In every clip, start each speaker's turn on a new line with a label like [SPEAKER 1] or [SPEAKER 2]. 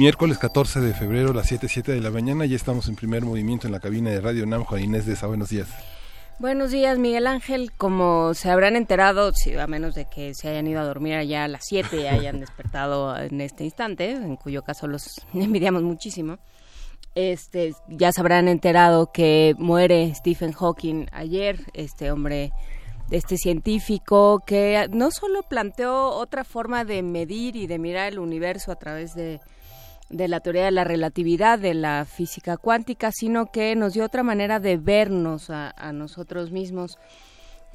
[SPEAKER 1] Miércoles 14 de febrero, las 7.07 de la mañana, ya estamos en primer movimiento en la cabina de Radio NAM. Juan Inés de esa, buenos días.
[SPEAKER 2] Buenos días, Miguel Ángel. Como se habrán enterado, a menos de que se hayan ido a dormir allá a las 7 y hayan despertado en este instante, en cuyo caso los envidiamos muchísimo, este, ya se habrán enterado que muere Stephen Hawking ayer, este hombre, este científico que no solo planteó otra forma de medir y de mirar el universo a través de de la teoría de la relatividad, de la física cuántica, sino que nos dio otra manera de vernos a, nosotros mismos.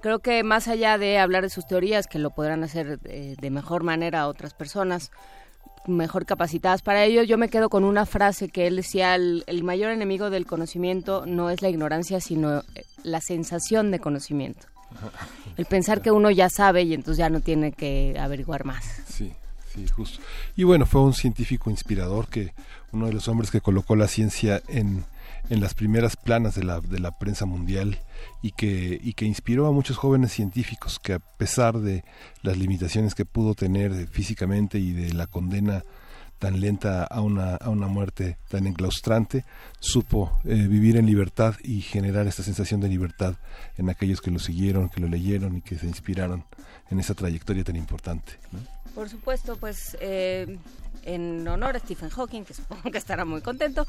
[SPEAKER 2] Creo que más allá de hablar de sus teorías, que lo podrán hacer de, mejor manera a otras personas, mejor capacitadas para ello, yo me quedo con una frase que él decía, el, mayor enemigo del conocimiento no es la ignorancia, sino eh, la sensación de conocimiento. El pensar que uno ya sabe y entonces ya no tiene que averiguar más.
[SPEAKER 1] Sí. Sí, justo. Y bueno, fue un científico inspirador que uno de los hombres que colocó la ciencia en, en las primeras planas de la, de la prensa mundial y que, y que inspiró a muchos jóvenes científicos que a pesar de las limitaciones que pudo tener físicamente y de la condena tan lenta a una, a una muerte tan enclaustrante, supo eh, vivir en libertad y generar esta sensación de libertad en aquellos que lo siguieron, que lo leyeron y que se inspiraron en esa trayectoria tan importante.
[SPEAKER 2] Por supuesto, pues eh, en honor a Stephen Hawking, que supongo que estará muy contento,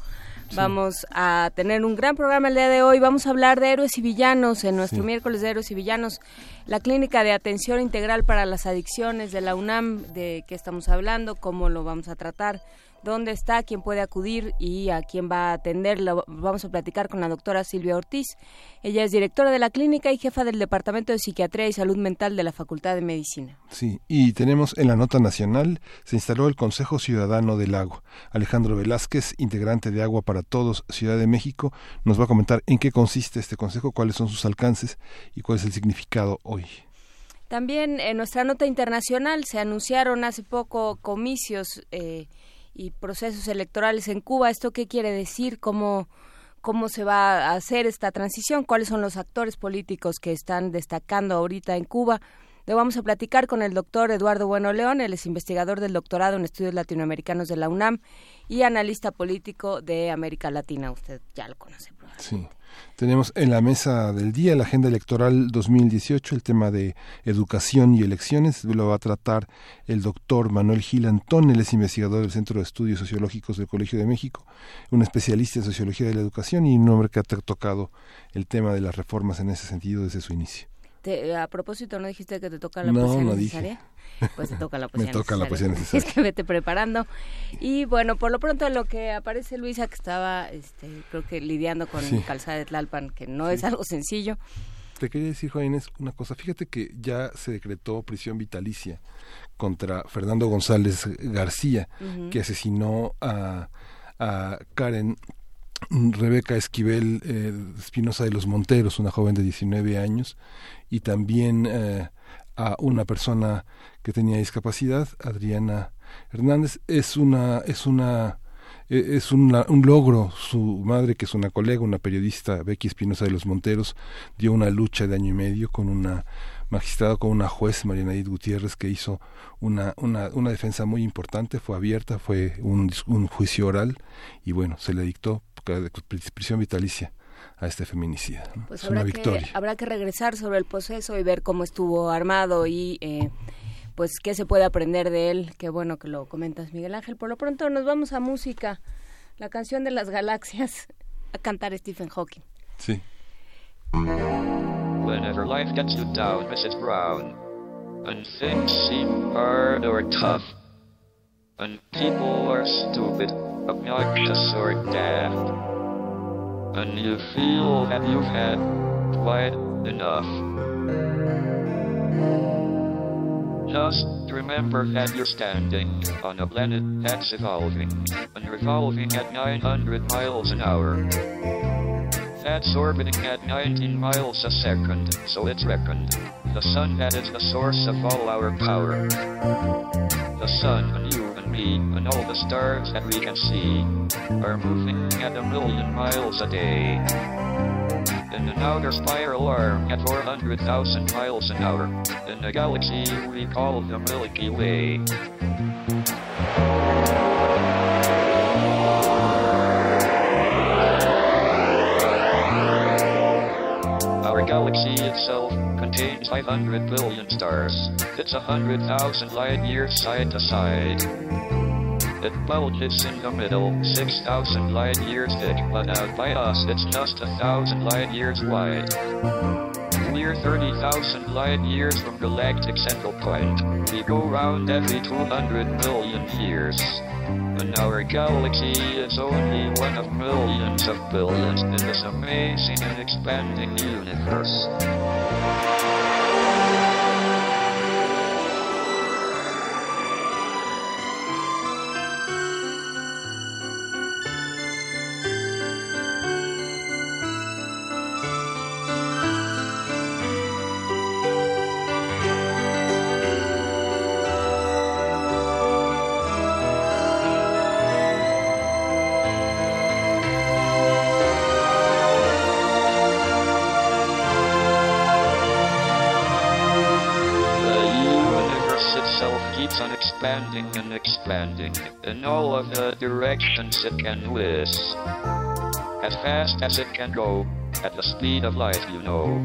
[SPEAKER 2] vamos a tener un gran programa el día de hoy. Vamos a hablar de héroes y villanos en nuestro miércoles de héroes y villanos, la clínica de atención integral para las adicciones de la UNAM, de qué estamos hablando, cómo lo vamos a tratar dónde está, quién puede acudir y a quién va a atender. vamos a platicar con la doctora Silvia Ortiz. Ella es directora de la clínica y jefa del Departamento de Psiquiatría y Salud Mental de la Facultad de Medicina.
[SPEAKER 1] Sí, y tenemos en la nota nacional, se instaló el Consejo Ciudadano del Agua. Alejandro Velázquez, integrante de Agua para Todos, Ciudad de México, nos va a comentar en qué consiste este consejo, cuáles son sus alcances y cuál es el significado hoy.
[SPEAKER 2] También en nuestra nota internacional se anunciaron hace poco comicios eh, y procesos electorales en Cuba. ¿Esto qué quiere decir? ¿Cómo, cómo se va a hacer esta transición? ¿Cuáles son los actores políticos que están destacando ahorita en Cuba? Le vamos a platicar con el doctor Eduardo Bueno León, él es investigador del doctorado en estudios latinoamericanos de la UNAM y analista político de América Latina. Usted ya lo conoce.
[SPEAKER 1] Sí. Tenemos en la mesa del día la agenda electoral 2018, el tema de educación y elecciones. Lo va a tratar el doctor Manuel Gil Antón, él es investigador del Centro de Estudios Sociológicos del Colegio de México, un especialista en sociología de la educación y un hombre que ha tocado el tema de las reformas en ese sentido desde su inicio
[SPEAKER 2] a propósito, ¿no dijiste que te toca la poesía necesaria? Pues te toca la poesía
[SPEAKER 1] Me toca la poesía necesaria.
[SPEAKER 2] Es que vete preparando. Y bueno, por lo pronto lo que aparece Luisa, que estaba, este, creo que lidiando con calzada de Tlalpan, que no es algo sencillo.
[SPEAKER 1] Te quería decir, Juan una cosa. Fíjate que ya se decretó prisión vitalicia contra Fernando González García, que asesinó a, a Karen Rebeca Esquivel eh, Espinosa de los Monteros, una joven de 19 años, y también eh, a una persona que tenía discapacidad, Adriana Hernández. Es una, es una, e, es un logro. Su madre, que es una colega, una periodista, Becky Espinosa de los Monteros, dio una lucha de año y medio con una magistrada, con una juez, Mariana Edith Gutiérrez, que hizo una, una, una defensa muy importante, fue abierta, fue un, un juicio oral y bueno, se le dictó prisión vitalicia a este feminicida.
[SPEAKER 2] Pues habrá, Que, habrá que regresar sobre el proceso y ver cómo estuvo armado y eh, pues qué se puede aprender de él. Qué bueno que lo comentas, Miguel Ángel. Por lo pronto nos vamos a música. La canción de las galaxias a cantar Stephen Hawking.
[SPEAKER 1] Sí.
[SPEAKER 3] Whenever life gets you down, Mrs. Brown, and things seem hard or tough, and people are stupid, obnoxious or daft, and you feel that you've had quite enough. Just remember that you're standing on a planet that's evolving and revolving at 900 miles an hour. That's orbiting at 19 miles a second, so it's reckoned. The sun that is the source of all our power. The sun and you me and all the stars that we can see are moving at a million miles a day. In an outer spiral arm at 400,000 miles an hour, in a galaxy we call the Milky Way. Our galaxy itself contains 500 billion stars. It's a hundred thousand light years side to side. It bulges in the middle, 6,000 light years thick, but out by us it's just a thousand light years wide. We're 30,000 light years from galactic central point. We go round every 200 million years. And our galaxy is only one of millions of billions in this amazing and expanding universe. It can whiz. As fast as it can go, at the speed of light, you know.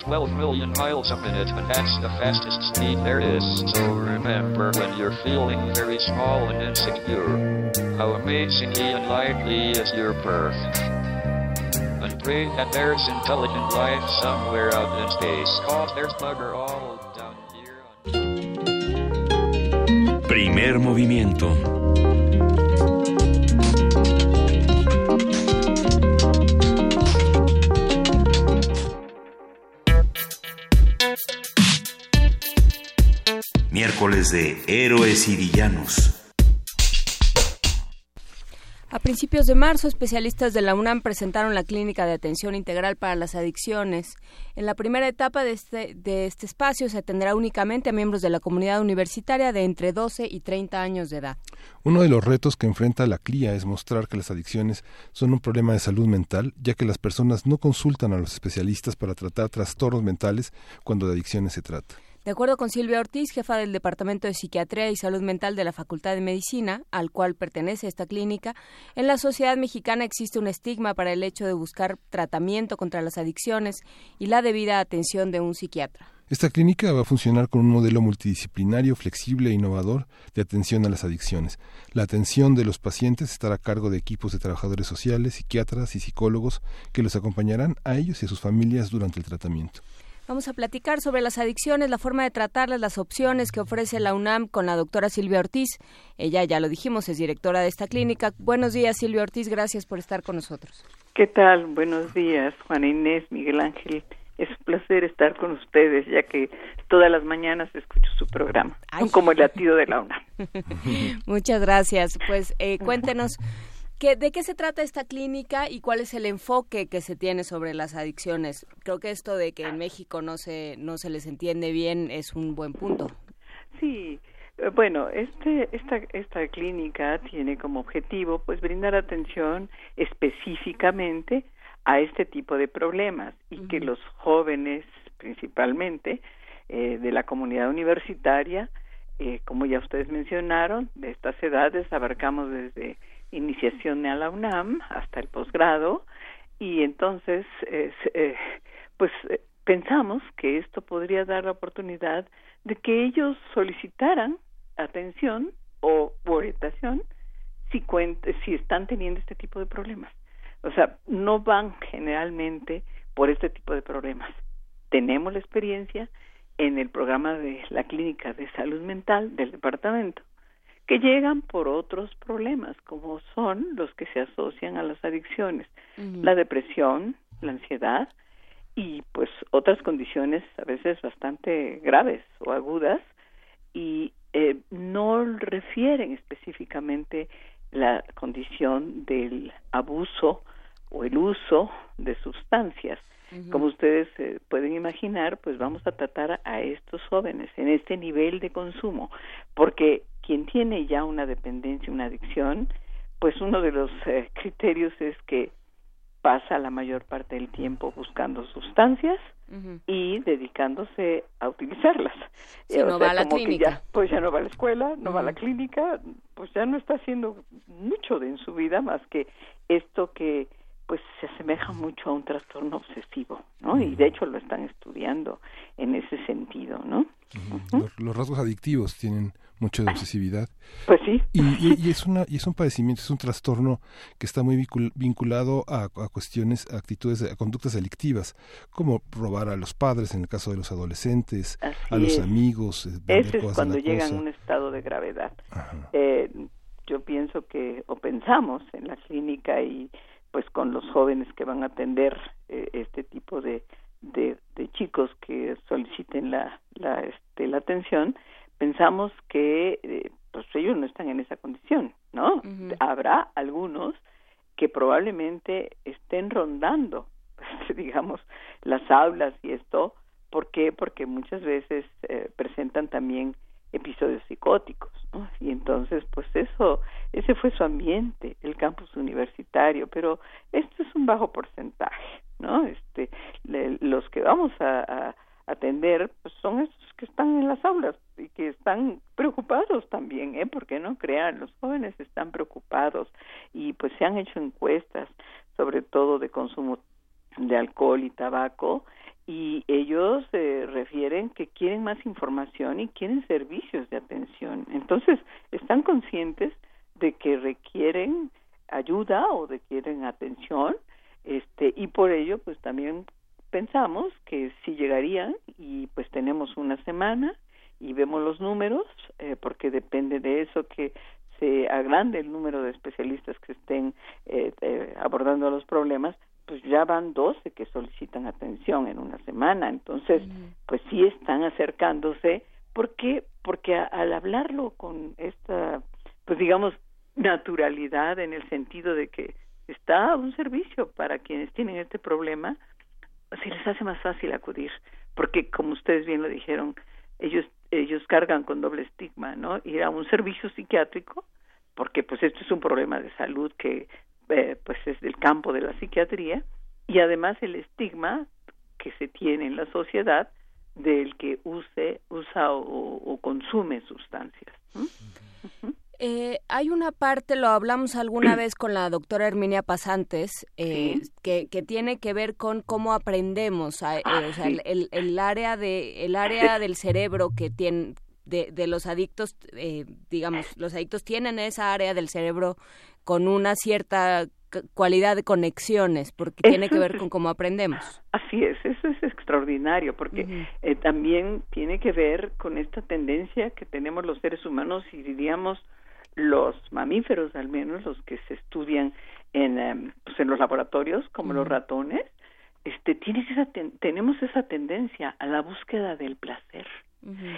[SPEAKER 3] 12 million miles a minute, and that's the fastest speed there is. So remember when you're feeling very small and insecure, how amazingly unlikely is your birth. And pray that there's intelligent life somewhere out in space, cause there's bugger all down here on
[SPEAKER 4] Primer movimiento. Miércoles de Héroes y Villanos.
[SPEAKER 2] A principios de marzo, especialistas de la UNAM presentaron la Clínica de Atención Integral para las Adicciones. En la primera etapa de este, de este espacio se atenderá únicamente a miembros de la comunidad universitaria de entre 12 y 30 años de edad.
[SPEAKER 1] Uno de los retos que enfrenta la CLIA es mostrar que las adicciones son un problema de salud mental, ya que las personas no consultan a los especialistas para tratar trastornos mentales cuando de adicciones se trata.
[SPEAKER 2] De acuerdo con Silvia Ortiz, jefa del Departamento de Psiquiatría y Salud Mental de la Facultad de Medicina, al cual pertenece esta clínica, en la sociedad mexicana existe un estigma para el hecho de buscar tratamiento contra las adicciones y la debida atención de un psiquiatra.
[SPEAKER 1] Esta clínica va a funcionar con un modelo multidisciplinario, flexible e innovador de atención a las adicciones. La atención de los pacientes estará a cargo de equipos de trabajadores sociales, psiquiatras y psicólogos que los acompañarán a ellos y a sus familias durante el tratamiento.
[SPEAKER 2] Vamos a platicar sobre las adicciones, la forma de tratarlas, las opciones que ofrece la UNAM con la doctora Silvia Ortiz. Ella, ya lo dijimos, es directora de esta clínica. Buenos días, Silvia Ortiz, gracias por estar con nosotros.
[SPEAKER 5] ¿Qué tal? Buenos días, Juana Inés, Miguel Ángel. Es un placer estar con ustedes, ya que todas las mañanas escucho su programa,
[SPEAKER 2] Ay.
[SPEAKER 5] como el latido de la UNAM.
[SPEAKER 2] Muchas gracias. Pues eh, cuéntenos. ¿Qué, ¿De qué se trata esta clínica y cuál es el enfoque que se tiene sobre las adicciones? Creo que esto de que en México no se, no se les entiende bien es un buen punto.
[SPEAKER 5] Sí, eh, bueno, este, esta, esta clínica tiene como objetivo pues brindar atención específicamente a este tipo de problemas y que los jóvenes principalmente eh, de la comunidad universitaria, eh, como ya ustedes mencionaron, de estas edades abarcamos desde iniciación a la UNAM hasta el posgrado y entonces eh, pues eh, pensamos que esto podría dar la oportunidad de que ellos solicitaran atención o orientación si si están teniendo este tipo de problemas. O sea, no van generalmente por este tipo de problemas. Tenemos la experiencia en el programa de la clínica de salud mental del departamento que llegan por otros problemas como son los que se asocian a las adicciones, la depresión, la ansiedad y pues otras condiciones a veces bastante graves o agudas y eh, no refieren específicamente la condición del abuso o el uso de sustancias. Como ustedes eh, pueden imaginar, pues vamos a tratar a estos jóvenes en este nivel de consumo, porque quien tiene ya una dependencia, una adicción, pues uno de los eh, criterios es que pasa la mayor parte del tiempo buscando sustancias y dedicándose a utilizarlas.
[SPEAKER 2] Sí, no va a la clínica.
[SPEAKER 5] pues ya no va a la escuela, no va a la clínica, pues ya no está haciendo mucho de en su vida más que esto que pues se asemeja mucho a un trastorno obsesivo, ¿no? Y de hecho lo están estudiando en ese sentido, ¿no?
[SPEAKER 1] los, rasgos adictivos tienen mucho de obsesividad.
[SPEAKER 5] Pues sí.
[SPEAKER 1] Y, es una y es un padecimiento, es un trastorno que está muy vinculado a, cuestiones, a actitudes, a conductas delictivas, como robar a los padres en el caso de los adolescentes, a los amigos.
[SPEAKER 5] Eh, Ese es cuando llegan a un estado de gravedad. Eh, yo pienso que o pensamos en la clínica y pues con los jóvenes que van a atender eh, este tipo de, de, chicos que soliciten la, la, este, la atención, pensamos que eh, pues ellos no están en esa condición, ¿no? Habrá algunos que probablemente estén rondando, digamos, las aulas y esto, ¿por qué? Porque muchas veces eh, presentan también episodios psicóticos, ¿no? Y entonces, pues eso, ese fue su ambiente, el campus universitario, pero esto es un bajo porcentaje, ¿no? Este, los que vamos a, atender, pues son esos que están en las aulas y que están preocupados también, ¿eh? Porque no crean, los jóvenes están preocupados y pues se han hecho encuestas, sobre todo de consumo de alcohol y tabaco, y ellos eh, refieren que quieren más información y quieren servicios de atención. Entonces, están conscientes de que requieren ayuda o requieren atención, este, y por ello, pues también pensamos que si llegarían y pues tenemos una semana y vemos los números, eh, porque depende de eso que se agrande el número de especialistas que estén eh, eh abordando los problemas, pues ya van 12 que solicitan atención en una semana, entonces pues sí están acercándose, ¿por qué? Porque al hablarlo con esta, pues digamos, naturalidad en el sentido de que está un servicio para quienes tienen este problema, se les hace más fácil acudir, porque como ustedes bien lo dijeron, ellos ellos cargan con doble estigma, ¿no? Ir a un servicio psiquiátrico, porque pues esto es un problema de salud que eh, pues es del campo de la psiquiatría y además el estigma que se tiene en la sociedad del que use, usa o, consume sustancias.
[SPEAKER 2] Eh, hay una parte, lo hablamos alguna vez con la doctora Herminia Pasantes, eh, que, que, tiene que ver con cómo aprendemos, a, ah, o sea, el, el, área de, el área del cerebro que tiene, de, de los adictos, digamos, los adictos tienen esa área del cerebro con una cierta cualidad de conexiones, porque tiene que ver con cómo aprendemos.
[SPEAKER 5] Así es, eso es extraordinario, porque eh, también tiene que ver con esta tendencia que tenemos los seres humanos y diríamos los mamíferos, al menos los que se estudian en, em, pues en los laboratorios, como los ratones, este, tienes esa tenemos esa tendencia a la búsqueda del placer.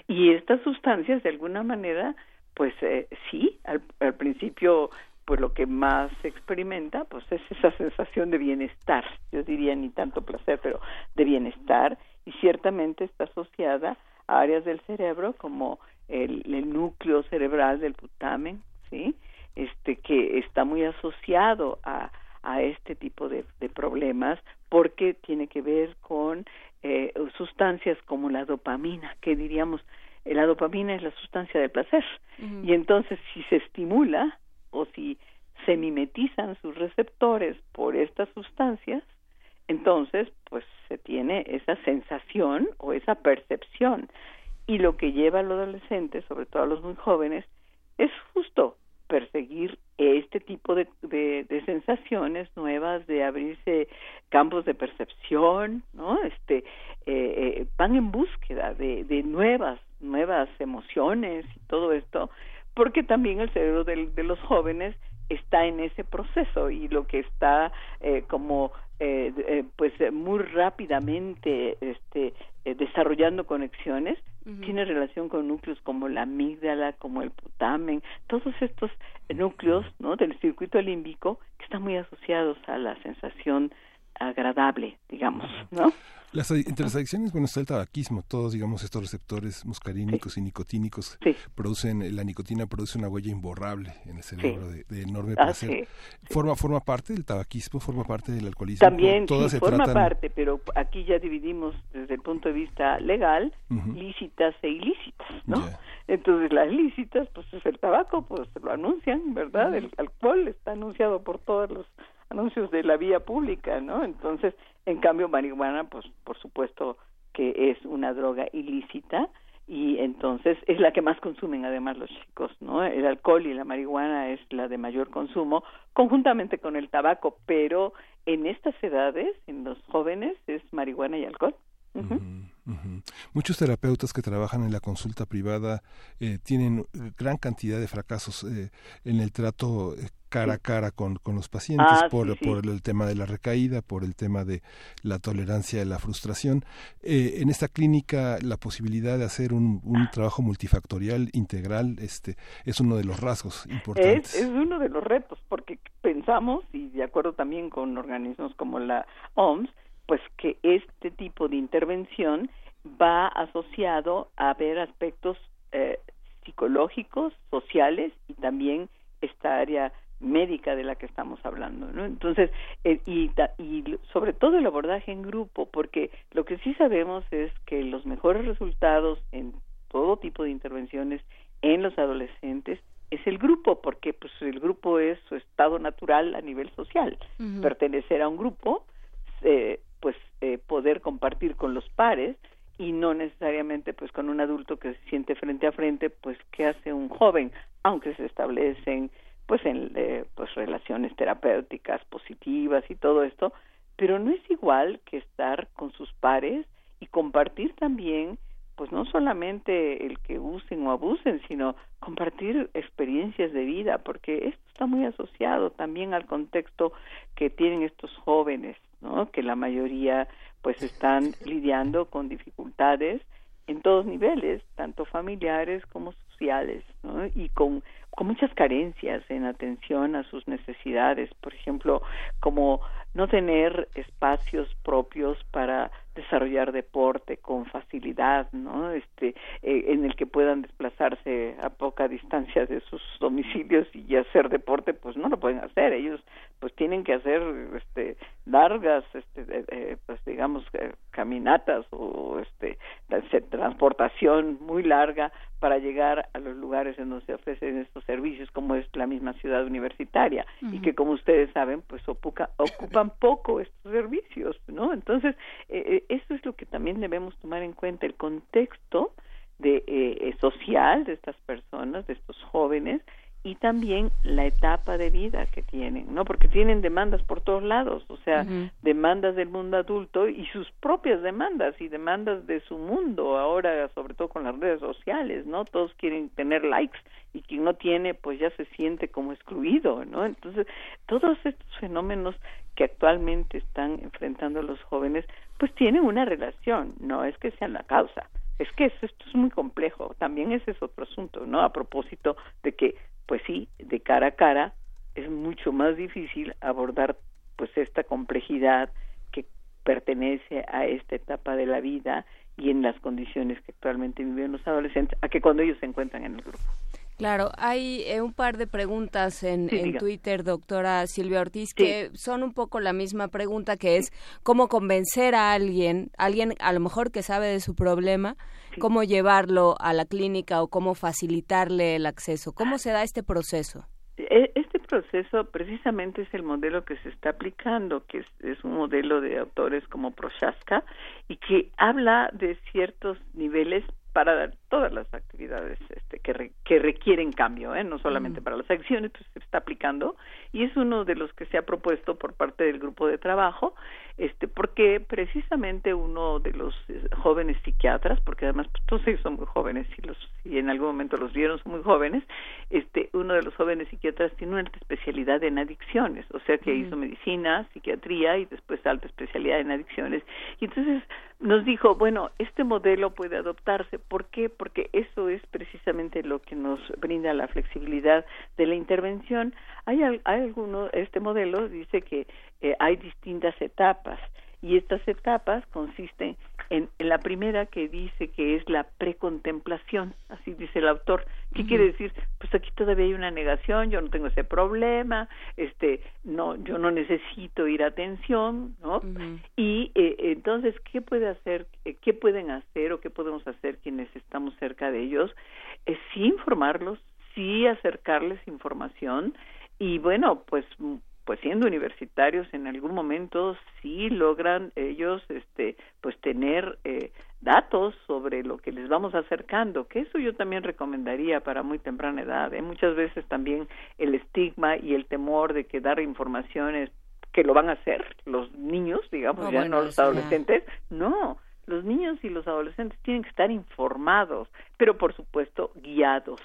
[SPEAKER 5] Y estas sustancias, de alguna manera, pues eh, sí, al, al principio pues lo que más se experimenta pues es esa sensación de bienestar, yo diría ni tanto placer, pero de bienestar y ciertamente está asociada a áreas del cerebro como el, núcleo cerebral del putamen, ¿sí? Este que está muy asociado a, a este tipo de, problemas porque tiene que ver con eh, sustancias como la dopamina, que diríamos, eh, la dopamina es la sustancia del placer. Y entonces si se estimula, o si se mimetizan sus receptores por estas sustancias, entonces pues se tiene esa sensación o esa percepción. Y lo que lleva a los adolescentes, sobre todo a los muy jóvenes, es justo perseguir este tipo de, de, sensaciones nuevas, de abrirse campos de percepción, ¿no? Este, eh, eh, van en búsqueda de, de nuevas, nuevas emociones y todo esto, porque también el cerebro de, los jóvenes está en ese proceso y lo que está eh, como eh, eh, pues muy rápidamente este desarrollando conexiones tiene relación con núcleos como la amígdala, como el putamen, todos estos núcleos ¿no? del circuito límbico que están muy asociados a la sensación agradable, digamos, ¿no?
[SPEAKER 1] Las, entre las adicciones, bueno, está el tabaquismo. Todos, digamos, estos receptores muscarínicos y nicotínicos producen, la nicotina produce una huella imborrable en el cerebro de, enorme ah, placer. ¿Forma, ¿Forma parte del tabaquismo? ¿Forma parte del alcoholismo?
[SPEAKER 5] También, Todas forma parte, pero aquí ya dividimos desde el punto de vista legal, lícitas e ilícitas, ¿no? Entonces, las lícitas, pues es el tabaco, pues lo anuncian, ¿verdad? El alcohol está anunciado por todos los anuncios de la vía pública, ¿no? Entonces, en cambio, marihuana, pues por supuesto que es una droga ilícita y entonces es la que más consumen además los chicos, ¿no? El alcohol y la marihuana es la de mayor consumo, conjuntamente con el tabaco, pero en estas edades, en los jóvenes, es marihuana y alcohol.
[SPEAKER 1] Muchos terapeutas que trabajan en la consulta privada eh, tienen gran cantidad de fracasos eh, en el trato eh, cara a cara con, con los pacientes ah, por, por el tema de la recaída, por el tema de la tolerancia de la frustración. en esta clínica la posibilidad de hacer un, un, trabajo multifactorial integral este es uno de los rasgos importantes.
[SPEAKER 5] Es, es uno de los retos porque pensamos y de acuerdo también con organismos como la OMS pues que este tipo de intervención va asociado a ver aspectos eh, psicológicos, sociales y también esta área médica de la que estamos hablando, ¿no? Entonces, eh, y, y sobre todo el abordaje en grupo, porque lo que sí sabemos es que los mejores resultados en todo tipo de intervenciones en los adolescentes es el grupo, porque pues el grupo es su estado natural a nivel social, pertenecer a un grupo, eh, pues eh, poder compartir con los pares y no necesariamente pues con un adulto que se siente frente a frente pues qué hace un joven aunque se establecen pues en eh, pues relaciones terapéuticas positivas y todo esto pero no es igual que estar con sus pares y compartir también pues no solamente el que usen o abusen, sino compartir experiencias de vida, porque esto está muy asociado también al contexto que tienen estos jóvenes, ¿no? Que la mayoría pues están lidiando con dificultades en todos niveles, tanto familiares como sociales, ¿no? Y con, muchas carencias en atención a sus necesidades, por ejemplo, como no tener espacios propios para desarrollar deporte con facilidad, ¿no? Este, eh, en el que puedan desplazarse a poca distancia de sus domicilios y hacer deporte, pues no lo pueden hacer. Ellos, pues tienen que hacer, este, largas, este, eh, pues digamos, eh, caminatas o, este, transportación muy larga para llegar a los lugares en donde se ofrecen estos servicios, como es la misma ciudad universitaria y que, como ustedes saben, pues ocupa, ocupan poco estos servicios, ¿no? Entonces, eh, eso es lo que también debemos tomar en cuenta, el contexto de, eh, eh, social de estas personas, de estos jóvenes, y también la etapa de vida que tienen, ¿no? Porque tienen demandas por todos lados, o sea, demandas del mundo adulto y sus propias demandas y demandas de su mundo, ahora sobre todo con las redes sociales, ¿no? Todos quieren tener likes y quien no tiene pues ya se siente como excluido, ¿no? Entonces, todos estos fenómenos que actualmente están enfrentando los jóvenes pues tienen una relación, no es que sean la causa. Es que esto es muy complejo, también ese es otro asunto, ¿no? A propósito de que pues sí, de cara a cara es mucho más difícil abordar pues esta complejidad que pertenece a esta etapa de la vida y en las condiciones que actualmente viven los adolescentes a que cuando ellos se encuentran en el grupo.
[SPEAKER 2] Claro, hay eh, un par de preguntas en, Twitter, doctora Silvia Ortiz, que son un poco la misma pregunta, que es cómo convencer a alguien, alguien a lo mejor que sabe de su problema, cómo llevarlo a la clínica o cómo facilitarle el acceso. ¿Cómo se da este proceso?
[SPEAKER 5] E, este proceso precisamente es el modelo que se está aplicando, que es, un modelo de autores como Prochaska y que habla de ciertos niveles para todas las actividades este, que, que requieren cambio, ¿eh? no solamente para las acciones, pues se está aplicando y es uno de los que se ha propuesto por parte del grupo de trabajo, este, porque precisamente uno de los eh, jóvenes psiquiatras, porque además pues, todos ellos son muy jóvenes y los y en algún momento los vieron son muy jóvenes, este, uno de los jóvenes psiquiatras tiene una alta especialidad en adicciones, o sea que hizo medicina, psiquiatría y después alta especialidad en adicciones y entonces nos dijo, bueno, este modelo puede adoptarse. ¿Por qué? Porque eso es precisamente lo que nos brinda la flexibilidad de la intervención. Hay, hay alguno, este modelo dice que eh, hay distintas etapas y estas etapas consisten en, la primera que dice que es la precontemplación, así dice el autor. ¿Qué quiere decir? Pues aquí todavía hay una negación, yo no tengo ese problema, este, no, yo no necesito ir a atención, ¿no? Y eh, entonces, ¿qué puede hacer, eh, qué pueden hacer o qué podemos hacer quienes estamos cerca de ellos? Es sí informarlos, sí acercarles información y bueno, pues pues siendo universitarios en algún momento sí logran ellos este pues tener eh, datos sobre lo que les vamos acercando que eso yo también recomendaría para muy temprana edad ¿eh? muchas veces también el estigma y el temor de que dar informaciones que lo van a hacer los niños digamos ya no los adolescentes no los niños y los adolescentes tienen que estar informados pero por supuesto guiados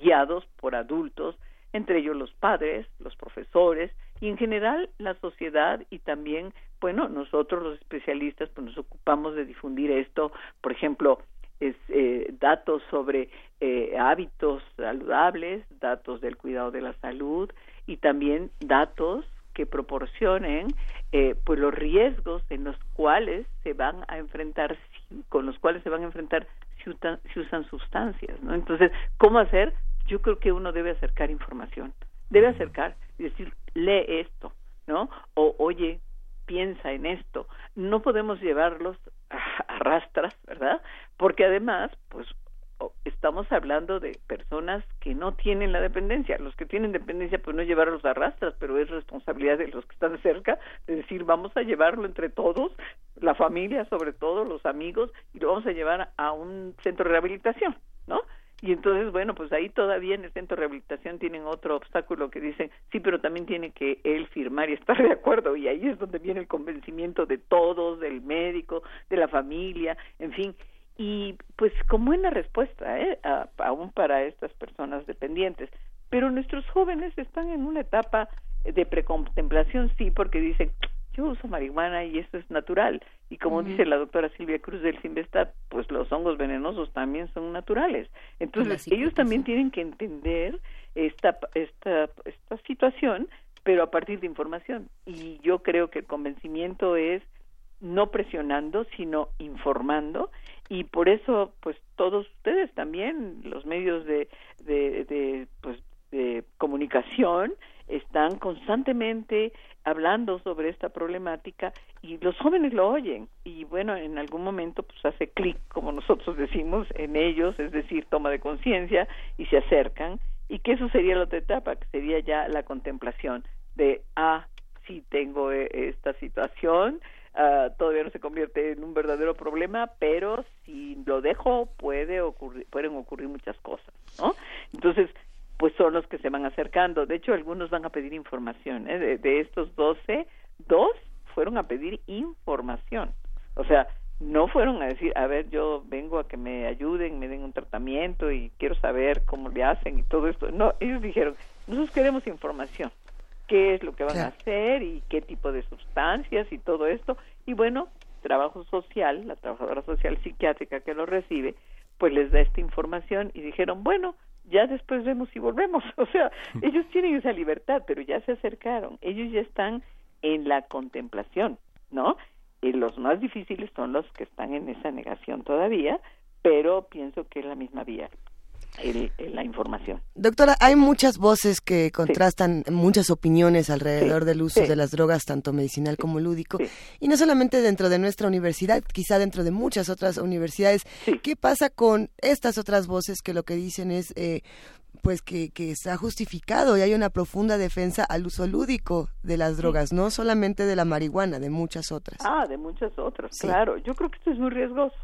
[SPEAKER 5] guiados por adultos entre ellos los padres, los profesores y en general la sociedad y también, bueno, nosotros los especialistas pues nos ocupamos de difundir esto, por ejemplo, es, eh, datos sobre eh, hábitos saludables, datos del cuidado de la salud y también datos que proporcionen eh, pues los riesgos en los cuales se van a enfrentar con los cuales se van a enfrentar si, usan sustancias, ¿no? Entonces, ¿cómo hacer? Yo creo que uno debe acercar información, debe acercar y decir, lee esto, ¿no? O oye, piensa en esto. No podemos llevarlos a, rastras, ¿verdad? Porque además, pues estamos hablando de personas que no tienen la dependencia. Los que tienen dependencia, pues no llevarlos a rastras, pero es responsabilidad de los que están cerca de decir, vamos a llevarlo entre todos, la familia sobre todo, los amigos, y lo vamos a llevar a un centro de rehabilitación, ¿no? Y entonces, bueno, pues ahí todavía en el centro de rehabilitación tienen otro obstáculo que dicen, sí, pero también tiene que él firmar y estar de acuerdo. Y ahí es donde viene el convencimiento de todos, del médico, de la familia, en fin. Y pues como buena respuesta, ¿eh? aún para estas personas dependientes. Pero nuestros jóvenes están en una etapa de precontemplación, sí, porque dicen, yo uso marihuana y eso es natural. Y como dice la doctora Silvia Cruz del Sinvestat, pues los hongos venenosos también son naturales. Entonces ellos también tienen que entender esta, esta, esta situación, pero a partir de información. Y yo creo que el convencimiento es no presionando, sino informando. Y por eso, pues todos ustedes también, los medios de, de, de pues, de comunicación, están constantemente hablando sobre esta problemática y los jóvenes lo oyen. Y bueno en algún momento pues hace clic como nosotros decimos en ellos es decir toma de conciencia y se acercan. Y que eso sería la otra etapa que sería ya la contemplación de ah sí tengo eh, esta situación ah, todavía no se convierte en un verdadero problema pero si lo dejo puede ocurrir pueden ocurrir muchas cosas no entonces pues son los que se van acercando. De hecho, algunos van a pedir información. ¿eh? De, estos 12, dos fueron a pedir información. O sea, no fueron a decir, a ver, yo vengo a que me ayuden, me den un tratamiento y quiero saber cómo le hacen y todo esto. No, ellos dijeron, nosotros queremos información. ¿Qué es lo que van a hacer y qué tipo de sustancias y todo esto? Y bueno, trabajo social, la trabajadora social psiquiátrica que lo recibe, pues les da esta información y dijeron, bueno, ya después vemos si volvemos. O sea, ellos tienen esa libertad, pero ya se acercaron, ellos ya están en la contemplación, ¿no? Y los más difíciles son los que están en esa negación todavía, pero pienso que es la misma vía la información.
[SPEAKER 6] Doctora, hay muchas voces que contrastan muchas opiniones alrededor del uso de las drogas, tanto medicinal como lúdico, y no solamente dentro de nuestra universidad, quizá dentro de muchas otras universidades. ¿Qué pasa con estas otras voces que lo que dicen es, eh, pues que, que está justificado y hay una profunda defensa al uso lúdico de las drogas, no solamente de la marihuana, de muchas otras.
[SPEAKER 5] Ah, de muchas otras, claro. Yo creo que esto es muy riesgoso,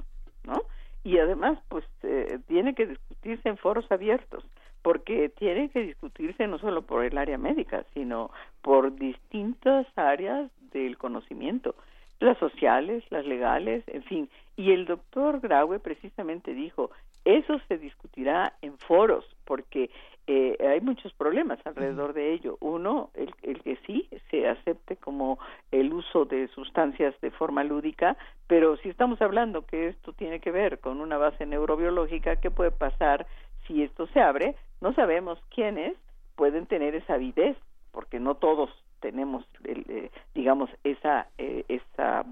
[SPEAKER 5] ¿no? Y además pues eh, tiene que discutirse en foros abiertos porque tiene que discutirse no solo por el área médica, sino por distintas áreas del conocimiento, las sociales, las legales, en fin. Y el doctor Graue precisamente dijo, eso se discutirá en foros, porque eh, hay muchos problemas alrededor de ello. Uno, el, el, que sí se acepte como el uso de sustancias de forma lúdica, pero si estamos hablando que esto tiene que ver con una base neurobiológica, ¿qué puede pasar si esto se abre? No sabemos quiénes pueden tener esa avidez, porque no todos tenemos, eh, digamos, esa, eh, esa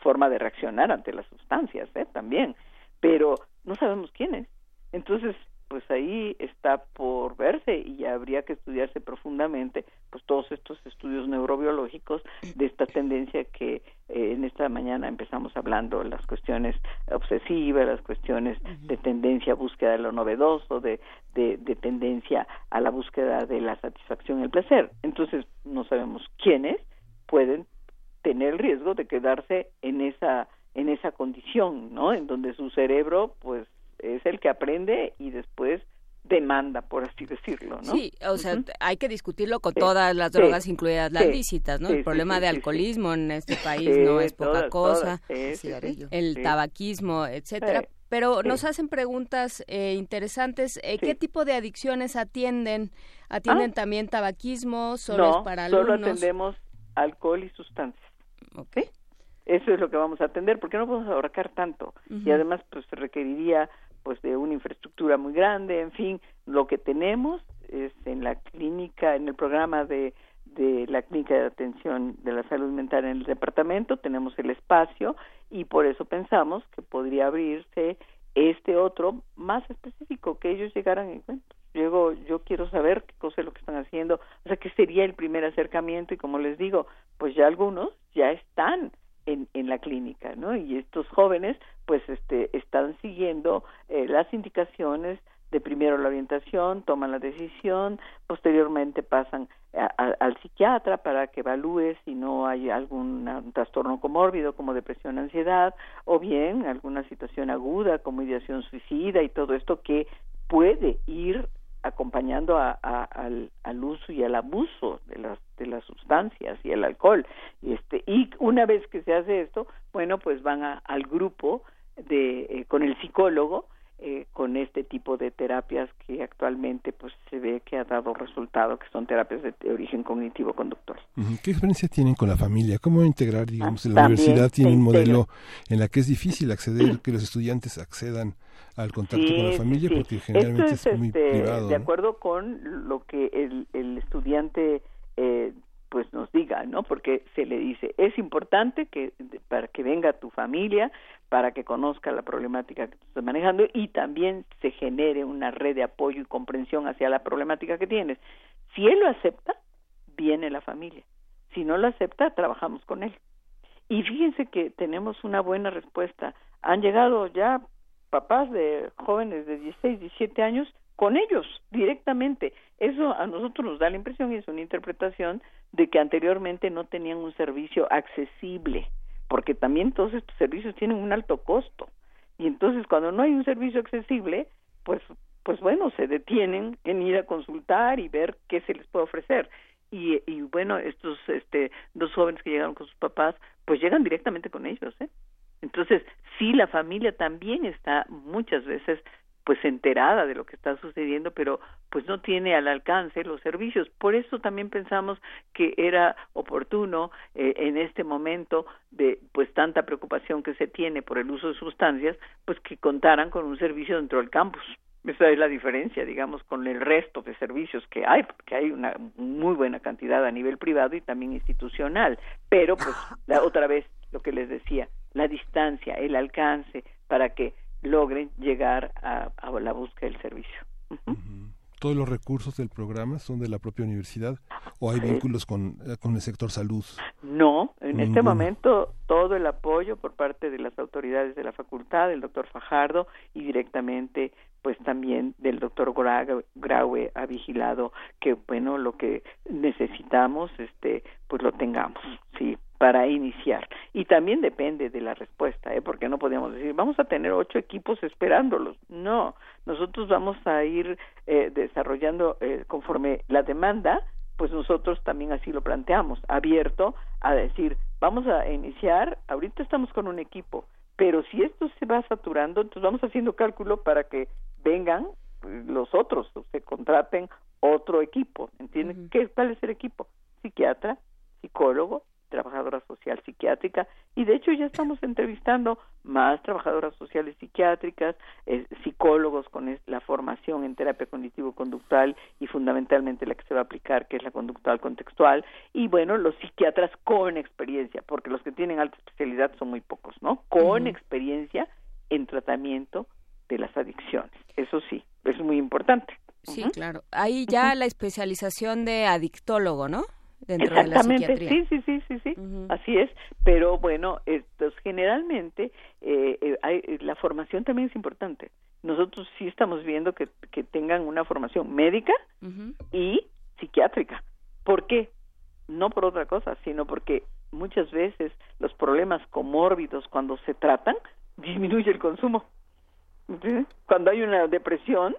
[SPEAKER 5] forma de reaccionar ante las sustancias, ¿eh? también, pero no sabemos quiénes. Entonces, pues ahí está por verse y habría que estudiarse profundamente pues todos estos estudios neurobiológicos de esta tendencia que eh, en esta mañana empezamos hablando las cuestiones obsesivas las cuestiones de tendencia a búsqueda de lo novedoso de, de, de tendencia a la búsqueda de la satisfacción y el placer. Entonces no sabemos quiénes pueden tener el riesgo de quedarse en esa en esa condición no en donde su cerebro pues es el que aprende y después demanda, por así decirlo, ¿no?
[SPEAKER 2] Sí, o sea, hay que discutirlo con todas las drogas, incluidas las lícitas, ¿no? el problema de alcoholismo en este país no es poca cosa, el tabaquismo, etcétera. Pero nos hacen preguntas eh, interesantes. Eh, ¿Qué tipo de adicciones atienden? ¿Atienden ah. también tabaquismo? ¿Solo es para alumnos?
[SPEAKER 5] solo atendemos alcohol y sustancias. ¿Ok? Eso es lo que vamos a atender, porque no podemos abarcar tanto. Y además, pues requeriría pues de una infraestructura muy grande, en fin, lo que tenemos es en la clínica, en el programa de, de la clínica de atención de la salud mental en el departamento, tenemos el espacio y por eso pensamos que podría abrirse este otro más específico, que ellos llegaran en cuenta. Llego, yo quiero saber qué cosa es lo que están haciendo, o sea, que sería el primer acercamiento y como les digo, pues ya algunos ya están en, en la clínica, ¿no? Y estos jóvenes, pues, este, están siguiendo eh, las indicaciones de primero la orientación, toman la decisión, posteriormente pasan al psiquiatra para que evalúe si no hay algún trastorno comórbido como depresión, ansiedad, o bien alguna situación aguda como ideación suicida y todo esto que puede ir acompañando a, al, al, uso y al abuso de las de las sustancias y el alcohol. Este y una vez que se hace esto bueno pues van a, al grupo de eh, con el psicólogo eh, con este tipo de terapias que actualmente pues se ve que ha dado resultado que son terapias de, origen cognitivo conductual.
[SPEAKER 1] Qué experiencia tienen con la familia cómo integrar digamos en la universidad tiene un modelo en la que es difícil acceder que los estudiantes accedan al contacto con la familia porque generalmente es, muy este, privado
[SPEAKER 5] de acuerdo con lo que el, el estudiante eh, pues nos diga, ¿no? Porque se le dice, es importante que para que venga tu familia, para que conozca la problemática que tú estás manejando y también se genere una red de apoyo y comprensión hacia la problemática que tienes. Si él lo acepta, viene la familia. Si no lo acepta, trabajamos con él. Y fíjense que tenemos una buena respuesta. Han llegado ya papás de jóvenes de 16, 17 años con ellos directamente. Eso a nosotros nos da la impresión y es una interpretación de que anteriormente no tenían un servicio accesible, porque también todos estos servicios tienen un alto costo. Y entonces cuando no hay un servicio accesible, pues pues bueno, se detienen en ir a consultar y ver qué se les puede ofrecer. Y, y bueno, estos este dos jóvenes que llegaron con sus papás, pues llegan directamente con ellos, ¿eh? Entonces, sí, la familia también está muchas veces pues enterada de lo que está sucediendo, pero pues no tiene al alcance los servicios. Por eso también pensamos que era oportuno eh, en este momento de pues tanta preocupación que se tiene por el uso de sustancias, pues que contaran con un servicio dentro del campus. Esa es la diferencia, digamos, con el resto de servicios que hay, porque hay una muy buena cantidad a nivel privado y también institucional. Pero, pues, la, otra vez, lo que les decía, la distancia, el alcance, para que logren llegar a, la búsqueda del servicio.
[SPEAKER 1] ¿Todos los recursos del programa son de la propia universidad o hay vínculos con, eh, con el sector salud?
[SPEAKER 5] No, en este momento todo el apoyo por parte de las autoridades de la facultad, del doctor Fajardo y directamente pues también del doctor Graue ha vigilado que bueno lo que necesitamos este pues lo tengamos sí para iniciar. Y también depende de la respuesta, ¿eh? porque no podemos decir, vamos a tener ocho equipos esperándolos. No, nosotros vamos a ir eh, desarrollando eh, conforme la demanda, pues nosotros también así lo planteamos, abierto a decir, vamos a iniciar, ahorita estamos con un equipo, pero si esto se va saturando, entonces vamos haciendo cálculo para que vengan eh, los otros, se contraten otro equipo, ¿entienden? ¿Qué, ¿Cuál es el equipo? Psiquiatra, psicólogo, trabajadora social psiquiátrica y de hecho ya estamos entrevistando más trabajadoras sociales psiquiátricas, eh, psicólogos con la formación en terapia cognitivo-conductual y fundamentalmente la que se va a aplicar que es la conductual contextual y bueno, los psiquiatras con experiencia, porque los que tienen alta especialidad son muy pocos, ¿no? Con experiencia en tratamiento de las adicciones. Eso sí, es muy importante.
[SPEAKER 2] Sí, claro. Ahí ya la especialización de adictólogo, ¿no?
[SPEAKER 5] Exactamente, sí, sí, sí, sí, sí, así es. Pero bueno, estos, generalmente eh, eh, eh, la formación también es importante. Nosotros sí estamos viendo que, que tengan una formación médica y psiquiátrica. ¿Por qué? No por otra cosa, sino porque muchas veces los problemas comórbidos cuando se tratan disminuye el consumo. Cuando hay una depresión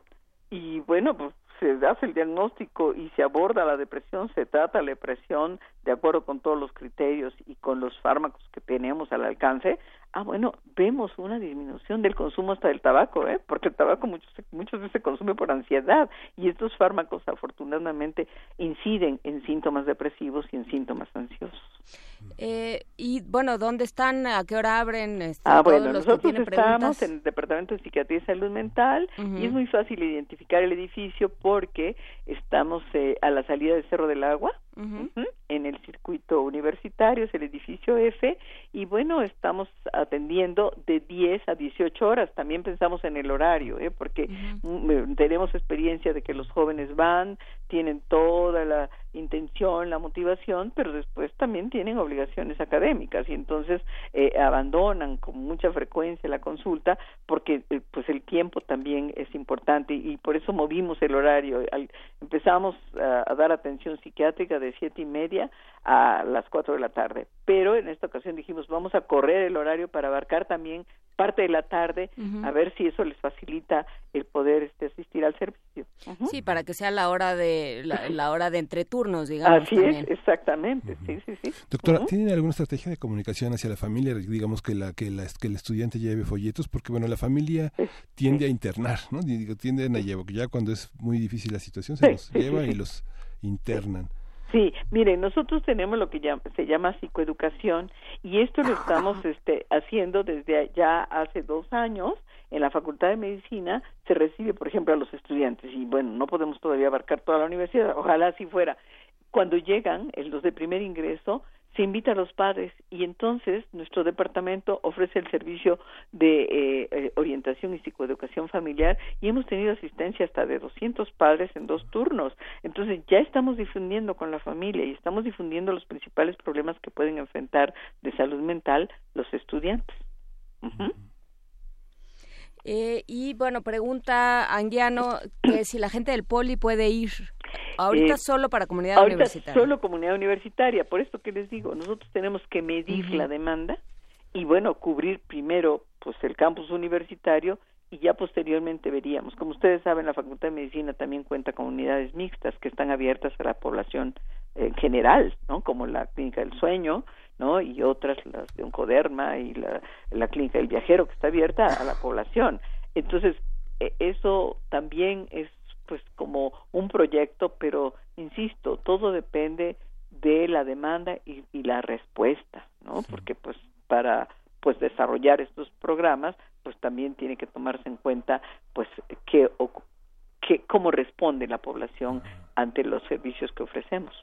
[SPEAKER 5] y bueno, pues se hace el diagnóstico y se aborda la depresión, se trata la depresión de acuerdo con todos los criterios y con los fármacos que tenemos al alcance, ah, bueno, vemos una disminución del consumo hasta del tabaco, ¿eh? porque el tabaco muchas, muchas veces se consume por ansiedad y estos fármacos afortunadamente inciden en síntomas depresivos y en síntomas ansiosos.
[SPEAKER 2] Eh, y bueno, ¿dónde están? ¿A qué hora abren?
[SPEAKER 5] Este, ah, bueno, nosotros estamos en el Departamento de Psiquiatría y Salud Mental y es muy fácil identificar el edificio porque estamos eh, a la salida del Cerro del Agua, en el circuito universitario, es el edificio F, y bueno, estamos atendiendo de 10 a 18 horas. También pensamos en el horario, ¿eh? porque mm, tenemos experiencia de que los jóvenes van, tienen toda la intención, la motivación, pero después también tienen obligaciones académicas y entonces eh, abandonan con mucha frecuencia la consulta porque eh, pues el tiempo también es importante y por eso movimos el horario. empezamos a, dar atención psiquiátrica de siete y media a las cuatro de la tarde, pero en esta ocasión dijimos vamos a correr el horario para abarcar también parte de la tarde a ver si eso les facilita el poder este, asistir al servicio.
[SPEAKER 2] Sí, para que sea la hora de la, hora de entreturnos, digamos.
[SPEAKER 5] Así es, exactamente. Sí, sí, sí.
[SPEAKER 1] Doctora, ¿tienen alguna estrategia de comunicación hacia la familia? Digamos que la que la, que el estudiante lleve folletos, porque bueno, la familia tiende a internar, ¿no? Digo, tienden a llevar, ya cuando es muy difícil la situación se los lleva y los internan.
[SPEAKER 5] Sí, mire, nosotros tenemos lo que se llama psicoeducación y esto lo estamos este, haciendo desde ya hace dos años. En la Facultad de Medicina se recibe, por ejemplo, a los estudiantes y bueno, no podemos todavía abarcar toda la universidad, ojalá así fuera. Cuando llegan, los de primer ingreso, se invita a los padres y entonces nuestro departamento ofrece el servicio de eh, eh, orientación y psicoeducación familiar y hemos tenido asistencia hasta de 200 padres en dos turnos. Entonces ya estamos difundiendo con la familia y estamos difundiendo los principales problemas que pueden enfrentar de salud mental los estudiantes.
[SPEAKER 2] Eh, y bueno, pregunta Anguiano que si la gente del poli puede ir Ahorita eh, solo para comunidad
[SPEAKER 5] ahorita
[SPEAKER 2] universitaria.
[SPEAKER 5] Solo comunidad universitaria, por esto que les digo, nosotros tenemos que medir la demanda y bueno, cubrir primero pues el campus universitario y ya posteriormente veríamos. Como ustedes saben, la Facultad de Medicina también cuenta con unidades mixtas que están abiertas a la población en general, ¿no? Como la Clínica del Sueño, ¿no? Y otras, las de Oncoderma y la, la Clínica del Viajero, que está abierta a la población. Entonces, e, eso también es pues como un proyecto, pero insisto, todo depende de la demanda y, la respuesta, ¿no? Porque pues para pues desarrollar estos programas, pues también tiene que tomarse en cuenta pues qué que, cómo responde la población ante los servicios que ofrecemos.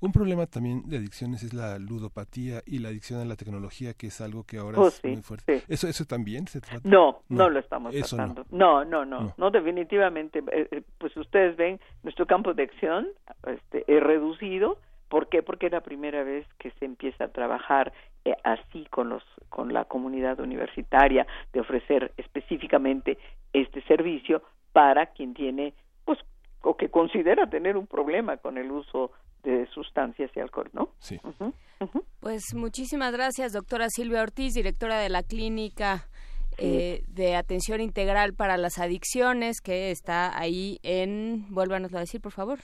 [SPEAKER 1] Un problema también de adicciones es la ludopatía y la adicción a la tecnología, que es algo que ahora
[SPEAKER 5] oh,
[SPEAKER 1] es muy fuerte. ¿Eso, ¿Eso también se trata?
[SPEAKER 5] No, no, lo estamos tratando. No. no. no, no, definitivamente. Eh, eh, pues ustedes ven, nuestro campo de acción este, es reducido. ¿Por qué? Porque es la primera vez que se empieza a trabajar eh, así con los con la comunidad universitaria de ofrecer específicamente este servicio para quien tiene pues o que considera tener un problema con el uso de sustancias y alcohol, ¿no?
[SPEAKER 1] Sí.
[SPEAKER 2] Pues muchísimas gracias, doctora Silvia Ortiz, directora de la clínica eh, de atención integral para las adicciones, que está ahí en, vuélvanos a decir, por favor.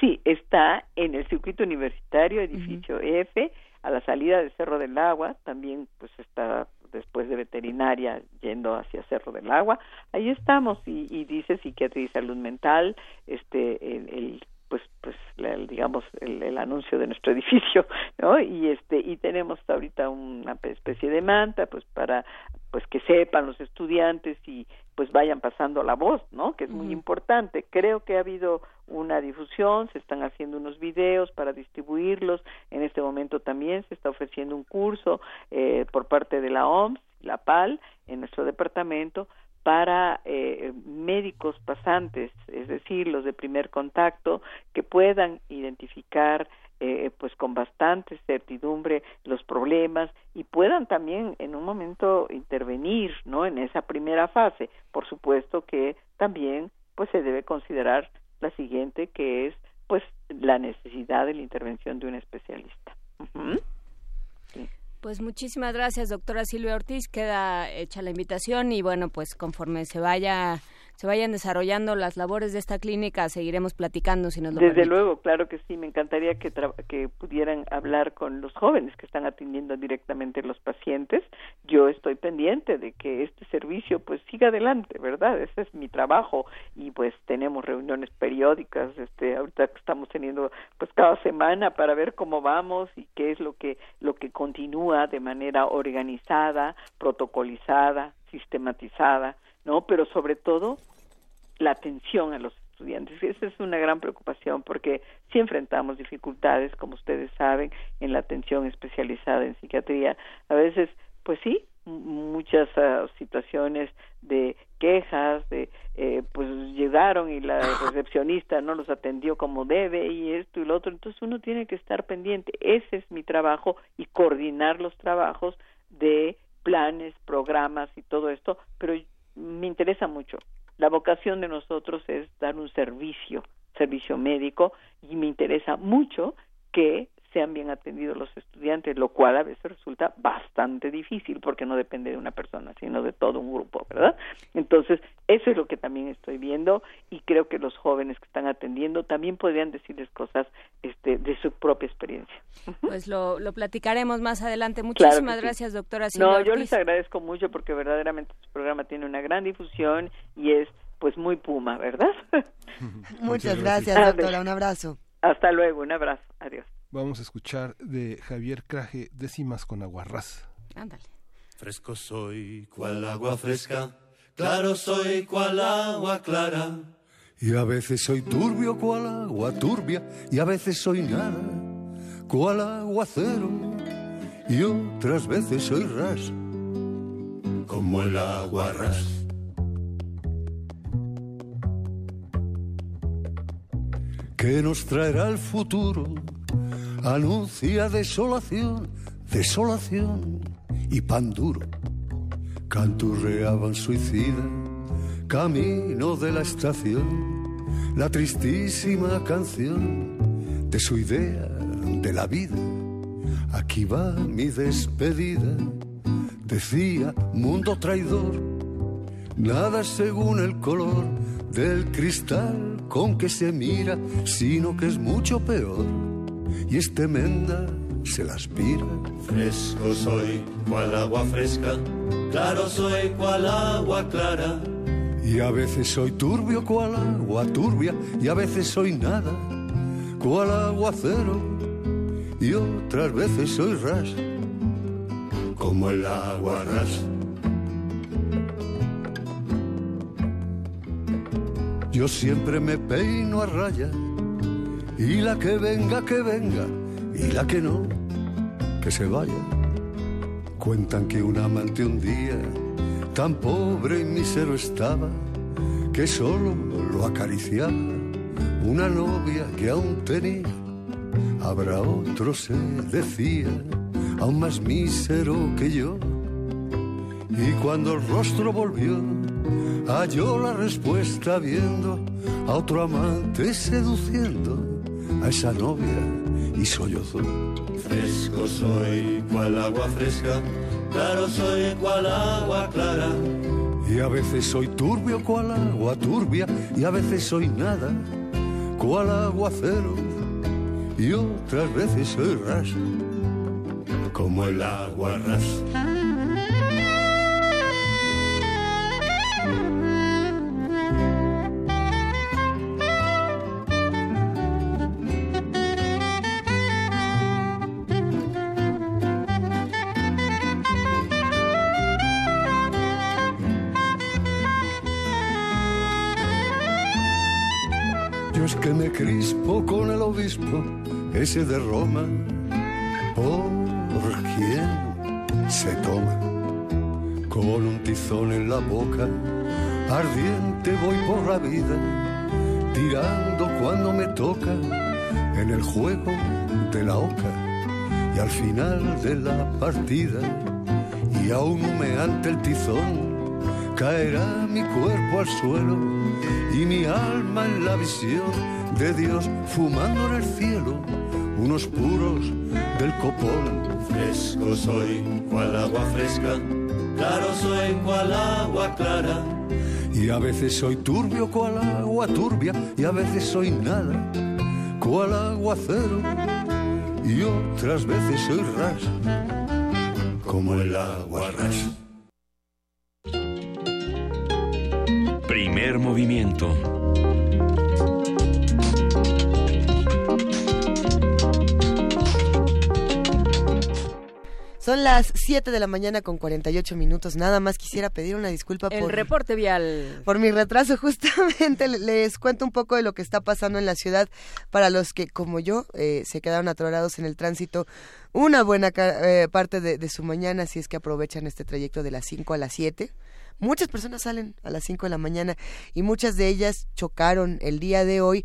[SPEAKER 5] Sí, está en el circuito universitario, edificio F, a la salida del Cerro del Agua, también pues está después de veterinaria yendo hacia Cerro del Agua, ahí estamos y, y dice psiquiatría y salud mental, este el, el pues pues digamos el, el, anuncio de nuestro edificio no y este y tenemos ahorita una especie de manta pues para pues que sepan los estudiantes y pues vayan pasando la voz, ¿no? Que es muy importante. Creo que ha habido una difusión, se están haciendo unos videos para distribuirlos. En este momento también se está ofreciendo un curso eh, por parte de la OMS, la PAL, en nuestro departamento para eh, médicos pasantes, es decir, los de primer contacto, que puedan identificar eh, pues con bastante certidumbre los problemas y puedan también en un momento intervenir no en esa primera fase. Por supuesto que también pues se debe considerar la siguiente que es pues la necesidad de la intervención de un especialista.
[SPEAKER 2] Pues muchísimas gracias, doctora Silvia Ortiz. Queda hecha la invitación y bueno, pues conforme se vaya se vayan desarrollando las labores de esta clínica, seguiremos platicando si nos lo
[SPEAKER 5] Desde luego, claro que sí, me encantaría que, que pudieran hablar con los jóvenes que están atendiendo directamente los pacientes. Yo estoy pendiente de que este servicio pues siga adelante, ¿verdad? Ese es mi trabajo y pues tenemos reuniones periódicas, este ahorita estamos teniendo pues cada semana para ver cómo vamos y qué es lo que lo que continúa de manera organizada, protocolizada, sistematizada ¿no? Pero sobre todo la atención a los estudiantes. Esa es una gran preocupación porque si enfrentamos dificultades, como ustedes saben, en la atención especializada en psiquiatría. A veces, pues sí, muchas uh, situaciones de quejas, de eh, pues llegaron y la recepcionista no los atendió como debe y esto y lo otro. Entonces uno tiene que estar pendiente. Ese es mi trabajo y coordinar los trabajos de planes, programas y todo esto, pero me interesa mucho. La vocación de nosotros es dar un servicio, servicio médico, y me interesa mucho que sean bien atendidos los estudiantes, lo cual a veces resulta bastante difícil porque no depende de una persona, sino de todo un grupo, ¿verdad? Entonces, eso es lo que también estoy viendo y creo que los jóvenes que están atendiendo también podrían decirles cosas este, de su propia experiencia.
[SPEAKER 2] Pues lo, lo platicaremos más adelante. Muchísimas gracias, doctora.
[SPEAKER 5] no, yo les agradezco mucho porque verdaderamente su programa tiene una gran difusión y es pues muy puma, ¿verdad?
[SPEAKER 6] Muchas gracias, doctora. Un abrazo.
[SPEAKER 5] Hasta luego, un abrazo. Adiós.
[SPEAKER 1] Vamos a escuchar de Javier Craje décimas con aguarrás.
[SPEAKER 2] Ándale.
[SPEAKER 7] Fresco soy cual agua fresca, claro soy cual agua clara. Y a veces soy turbio cual agua turbia, y a veces soy nada, cual agua cero. Y otras veces soy ras, como el agua ras. ¿Qué nos traerá el futuro? Anuncia desolación, desolación y pan duro. Canturreaban suicida, camino de la estación, la tristísima canción de su idea de la vida. Aquí va mi despedida, decía mundo traidor, nada según el color del cristal con que se mira, sino que es mucho peor y este menda se la aspira. Fresco soy, cual agua fresca, claro soy, cual agua clara. Y a veces soy turbio, cual agua turbia, y a veces soy nada, cual agua cero. Y otras veces soy ras, como el agua ras. Yo siempre me peino a raya y la que venga, que venga, y la que no, que se vaya. Cuentan que un amante un día tan pobre y mísero estaba, que solo lo acariciaba una novia que aún tenía. Habrá otro, se decía, aún más mísero que yo. Y cuando el rostro volvió, halló la respuesta viendo a otro amante seduciendo a esa novia y sollozó. Fresco soy cual agua fresca, claro soy cual agua clara. Y a veces soy turbio cual agua turbia, y a veces soy nada cual agua cero. Y otras veces soy ras, como el agua ras. Ese de Roma, por quien se toma con un tizón en la boca, ardiente voy por la vida, tirando cuando me toca en el juego de la oca y al final de la partida. Y aún humeante el tizón caerá mi cuerpo al suelo y mi alma en la visión de Dios fumando en el cielo unos puros del copón. Fresco soy cual agua fresca, claro soy cual agua clara. Y a veces soy turbio cual agua turbia y a veces soy nada cual agua cero. Y otras veces soy ras como el agua ras.
[SPEAKER 4] Primer movimiento.
[SPEAKER 8] Son las 7 de la mañana con 48 minutos. Nada más quisiera pedir una disculpa
[SPEAKER 2] El
[SPEAKER 8] por...
[SPEAKER 2] reporte vial.
[SPEAKER 8] Por mi retraso, justamente les cuento un poco de lo que está pasando en la ciudad para los que, como yo, eh, se quedaron atorados en el tránsito una buena eh, parte de, de, su mañana, si es que aprovechan este trayecto de las 5 a las 7. Muchas personas salen a las 5 de la mañana y muchas de ellas chocaron el día de hoy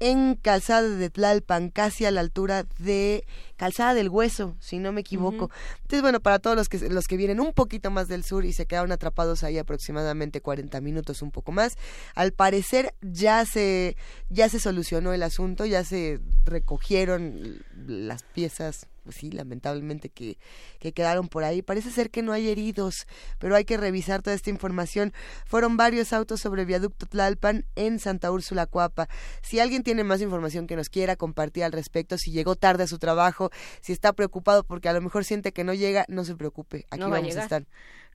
[SPEAKER 8] en Calzada de Tlalpan, casi a la altura de Calzada del Hueso, si no me equivoco. Entonces, bueno, para todos los que, los que vienen un poquito más del sur y se quedaron atrapados ahí aproximadamente 40 minutos, un poco más, al parecer ya se, ya se solucionó el asunto, ya se recogieron las piezas pues sí, lamentablemente que, que quedaron por ahí. Parece ser que no hay heridos, pero hay que revisar toda esta información. Fueron varios autos sobre viaducto Tlalpan en Santa Úrsula Cuapa. Si alguien tiene más información que nos quiera compartir al respecto, si llegó tarde a su trabajo, si está preocupado porque a lo mejor siente que no llega, no se preocupe, aquí vamos a, estar.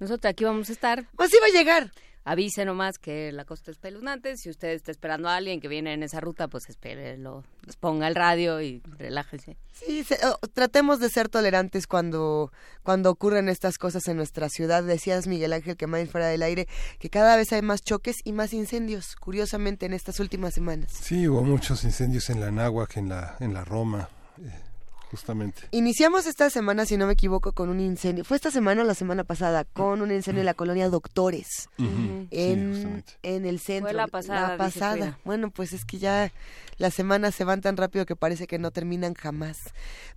[SPEAKER 2] Nosotros aquí vamos a estar.
[SPEAKER 8] Pues sí va a llegar
[SPEAKER 2] avise nomás que la costa es espeluznante. Si usted está esperando a alguien que viene en esa ruta, pues espérelo, ponga el radio y relájese.
[SPEAKER 8] Sí, oh, tratemos de ser tolerantes cuando, cuando ocurren estas cosas en nuestra ciudad. Decías, Miguel Ángel, que más fuera del aire, que cada vez hay más choques y más incendios, curiosamente, en estas últimas semanas.
[SPEAKER 1] Sí, hubo muchos incendios en la Náhuac, en la, en la Roma. Eh, justamente.
[SPEAKER 8] Iniciamos esta semana, si no me equivoco, con un incendio. Fue esta semana o la semana pasada, con un incendio en la colonia Doctores. en, en, el centro.
[SPEAKER 2] Fue la pasada.
[SPEAKER 8] La pasada. Bueno, pues es que ya las semanas se van tan rápido que parece que no terminan jamás.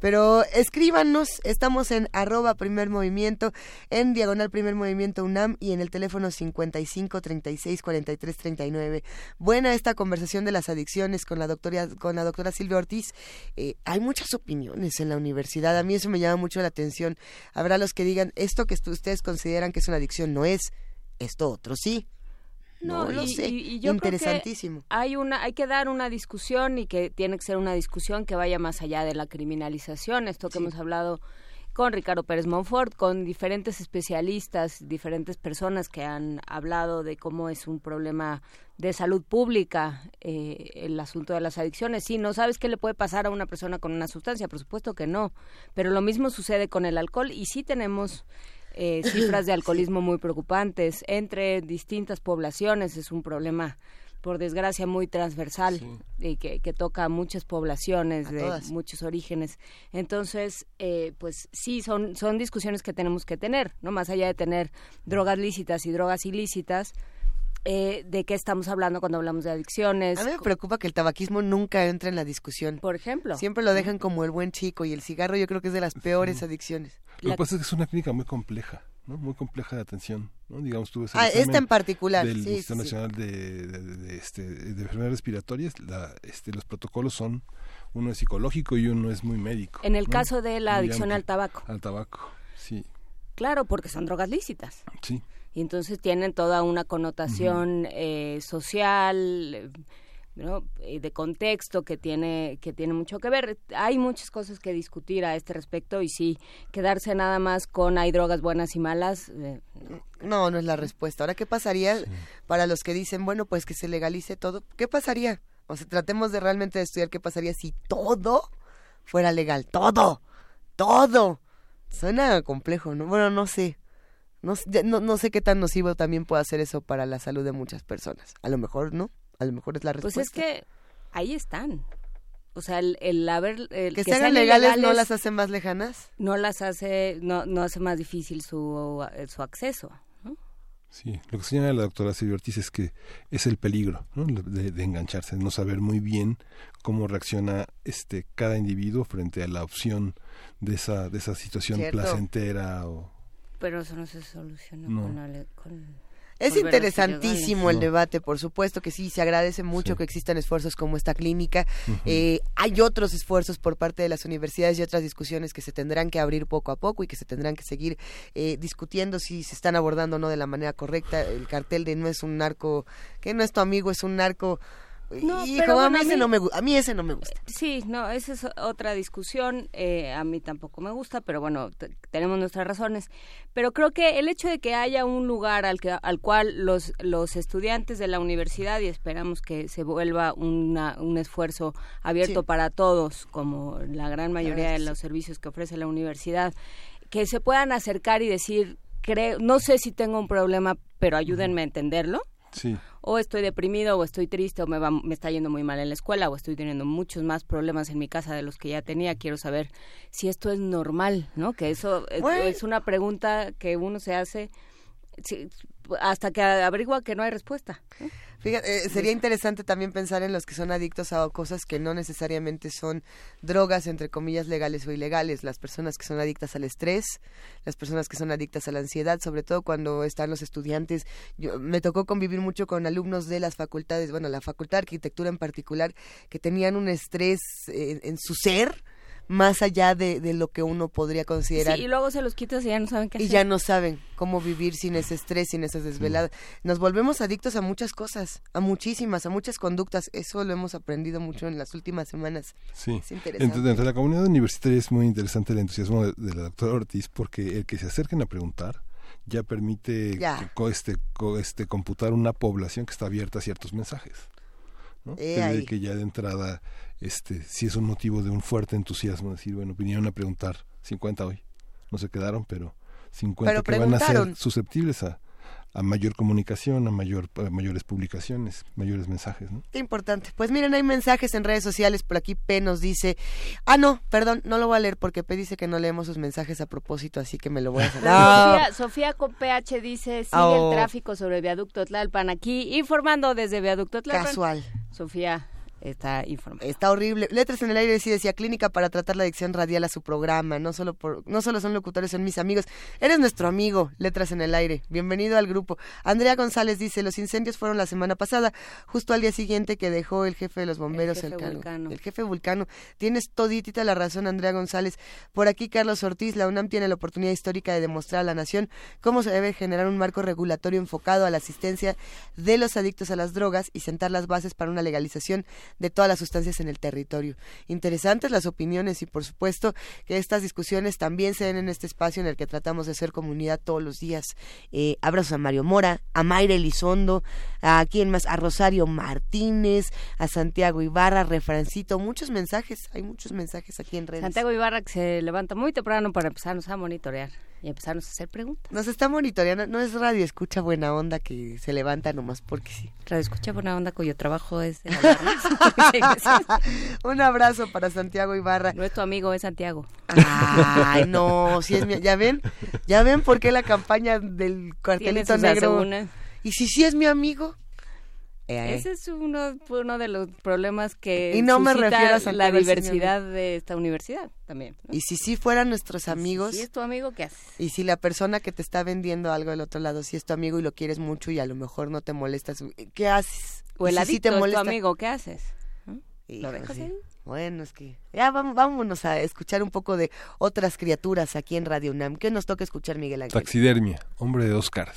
[SPEAKER 8] Pero escríbanos, estamos en arroba primer movimiento, en diagonal primer movimiento UNAM y en el teléfono 55 36 43 39. Buena esta conversación de las adicciones con la doctora, con la doctora Silvia Ortiz. Eh, hay muchas opiniones en la universidad. A mí eso me llama mucho la atención. Habrá los que digan, esto que ustedes consideran que es una adicción no es, esto otro sí. No, lo sé. Interesantísimo.
[SPEAKER 2] hay una, hay que dar una discusión y que tiene que ser una discusión que vaya más allá de la criminalización. Esto que hemos hablado con Ricardo Pérez Monfort, con diferentes especialistas, diferentes personas que han hablado de cómo es un problema de salud pública eh, el asunto de las adicciones. Sí, no sabes qué le puede pasar a una persona con una sustancia, por supuesto que no, pero lo mismo sucede con el alcohol y sí tenemos eh, cifras de alcoholismo muy preocupantes entre distintas poblaciones, es un problema por desgracia muy transversal y que, toca a muchas poblaciones de muchos orígenes. Entonces, eh, pues sí, son, son discusiones que tenemos que tener, ¿no? Más allá de tener drogas lícitas y drogas ilícitas, eh, de qué estamos hablando cuando hablamos de adicciones.
[SPEAKER 8] A mí me preocupa que el tabaquismo nunca entre en la discusión.
[SPEAKER 2] Por ejemplo.
[SPEAKER 8] Siempre lo dejan como el buen chico y el cigarro yo creo que es de las peores adicciones.
[SPEAKER 1] Lo que pasa es que es una clínica muy compleja. ¿no? muy compleja de atención. ¿no? Digamos, tuve
[SPEAKER 8] ah, esta en particular.
[SPEAKER 1] Del
[SPEAKER 8] sí,
[SPEAKER 1] Instituto Nacional De, de, este, de Enfermedades Respiratorias, la, este, los protocolos son, uno es psicológico y uno es muy médico.
[SPEAKER 2] En el caso de la adicción al tabaco.
[SPEAKER 1] Al tabaco, sí.
[SPEAKER 2] Claro, porque son drogas lícitas.
[SPEAKER 1] Sí.
[SPEAKER 2] Y entonces tienen toda una connotación eh, social, ¿no? Eh, de contexto que tiene que tiene mucho que ver. Hay muchas cosas que discutir a este respecto y sí quedarse nada más con hay drogas buenas y malas eh,
[SPEAKER 8] no. No es la respuesta. Ahora qué pasaría para los que dicen bueno pues que se legalice todo qué pasaría o sea tratemos de realmente estudiar qué pasaría si todo fuera legal. Todo todo. Suena complejo no bueno no sé no, no, no sé qué tan nocivo también puede hacer eso para la salud de muchas personas a lo mejor no a lo mejor es la respuesta.
[SPEAKER 2] Pues es que ahí están. O sea, el, el haber... El
[SPEAKER 8] que, sean legales, no las hace más lejanas.
[SPEAKER 2] No las hace, no, no hace más difícil su, su acceso.
[SPEAKER 1] Sí, lo que señala la doctora Silvia Ortiz es que es el peligro de, de, engancharse, no saber muy bien cómo reacciona este cada individuo frente a la opción de esa de esa situación placentera o
[SPEAKER 2] pero eso no se soluciona con, con
[SPEAKER 8] es interesantísimo el debate, por supuesto que sí, se agradece mucho que existan esfuerzos como esta clínica. eh, hay otros esfuerzos por parte de las universidades y otras discusiones que se tendrán que abrir poco a poco y que se tendrán que seguir eh, discutiendo si se están abordando o no de la manera correcta. El cartel de no es un narco, que no es tu amigo, es un narco no, pero a, mí ese no me, a mí ese no me gusta.
[SPEAKER 2] Sí, no, esa es otra discusión. Eh, a mí tampoco me gusta, pero bueno, tenemos nuestras razones. Pero creo que el hecho de que haya un lugar al, que, al cual los, los estudiantes de la universidad, y esperamos que se vuelva una, un esfuerzo abierto para todos, como la gran mayoría de los servicios que ofrece la universidad, que se puedan acercar y decir, creo, no sé si tengo un problema, pero ayúdenme a entenderlo o estoy deprimido, o estoy triste, o me, va, me está yendo muy mal en la escuela, o estoy teniendo muchos más problemas en mi casa de los que ya tenía. Quiero saber si esto es normal, ¿no? Que eso es, una pregunta que uno se hace hasta que averigua que no hay respuesta.
[SPEAKER 8] Fíjate, eh, sería interesante también pensar en los que son adictos a cosas que no necesariamente son drogas, entre comillas, legales o ilegales. Las personas que son adictas al estrés, las personas que son adictas a la ansiedad, sobre todo cuando están los estudiantes. Yo, me tocó convivir mucho con alumnos de las facultades, bueno, la facultad de arquitectura en particular, que tenían un estrés en su ser más allá de, de lo que uno podría considerar.
[SPEAKER 2] Sí, y luego se los quitas y ya no saben qué
[SPEAKER 8] hacer. Y ya no saben cómo vivir sin ese estrés, sin esas desveladas. Nos volvemos adictos a muchas cosas, a muchísimas, a muchas conductas. Eso lo hemos aprendido mucho en las últimas semanas.
[SPEAKER 1] Sí. Es interesante. Dentro de la comunidad universitaria es muy interesante el entusiasmo de, la doctora Ortiz porque el que se acerquen a preguntar ya permite este, este, computar una población que está abierta a ciertos mensajes. ¿No? que ya de entrada este si es un motivo de un fuerte entusiasmo decir bueno vinieron a preguntar 50 hoy no se quedaron pero 50 que van a ser susceptibles a, a mayor comunicación, a mayor mayores publicaciones, mayores mensajes. ¿no?
[SPEAKER 8] Qué importante. Pues miren, hay mensajes en redes sociales. Por aquí P nos dice, ah, no, perdón, no lo voy a leer porque P dice que no leemos sus mensajes a propósito, así que me lo voy a
[SPEAKER 2] hacer. Sofía, con PH dice, sigue el oh. tráfico sobre Viaducto Tlalpan aquí, informando desde Viaducto Tlalpan.
[SPEAKER 8] Casual.
[SPEAKER 2] Sofía, está
[SPEAKER 8] Está horrible. Letras en el aire sí decía clínica para tratar la adicción radial a su programa. No solo por, no solo son locutores, son mis amigos. Eres nuestro amigo, Letras en el aire. Bienvenido al grupo. Andrea González dice, los incendios fueron la semana pasada, justo al día siguiente que dejó el jefe de los bomberos
[SPEAKER 2] el jefe vulcano.
[SPEAKER 8] El jefe vulcano. Tienes toditita la razón, Andrea González. Por aquí Carlos Ortiz, la UNAM tiene la oportunidad histórica de demostrar a la nación cómo se debe generar un marco regulatorio enfocado a la asistencia de los adictos a las drogas y sentar las bases para una legalización de todas las sustancias en el territorio. Interesantes las opiniones y por supuesto que estas discusiones también se den en este espacio en el que tratamos de ser comunidad todos los días. Eh, a Mario Mora, a Mayra Elizondo, a quién más, a Rosario Martínez, a Santiago Ibarra, Refrancito, muchos mensajes, hay muchos mensajes aquí en redes.
[SPEAKER 2] Santiago Ibarra que se levanta muy temprano para empezarnos a monitorear y empezarnos a hacer preguntas.
[SPEAKER 8] Nos está monitoreando, no es radio escucha buena onda que se levanta nomás porque sí.
[SPEAKER 2] Radio escucha buena onda cuyo trabajo es
[SPEAKER 8] Un abrazo para Santiago Ibarra.
[SPEAKER 2] No es tu amigo, es Santiago.
[SPEAKER 8] Ay, no, si es mi, ya ven, ya ven por qué la campaña del cuartelito negro. Y si sí es mi amigo.
[SPEAKER 2] Eh, Ese es uno, uno de los problemas que
[SPEAKER 8] y no me refiero a
[SPEAKER 2] la diversidad de esta universidad también.
[SPEAKER 8] Y si sí fueran nuestros amigos.
[SPEAKER 2] Si es tu amigo, ¿qué haces?
[SPEAKER 8] Y si la persona que te está vendiendo algo del otro lado, si es tu amigo y lo quieres mucho y a lo mejor no te molestas, ¿qué haces?
[SPEAKER 2] O el adicto te molesta? tu amigo, ¿qué haces? ¿Lo dejas ahí?
[SPEAKER 8] Bueno, es que ya vamos, vámonos a escuchar un poco de otras criaturas aquí en Radio UNAM. ¿Qué nos toca escuchar, Miguel Ángel?
[SPEAKER 1] Taxidermia, hombre de dos caras.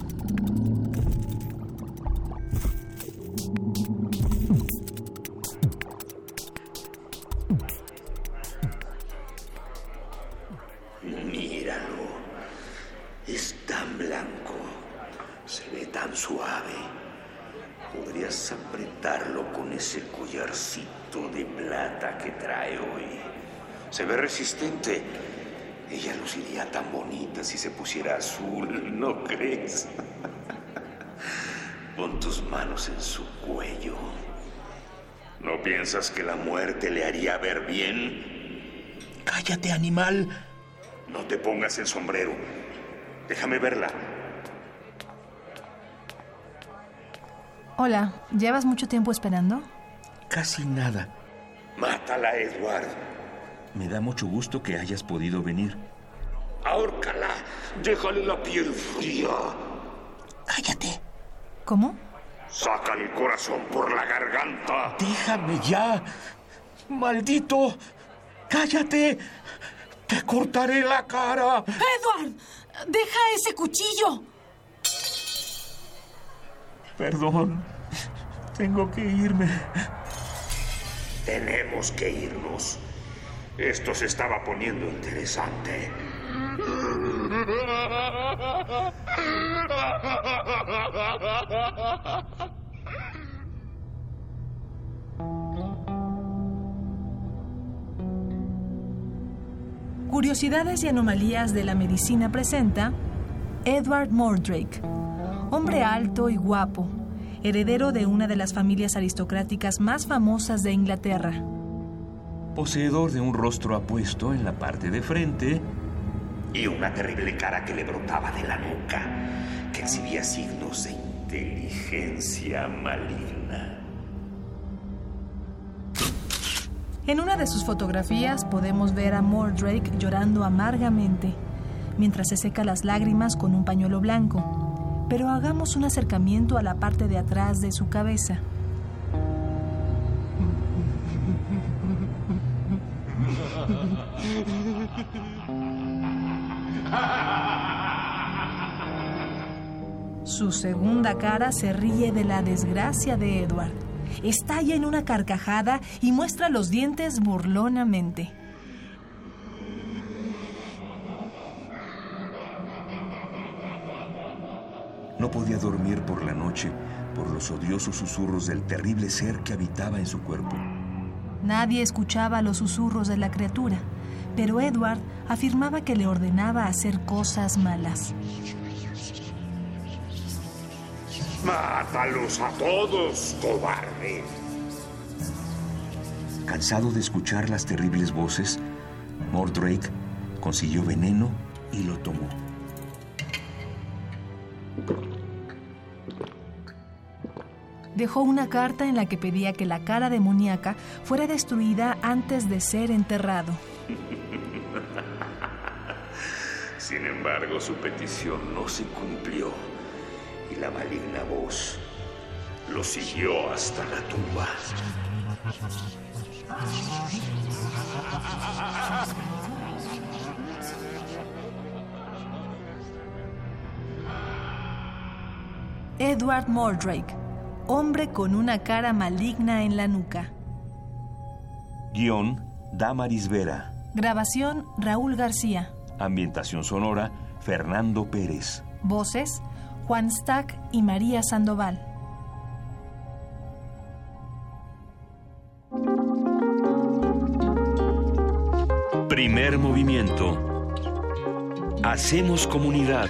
[SPEAKER 9] Apretarlo con ese collarcito de plata que trae hoy. Se ve resistente. Ella luciría tan bonita si se pusiera azul, ¿no crees? Pon tus manos en su cuello. ¿No piensas que la muerte le haría ver bien?
[SPEAKER 4] Cállate, animal.
[SPEAKER 9] No te pongas el sombrero. Déjame verla.
[SPEAKER 10] Hola, ¿llevas mucho tiempo esperando?
[SPEAKER 4] Casi nada.
[SPEAKER 9] Mátala, Edward.
[SPEAKER 4] Me da mucho gusto que hayas podido venir.
[SPEAKER 9] Ahórcala. Déjale la piel fría.
[SPEAKER 4] Cállate.
[SPEAKER 10] ¿Cómo?
[SPEAKER 9] Sácale el corazón por la garganta.
[SPEAKER 4] Déjame ya. Maldito. Cállate. Te cortaré la cara.
[SPEAKER 10] Edward, deja ese cuchillo.
[SPEAKER 4] Perdón. Tengo que irme.
[SPEAKER 9] Tenemos que irnos. Esto se estaba poniendo interesante.
[SPEAKER 10] Curiosidades y anomalías de la medicina presenta Edward Mordrake hombre alto y guapo, heredero de una de las familias aristocráticas más famosas de Inglaterra.
[SPEAKER 4] Poseedor de un rostro apuesto en la parte de frente
[SPEAKER 9] y una terrible cara que le brotaba de la nuca, que exhibía signos de inteligencia maligna.
[SPEAKER 10] En una de sus fotografías podemos ver a Mordrake llorando amargamente, mientras se seca las lágrimas con un pañuelo blanco pero hagamos un acercamiento a la parte de atrás de su cabeza. Su segunda cara se ríe de la desgracia de Edward. Estalla en una carcajada y muestra los dientes burlonamente.
[SPEAKER 4] No podía dormir por la noche por los odiosos susurros del terrible ser que habitaba en su cuerpo.
[SPEAKER 10] Nadie escuchaba los susurros de la criatura, pero Edward afirmaba que le ordenaba hacer cosas malas.
[SPEAKER 9] Mátalos a todos, cobarde.
[SPEAKER 4] Cansado de escuchar las terribles voces, Mordrake consiguió veneno y lo tomó.
[SPEAKER 10] Dejó una carta en la que pedía que la cara demoníaca fuera destruida antes de ser enterrado.
[SPEAKER 9] Sin embargo, su petición no se cumplió y la maligna voz lo siguió hasta la tumba.
[SPEAKER 10] Edward Mordrake hombre con una cara maligna en la nuca.
[SPEAKER 4] Guión, Damaris Vera.
[SPEAKER 10] Grabación, Raúl García.
[SPEAKER 4] Ambientación sonora, Fernando Pérez.
[SPEAKER 10] Voces, Juan Stack y María Sandoval.
[SPEAKER 11] Primer movimiento. Hacemos comunidad.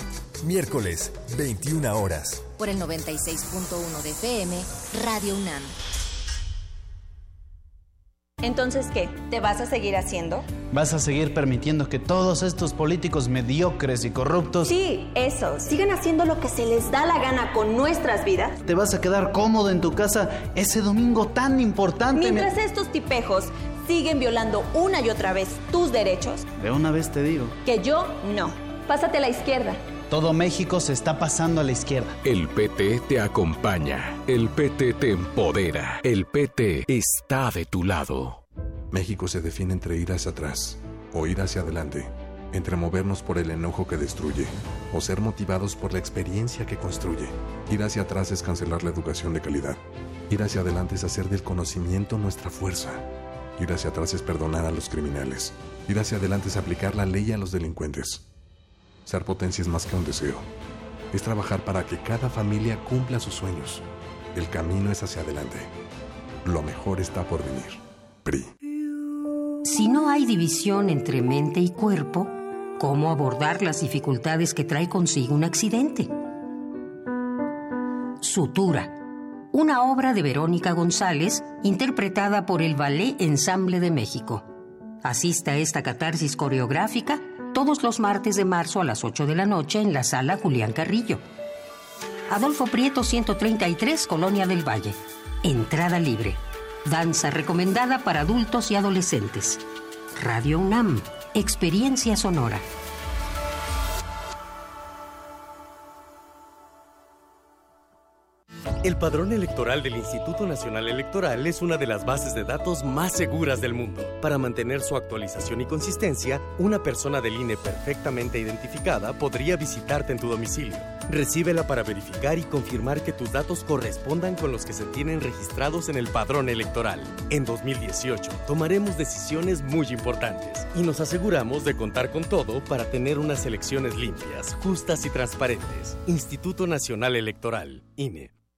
[SPEAKER 12] Miércoles, 21 horas.
[SPEAKER 13] Por el 96.1 de FM, Radio UNAM.
[SPEAKER 14] Entonces, ¿qué? ¿Te vas a seguir haciendo?
[SPEAKER 15] ¿Vas a seguir permitiendo que todos estos políticos mediocres y corruptos...
[SPEAKER 14] Sí, eso. Sigan haciendo lo que se les da la gana con nuestras vidas.
[SPEAKER 15] ¿Te vas a quedar cómodo en tu casa ese domingo tan importante?
[SPEAKER 14] Mientras estos tipejos siguen violando una y otra vez tus derechos.
[SPEAKER 15] De una vez te digo.
[SPEAKER 14] Que yo no. Pásate a la izquierda.
[SPEAKER 15] Todo México se está pasando a la izquierda.
[SPEAKER 16] El PT te acompaña. El PT te empodera. El PT está de tu lado.
[SPEAKER 17] México se define entre ir hacia atrás o ir hacia adelante. Entre movernos por el enojo que destruye o ser motivados por la experiencia que construye. Ir hacia atrás es cancelar la educación de calidad. Ir hacia adelante es hacer del conocimiento nuestra fuerza. Ir hacia atrás es perdonar a los criminales. Ir hacia adelante es aplicar la ley a los delincuentes. Ser potencia es más que un deseo. Es trabajar para que cada familia cumpla sus sueños. El camino es hacia adelante. Lo mejor está por venir. PRI.
[SPEAKER 18] Si no hay división entre mente y cuerpo, ¿cómo abordar las dificultades que trae consigo un accidente? Sutura. Una obra de Verónica González, interpretada por el Ballet Ensamble de México. Asista a esta catarsis coreográfica todos los martes de marzo a las 8 de la noche en la sala Julián Carrillo. Adolfo Prieto 133, Colonia del Valle. Entrada libre. Danza recomendada para adultos y adolescentes. Radio UNAM. Experiencia sonora.
[SPEAKER 19] El padrón electoral del Instituto Nacional Electoral es una de las bases de datos más seguras del mundo. Para mantener su actualización y consistencia, una persona del INE perfectamente identificada podría visitarte en tu domicilio. Recíbela para verificar y confirmar que tus datos correspondan con los que se tienen registrados en el padrón electoral. En 2018 tomaremos decisiones muy importantes y nos aseguramos de contar con todo para tener unas elecciones limpias, justas y transparentes. Instituto Nacional Electoral, INE.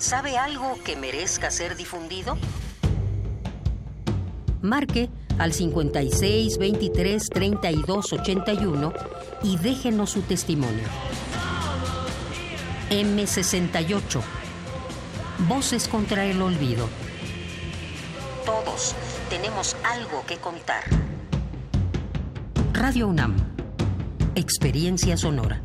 [SPEAKER 18] ¿Sabe algo que merezca ser difundido? Marque al 56 23 32 81 y déjenos su testimonio. M68. Voces contra el olvido. Todos tenemos algo que contar. Radio UNAM. Experiencia sonora.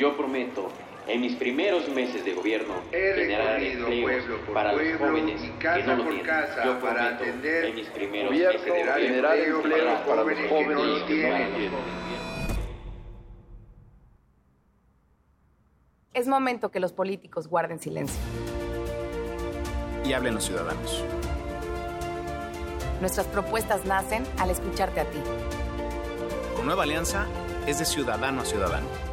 [SPEAKER 20] Yo prometo, en mis primeros meses de gobierno, generar empleos para los jóvenes que no lo tienen. Yo prometo, en mis primeros meses de gobierno,
[SPEAKER 21] generar empleos para los jóvenes que no lo tienen.
[SPEAKER 22] Es momento que los políticos guarden silencio.
[SPEAKER 23] Y hablen los ciudadanos.
[SPEAKER 22] Nuestras propuestas nacen al escucharte a ti.
[SPEAKER 24] Con Nueva Alianza es de ciudadano a ciudadano.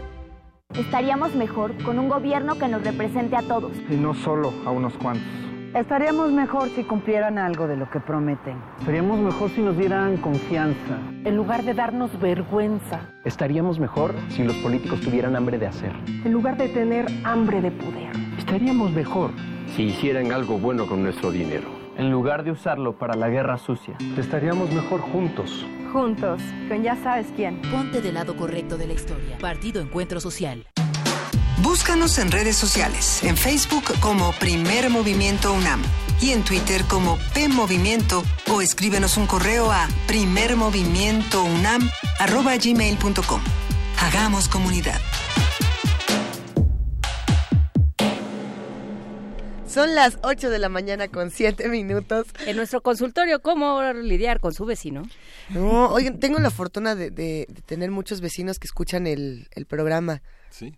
[SPEAKER 14] Estaríamos mejor con un gobierno que nos represente a todos.
[SPEAKER 25] Y no solo a unos cuantos.
[SPEAKER 26] Estaríamos mejor si cumplieran algo de lo que prometen.
[SPEAKER 27] Estaríamos mejor si nos dieran confianza.
[SPEAKER 28] En lugar de darnos vergüenza.
[SPEAKER 17] Estaríamos mejor si los políticos tuvieran hambre de hacer.
[SPEAKER 28] En lugar de tener hambre de poder.
[SPEAKER 17] Estaríamos mejor
[SPEAKER 29] si hicieran algo bueno con nuestro dinero.
[SPEAKER 17] En lugar de usarlo para la guerra sucia.
[SPEAKER 27] Estaríamos mejor juntos.
[SPEAKER 30] Juntos, con ya sabes quién.
[SPEAKER 31] Ponte del lado correcto de la historia. Partido Encuentro Social.
[SPEAKER 32] Búscanos en redes sociales, en Facebook como Primer Movimiento UNAM y en Twitter como P Movimiento o escríbenos un correo a primermovimientounam@gmail.com. Hagamos comunidad.
[SPEAKER 8] Son las 8 de la mañana con 7 minutos.
[SPEAKER 2] En nuestro consultorio, ¿cómo lidiar con su vecino?
[SPEAKER 8] No, oigan, tengo la fortuna de, tener muchos vecinos que escuchan el, el programa.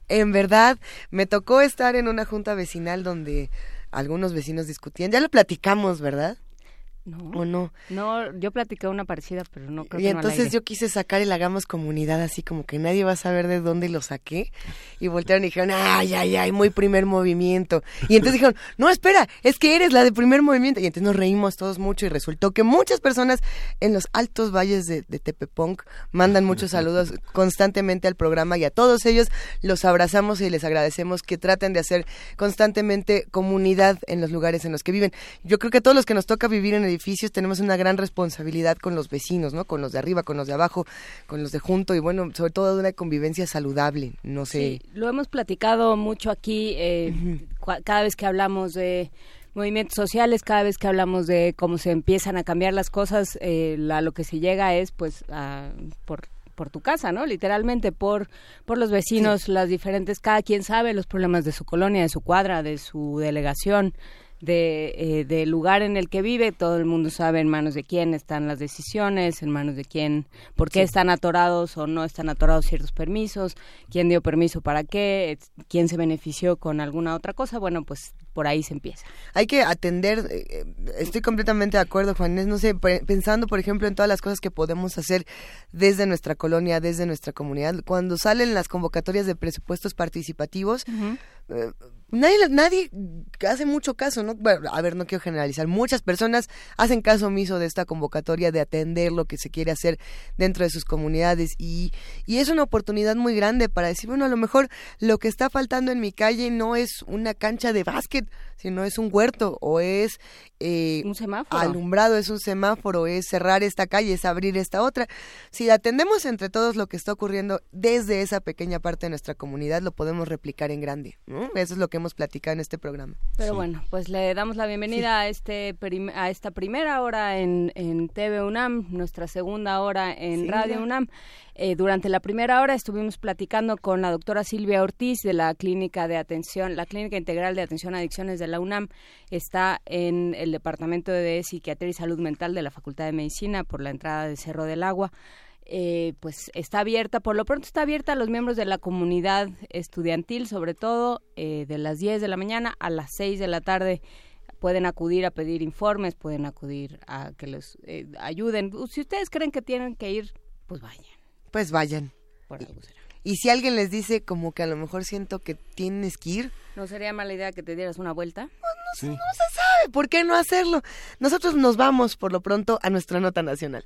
[SPEAKER 8] En verdad, me tocó estar en una junta vecinal donde algunos vecinos discutían. Ya lo platicamos, ¿verdad?
[SPEAKER 2] No.
[SPEAKER 8] ¿O no?
[SPEAKER 2] No, yo platiqué una parecida, pero no creo
[SPEAKER 8] Y entonces yo quise sacar el Hagamos Comunidad así como que nadie va a saber de dónde lo saqué. Y voltearon y dijeron, ay, ay, ay, muy primer movimiento. Y entonces dijeron, no, espera, es que eres la de primer movimiento. Y entonces nos reímos todos mucho y resultó que muchas personas en los altos valles de, de Tepepong mandan muchos saludos constantemente al programa y a todos ellos los abrazamos y les agradecemos que traten de hacer constantemente comunidad en los lugares en los que viven. Yo creo que a todos los que nos toca vivir en edificios tenemos una gran responsabilidad con los vecinos, ¿no? Con los de arriba, con los de abajo, con los de junto y bueno, sobre todo de una convivencia saludable, no sé.
[SPEAKER 2] Sí, lo hemos platicado mucho aquí eh, cada vez que hablamos de movimientos sociales, cada vez que hablamos de cómo se empiezan a cambiar las cosas, eh, lo que se llega es pues a, por por tu casa, ¿no? Literalmente por por los vecinos, las diferentes, cada quien sabe los problemas de su colonia, de su cuadra, de su delegación, de, eh, del lugar en el que vive, todo el mundo sabe en manos de quién están las decisiones, en manos de quién, por qué están atorados o no están atorados ciertos permisos, quién dio permiso para qué, quién se benefició con alguna otra cosa, bueno, pues por ahí se empieza.
[SPEAKER 8] Hay que atender, eh, eh, estoy completamente de acuerdo, Juanes, no sé, pensando por ejemplo en todas las cosas que podemos hacer desde nuestra colonia, desde nuestra comunidad, cuando salen las convocatorias de presupuestos participativos, nadie, nadie hace mucho caso, ¿no? Bueno, a ver, no quiero generalizar. Muchas personas hacen caso omiso de esta convocatoria de atender lo que se quiere hacer dentro de sus comunidades y, y es una oportunidad muy grande para decir, bueno, a lo mejor lo que está faltando en mi calle no es una cancha de básquet, sino es un huerto o es
[SPEAKER 2] eh, un semáforo.
[SPEAKER 8] alumbrado, es un semáforo, es cerrar esta calle, es abrir esta otra. Si atendemos entre todos lo que está ocurriendo desde esa pequeña parte de nuestra comunidad, lo podemos replicar en grande. Eso es lo que hemos platicado en este programa.
[SPEAKER 2] Pero bueno, pues le damos la bienvenida a este a esta primera hora en, en TV UNAM, nuestra segunda hora en Radio UNAM. Eh, durante la primera hora estuvimos platicando con la doctora Silvia Ortiz de la Clínica de Atención, la Clínica Integral de Atención a Adicciones de la UNAM. Está en el Departamento de Psiquiatría y Salud Mental de la Facultad de Medicina por la entrada de Cerro del Agua. Eh, pues está abierta, por lo pronto está abierta a los miembros de la comunidad estudiantil, sobre todo eh, de las 10 de la mañana a las 6 de la tarde. Pueden acudir a pedir informes, pueden acudir a que les ayuden. Si ustedes creen que tienen que ir, pues vayan
[SPEAKER 8] pues vayan. y, si alguien les dice como que a lo mejor siento que tienes que ir.
[SPEAKER 2] ¿No sería mala idea que te dieras una vuelta?
[SPEAKER 8] No, no, se sabe, ¿por qué no hacerlo? Nosotros nos vamos por lo pronto a nuestra nota nacional.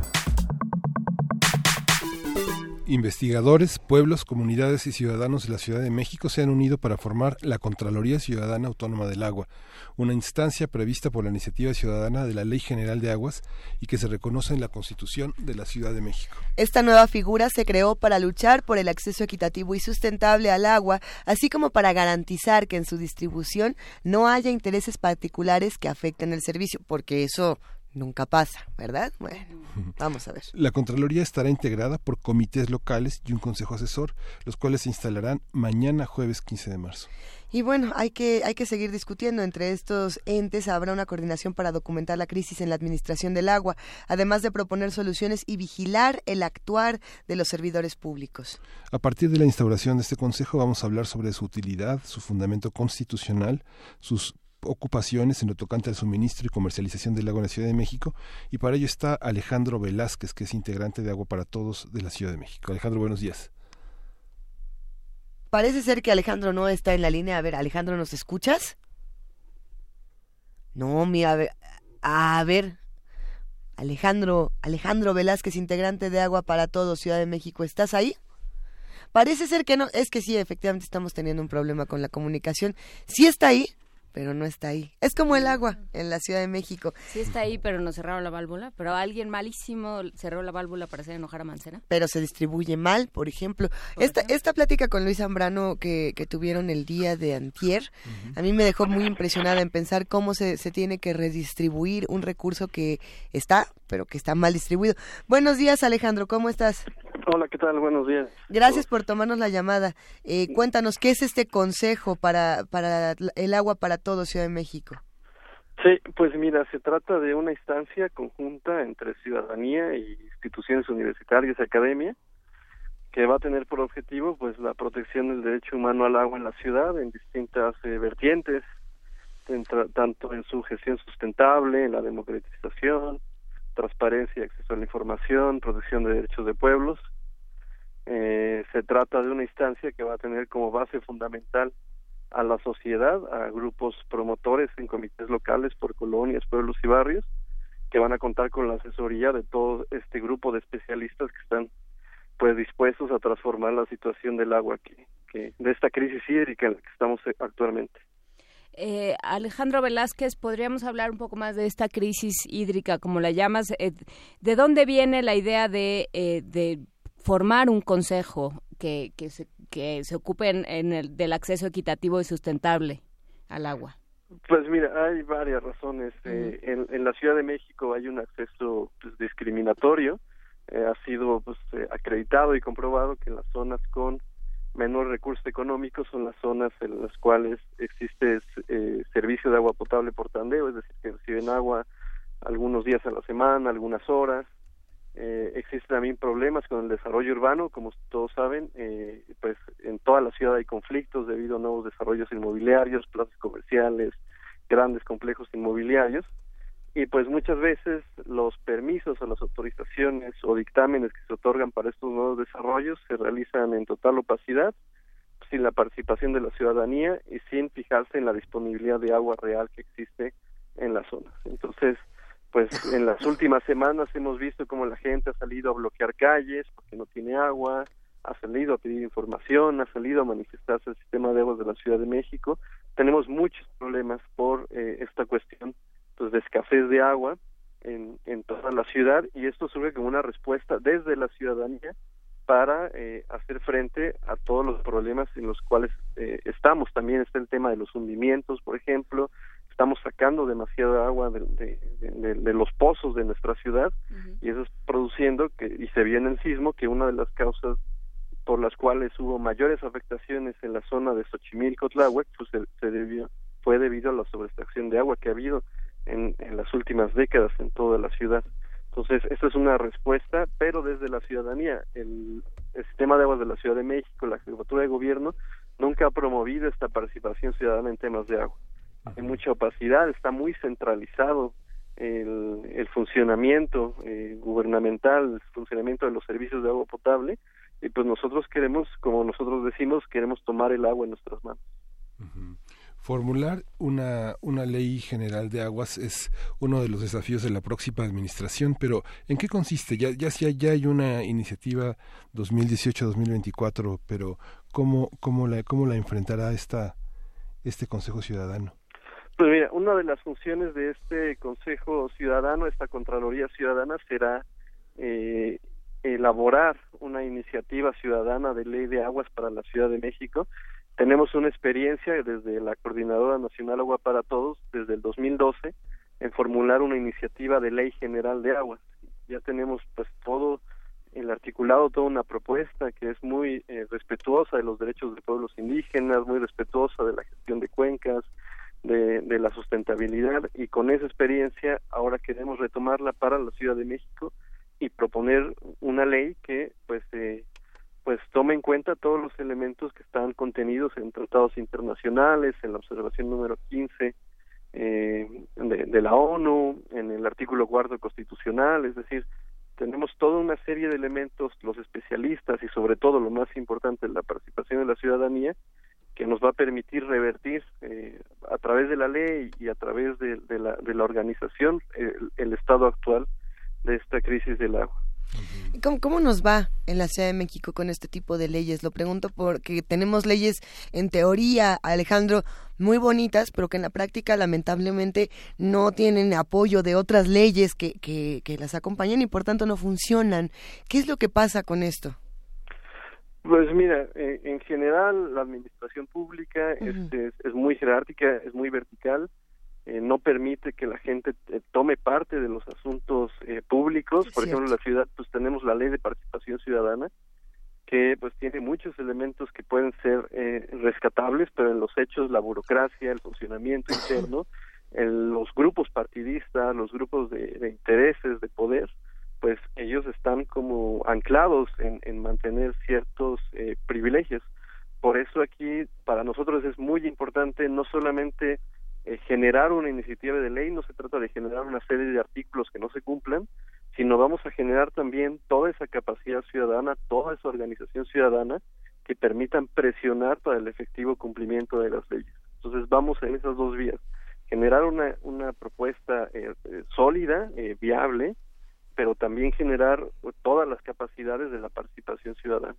[SPEAKER 1] Investigadores, pueblos, comunidades y ciudadanos de la Ciudad de México se han unido para formar la Contraloría Ciudadana Autónoma del Agua, una instancia prevista por la iniciativa ciudadana de la Ley General de Aguas y que se reconoce en la Constitución de la Ciudad de México.
[SPEAKER 8] Esta nueva figura se creó para luchar por el acceso equitativo y sustentable al agua, así como para garantizar que en su distribución no haya intereses particulares que afecten el servicio, porque eso nunca pasa, ¿verdad? Bueno, vamos a ver.
[SPEAKER 1] La Contraloría estará integrada por comités locales y un consejo asesor, los cuales se instalarán mañana jueves 15 de marzo.
[SPEAKER 8] Y bueno, hay que, hay que seguir discutiendo. Entre estos entes habrá una coordinación para documentar la crisis en la administración del agua, además de proponer soluciones y vigilar el actuar de los servidores públicos.
[SPEAKER 1] A partir de la instauración de este Consejo vamos a hablar sobre su utilidad, su fundamento constitucional, sus ocupaciones en lo tocante al suministro y comercialización del agua en la Ciudad de México y para ello está Alejandro Velázquez, que es integrante de Agua para Todos de la Ciudad de México. Alejandro, buenos días.
[SPEAKER 8] Parece ser que Alejandro no está en la línea. A ver, Alejandro, ¿nos escuchas? No, mira, a ver, a ver. Alejandro, Alejandro Velázquez, integrante de Agua para Todos, Ciudad de México, ¿estás ahí? Parece ser que no, es que sí, efectivamente estamos teniendo un problema con la comunicación. Sí está ahí, pero no está ahí. Es como el agua en la Ciudad de México.
[SPEAKER 2] Sí está ahí, pero no cerraron la válvula. Pero alguien malísimo cerró la válvula para hacer enojar a Mancera.
[SPEAKER 8] Pero se distribuye mal, por ejemplo. esta, esta plática con Luis Zambrano que, que tuvieron el día de antier, a mí me dejó muy impresionada en pensar cómo se, se tiene que redistribuir un recurso que está, pero que está mal distribuido. Buenos días, Alejandro, ¿cómo estás?
[SPEAKER 33] Hola, ¿qué tal? Buenos días.
[SPEAKER 8] Gracias por tomarnos la llamada. Eh, cuéntanos, ¿qué es este consejo para, para el agua para todo Ciudad de México?
[SPEAKER 33] Sí, pues mira, se trata de una instancia conjunta entre ciudadanía y instituciones universitarias y academia que va a tener por objetivo pues la protección del derecho humano al agua en la ciudad en distintas eh, vertientes, tanto en su gestión sustentable, en la democratización, transparencia, acceso a la información, protección de derechos de pueblos. Eh, se trata de una instancia que va a tener como base fundamental a la sociedad, a grupos promotores en comités locales por colonias, pueblos y barrios, que van a contar con la asesoría de todo este grupo de especialistas que están pues dispuestos a transformar la situación del agua que, que de esta crisis hídrica en la que estamos actualmente.
[SPEAKER 2] Eh, Alejandro Velázquez, podríamos hablar un poco más de esta crisis hídrica, como la llamas. Eh, ¿De dónde viene la idea de, eh, de formar un consejo que, que, se, que se ocupe en, el, del acceso equitativo y sustentable al agua?
[SPEAKER 33] Pues mira, hay varias razones. en, en, la Ciudad de México hay un acceso pues, discriminatorio. ha sido pues, acreditado y comprobado que en las zonas con menor recursos económicos son las zonas en las cuales existe eh, servicio de agua potable por tandeo, es decir, que reciben agua algunos días a la semana, algunas horas. Eh, existen también problemas con el desarrollo urbano, como todos saben, eh, pues en toda la ciudad hay conflictos debido a nuevos desarrollos inmobiliarios, plazas comerciales, grandes complejos inmobiliarios y pues muchas veces los permisos o las autorizaciones o dictámenes que se otorgan para estos nuevos desarrollos se realizan en total opacidad, sin la participación de la ciudadanía y sin fijarse en la disponibilidad de agua real que existe en la zona. Entonces, pues en las últimas semanas hemos visto cómo la gente ha salido a bloquear calles porque no tiene agua, ha salido a pedir información, ha salido a manifestarse el sistema de aguas de la Ciudad de México. Tenemos muchos problemas por eh, esta cuestión pues, de escasez de agua en, en toda la ciudad y esto surge como una respuesta desde la ciudadanía para eh, hacer frente a todos los problemas en los cuales eh, estamos. También está el tema de los hundimientos, por ejemplo. Estamos sacando demasiada agua de, de, de, los pozos de nuestra ciudad y eso es produciendo que y se viene el sismo que una de las causas por las cuales hubo mayores afectaciones en la zona de Xochimilco, Tláhuac, pues se, se debió fue debido a la sobreextracción de agua que ha habido en, en las últimas décadas en toda la ciudad. Entonces, esta es una respuesta, pero desde la ciudadanía. El, sistema de aguas de la Ciudad de México, la Jefatura de Gobierno, nunca ha promovido esta participación ciudadana en temas de agua. Hay mucha opacidad, está muy centralizado el, el funcionamiento eh, gubernamental, el funcionamiento de los servicios de agua potable, y pues nosotros queremos, como nosotros decimos, queremos tomar el agua en nuestras manos.
[SPEAKER 1] Formular una, una ley general de aguas es uno de los desafíos de la próxima administración, pero ¿en qué consiste? Ya, ya, ya hay una iniciativa 2018-2024, pero ¿cómo, cómo, la, ¿cómo la enfrentará esta, este Consejo Ciudadano?
[SPEAKER 33] Pues mira, una de las funciones de este Consejo Ciudadano, esta Contraloría Ciudadana, será eh, elaborar una iniciativa ciudadana de ley de aguas para la Ciudad de México tenemos una experiencia desde la Coordinadora Nacional Agua para Todos, desde el 2012, en formular una iniciativa de ley general de aguas. Ya tenemos pues todo el articulado, toda una propuesta que es muy eh, respetuosa de los derechos de pueblos indígenas, muy respetuosa de la gestión de cuencas, de, de la sustentabilidad y con esa experiencia ahora queremos retomarla para la Ciudad de México y proponer una ley que pues eh, pues tome en cuenta todos los elementos que están contenidos en tratados internacionales, en la observación número 15 eh, de, de, la ONU, en el artículo cuarto constitucional, es decir, tenemos toda una serie de elementos, los especialistas y sobre todo lo más importante, la participación de la ciudadanía, que nos va a permitir revertir eh, a través de la ley y a través de, la, de la, organización el, el estado actual de esta crisis del agua.
[SPEAKER 8] ¿Cómo, ¿Cómo, nos va en la Ciudad de México con este tipo de leyes? Lo pregunto porque tenemos leyes en teoría, Alejandro, muy bonitas, pero que en la práctica lamentablemente no tienen apoyo de otras leyes que, que, que las acompañan y por tanto no funcionan. ¿Qué es lo que pasa con esto?
[SPEAKER 33] Pues mira, eh, en general la administración pública uh -huh. es, es, es, muy jerárquica, es muy vertical eh, no permite que la gente eh, tome parte de los asuntos eh, públicos. Por ejemplo, en la ciudad pues tenemos la ley de participación ciudadana que pues tiene muchos elementos que pueden ser eh, rescatables, pero en los hechos la burocracia, el funcionamiento interno, en los grupos partidistas, los grupos de, de intereses, de poder, pues ellos están como anclados en, en mantener ciertos eh, privilegios. Por eso aquí para nosotros es muy importante no solamente eh, generar una iniciativa de ley, no se trata de generar una serie de artículos que no se cumplan, sino vamos a generar también toda esa capacidad ciudadana, toda esa organización ciudadana que permitan presionar para el efectivo cumplimiento de las leyes. Entonces vamos en esas dos vías, generar una, una propuesta eh, eh, sólida, eh, viable, pero también generar todas las capacidades de la participación ciudadana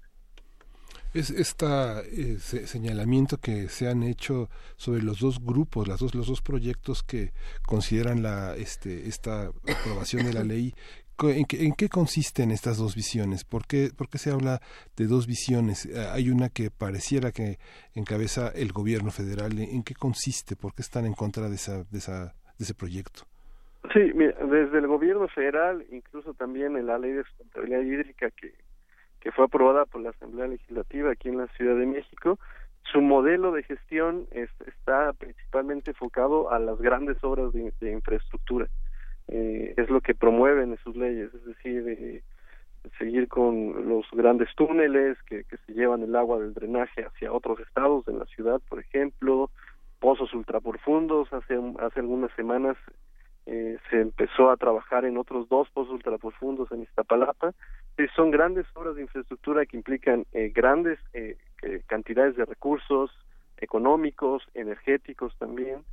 [SPEAKER 34] es este señalamiento que se han hecho sobre los dos grupos, las dos, los dos proyectos que consideran la, este, esta aprobación de la ley. ¿En qué, ¿En qué consisten estas dos visiones? ¿Por qué, ¿Por qué se habla de dos visiones? Eh, hay una que pareciera que encabeza el gobierno federal. ¿En qué consiste? ¿Por qué están en contra de, esa, de, esa, de ese proyecto?
[SPEAKER 33] Sí, mira, desde el gobierno federal, incluso también en la ley de sustentabilidad hídrica que que fue aprobada por la Asamblea Legislativa aquí en la Ciudad de México. Su modelo de gestión es, está principalmente enfocado a las grandes obras de, infraestructura. Eh, es lo que promueven en sus leyes, es decir, seguir con los grandes túneles que, que se llevan el agua del drenaje hacia otros estados de la ciudad, por ejemplo, pozos ultraprofundos. Hace, hace algunas semanas eh, se empezó a trabajar en otros dos pozos ultraprofundos en Iztapalapa. Son grandes obras de infraestructura que implican eh, grandes eh, cantidades de recursos económicos, energéticos también.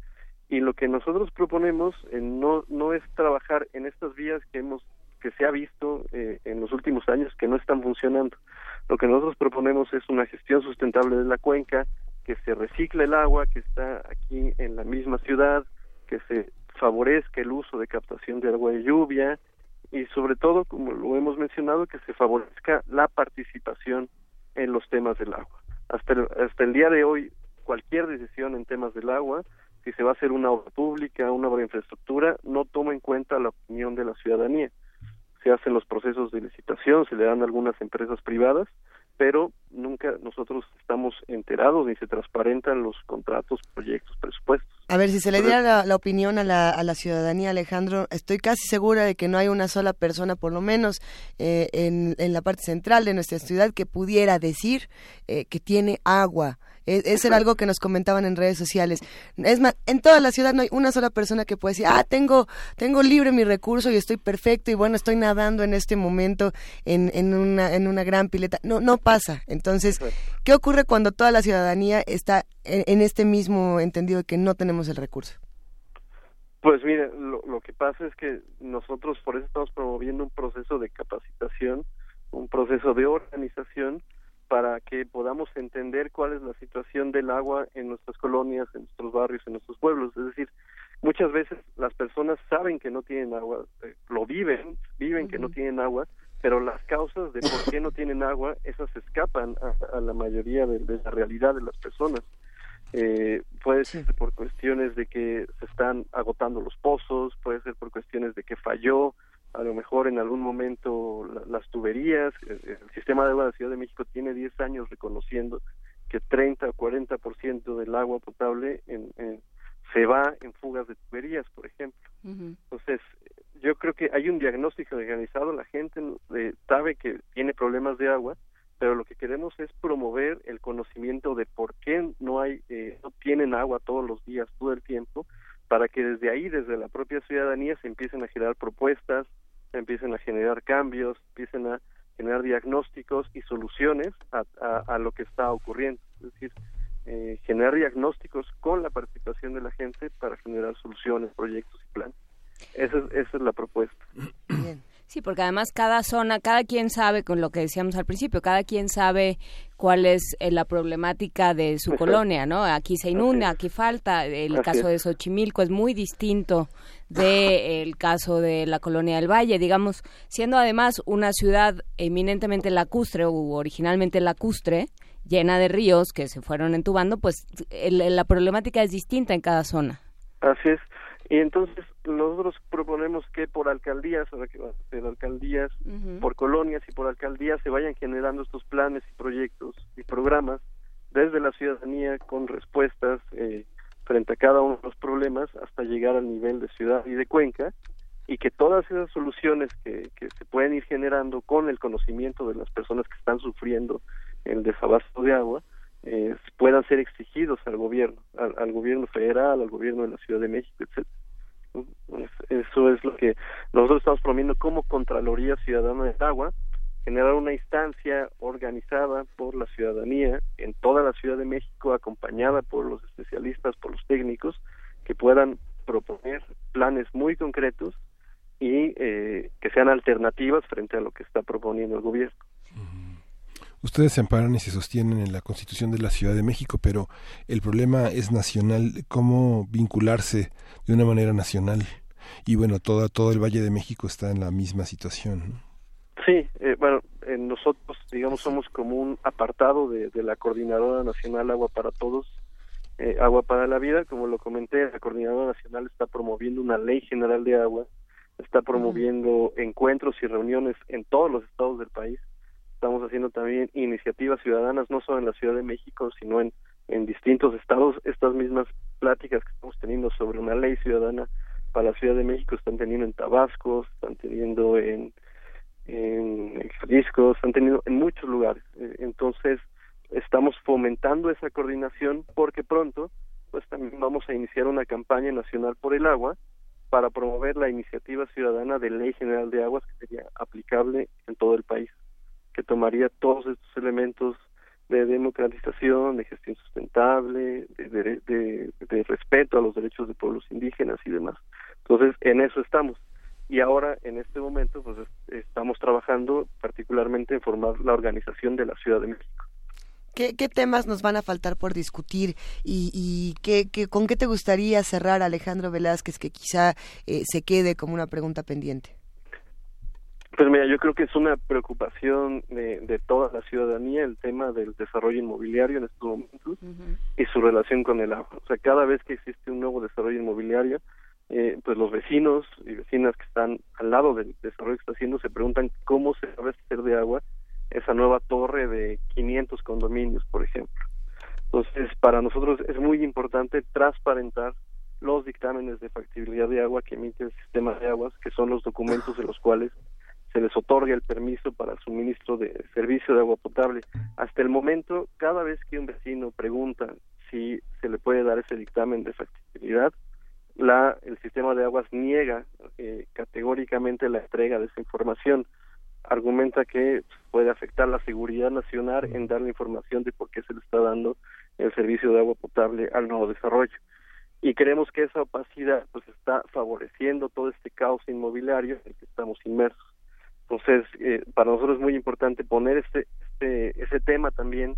[SPEAKER 33] Y lo que nosotros proponemos eh, no no es trabajar en estas vías que hemos que se ha visto eh, en los últimos años que no están funcionando. Lo que nosotros proponemos es una gestión sustentable de la cuenca, que se recicle el agua que está aquí en la misma ciudad, que se favorezca el uso de captación de agua de lluvia y sobre todo, como lo hemos mencionado, que se favorezca la participación en los temas del agua. Hasta el, hasta el día de hoy, cualquier decisión en temas del agua, si se va a hacer una obra pública, una obra de infraestructura, no toma en cuenta la opinión de la ciudadanía. Se hacen los procesos de licitación, se le dan algunas empresas privadas, pero nunca nosotros estamos enterados ni se transparentan los contratos, proyectos, presupuestos.
[SPEAKER 8] A ver, si se le diera la, la opinión a la, a la, ciudadanía, Alejandro, estoy casi segura de que no hay una sola persona, por lo menos eh, en, en, la parte central de nuestra ciudad, que pudiera decir eh, que tiene agua. Es, es era algo que nos comentaban en redes sociales. Es más, en toda la ciudad no hay una sola persona que pueda decir, ah, tengo, tengo libre mi recurso y estoy perfecto y bueno, estoy nadando en este momento en, en, una, en una gran pileta. No, no pasa. Entonces, ¿qué ocurre cuando toda la ciudadanía está en, en este mismo entendido de que no tenemos el recurso?
[SPEAKER 33] Pues mire, lo, lo, que pasa es que nosotros por eso estamos promoviendo un proceso de capacitación, un proceso de organización para que podamos entender cuál es la situación del agua en nuestras colonias, en nuestros barrios, en nuestros pueblos. Es decir, muchas veces las personas saben que no tienen agua, eh, lo viven, viven uh -huh. que no tienen agua, pero las causas de por qué no tienen agua, esas escapan a, a la mayoría de, de, la realidad de las personas. Eh, puede ser por cuestiones de que se están agotando los pozos, puede ser por cuestiones de que falló, a lo mejor en algún momento las tuberías. El, sistema de agua de la Ciudad de México tiene 10 años reconociendo que 30 o 40% del agua potable en, se va en fugas de tuberías, por ejemplo. Entonces, yo creo que hay un diagnóstico organizado, la gente eh, sabe que tiene problemas de agua, pero lo que queremos es promover el conocimiento de por qué no hay eh, no tienen agua todos los días todo el tiempo para que desde ahí desde la propia ciudadanía se empiecen a generar propuestas se empiecen a generar cambios empiecen a generar diagnósticos y soluciones a, a, lo que está ocurriendo es decir eh, generar diagnósticos con la participación de la gente para generar soluciones proyectos y planes esa es, esa es la propuesta
[SPEAKER 35] Bien. Sí, porque además cada zona, cada quien sabe, con lo que decíamos al principio, cada quien sabe cuál es eh, la problemática de su colonia, ¿no? Aquí se inunda, aquí falta. El caso de Xochimilco es muy distinto del caso de la colonia del Valle, digamos, siendo además una ciudad eminentemente lacustre o originalmente lacustre, llena de ríos que se fueron entubando, pues la problemática es distinta en cada zona.
[SPEAKER 33] Así es. Y entonces nosotros proponemos que por alcaldías, ahora que va a ser alcaldías, por colonias y por alcaldías se vayan generando estos planes y proyectos y programas desde la ciudadanía con respuestas eh, frente a cada uno de los problemas hasta llegar al nivel de ciudad y de cuenca y que todas esas soluciones que, que se pueden ir generando con el conocimiento de las personas que están sufriendo el desabasto de agua, eh, puedan ser exigidos al gobierno, al, gobierno federal, al gobierno de la Ciudad de México, etcétera. Eso es lo que nosotros estamos promoviendo como Contraloría Ciudadana del Agua, generar una instancia organizada por la ciudadanía en toda la Ciudad de México, acompañada por los especialistas, por los técnicos, que puedan proponer planes muy concretos y eh, que sean alternativas frente a lo que está proponiendo el gobierno.
[SPEAKER 34] Ustedes se amparan y se sostienen en la Constitución de la Ciudad de México, pero el problema es nacional. ¿Cómo vincularse de una manera nacional? Y bueno, toda, todo el Valle de México está en la misma situación.
[SPEAKER 33] Sí, eh, bueno, nosotros, digamos, somos como un apartado de, la Coordinadora Nacional Agua para Todos, eh, Agua para la Vida. Como lo comenté, la Coordinadora Nacional está promoviendo una ley general de agua, está promoviendo encuentros y reuniones en todos los estados del país Estamos haciendo también iniciativas ciudadanas, no solo en la Ciudad de México, sino en, en distintos estados. Estas mismas pláticas que estamos teniendo sobre una ley ciudadana para la Ciudad de México están teniendo en Tabasco, están teniendo en, en Jalisco, están teniendo en muchos lugares. Eh, entonces, estamos fomentando esa coordinación porque pronto pues también vamos a iniciar una campaña nacional por el agua para promover la iniciativa ciudadana de Ley General de Aguas que sería aplicable en todo el país que tomaría todos estos elementos de democratización, de gestión sustentable, de, respeto a los derechos de pueblos indígenas y demás. Entonces, en eso estamos. Y ahora, en este momento, pues estamos trabajando particularmente en formar la organización de la Ciudad de México.
[SPEAKER 8] ¿Qué, temas nos van a faltar por discutir y, y qué, con qué te gustaría cerrar, Alejandro Velázquez, que quizá eh, se quede como una pregunta pendiente?
[SPEAKER 33] Pues mira, yo creo que es una preocupación de, de toda la ciudadanía el tema del desarrollo inmobiliario en estos momentos y su relación con el agua. O sea, cada vez que existe un nuevo desarrollo inmobiliario, eh, pues los vecinos y vecinas que están al lado del desarrollo que está haciendo se preguntan cómo se va a hacer de agua esa nueva torre de 500 condominios, por ejemplo. Entonces, para nosotros es muy importante transparentar los dictámenes de factibilidad de agua que emite el sistema de aguas, que son los documentos de los cuales se les otorga el permiso para suministro de servicio de agua potable. Hasta el momento, cada vez que un vecino pregunta si se le puede dar ese dictamen de factibilidad, la, el sistema de aguas niega eh, categóricamente la entrega de esa información. Argumenta que puede afectar la seguridad nacional en dar la información de por qué se le está dando el servicio de agua potable al nuevo desarrollo. Y creemos que esa opacidad pues está favoreciendo todo este caos inmobiliario en el que estamos inmersos. Entonces, eh, para nosotros es muy importante poner este, este, ese tema también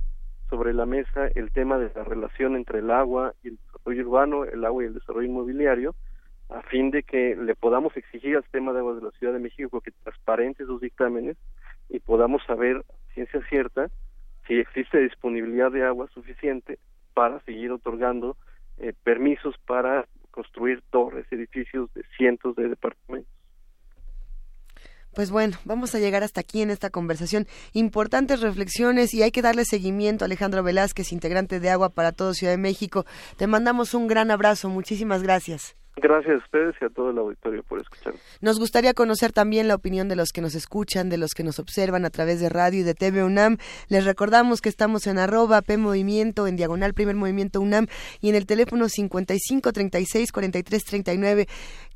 [SPEAKER 33] sobre la mesa, el tema de la relación entre el agua y el desarrollo urbano, el agua y el desarrollo inmobiliario, a fin de que le podamos exigir al sistema de aguas de la Ciudad de México que transparente sus dictámenes y podamos saber, ciencia cierta, si existe disponibilidad de agua suficiente para seguir otorgando eh, permisos para construir torres, edificios de cientos de departamentos.
[SPEAKER 8] Pues bueno, vamos a llegar hasta aquí en esta conversación. Importantes reflexiones y hay que darle seguimiento a Alejandro Velázquez, integrante de Agua para todo Ciudad de México. Te mandamos un gran abrazo. Muchísimas gracias.
[SPEAKER 33] Gracias a ustedes y a todo el auditorio por escuchar.
[SPEAKER 8] Nos gustaría conocer también la opinión de los que nos escuchan, de los que nos observan a través de radio y de TV UNAM. Les recordamos que estamos en arroba P Movimiento, en diagonal Primer Movimiento UNAM y en el teléfono 55 36 43 39.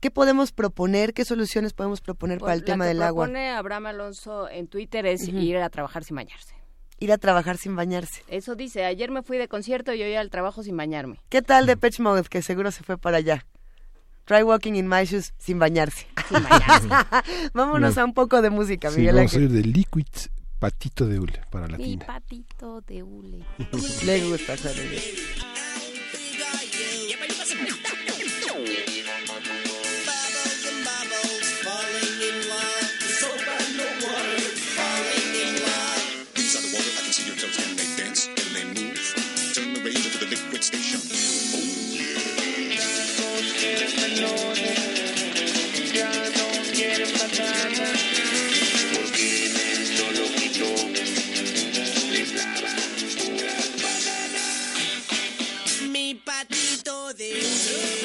[SPEAKER 8] ¿Qué podemos proponer? ¿Qué soluciones podemos proponer
[SPEAKER 2] Pues
[SPEAKER 8] para el
[SPEAKER 2] la
[SPEAKER 8] tema
[SPEAKER 2] que
[SPEAKER 8] del agua?
[SPEAKER 2] propone Abraham Alonso en Twitter es ir a trabajar sin bañarse.
[SPEAKER 8] Ir a trabajar sin bañarse.
[SPEAKER 2] Eso dice, ayer me fui de concierto y hoy al trabajo sin bañarme.
[SPEAKER 8] ¿Qué tal de Pitch Mode, que seguro se fue para allá? Try walking in my shoes sin bañarse. Vámonos
[SPEAKER 1] No.
[SPEAKER 8] a un poco de música,
[SPEAKER 1] Sí,
[SPEAKER 8] Miguel
[SPEAKER 1] vamos a
[SPEAKER 8] Ángel.
[SPEAKER 1] ir de Liquid Patito de Hule para la
[SPEAKER 2] Mi
[SPEAKER 1] tina.
[SPEAKER 2] patito de hule.
[SPEAKER 8] Le gusta, Juan
[SPEAKER 36] patito de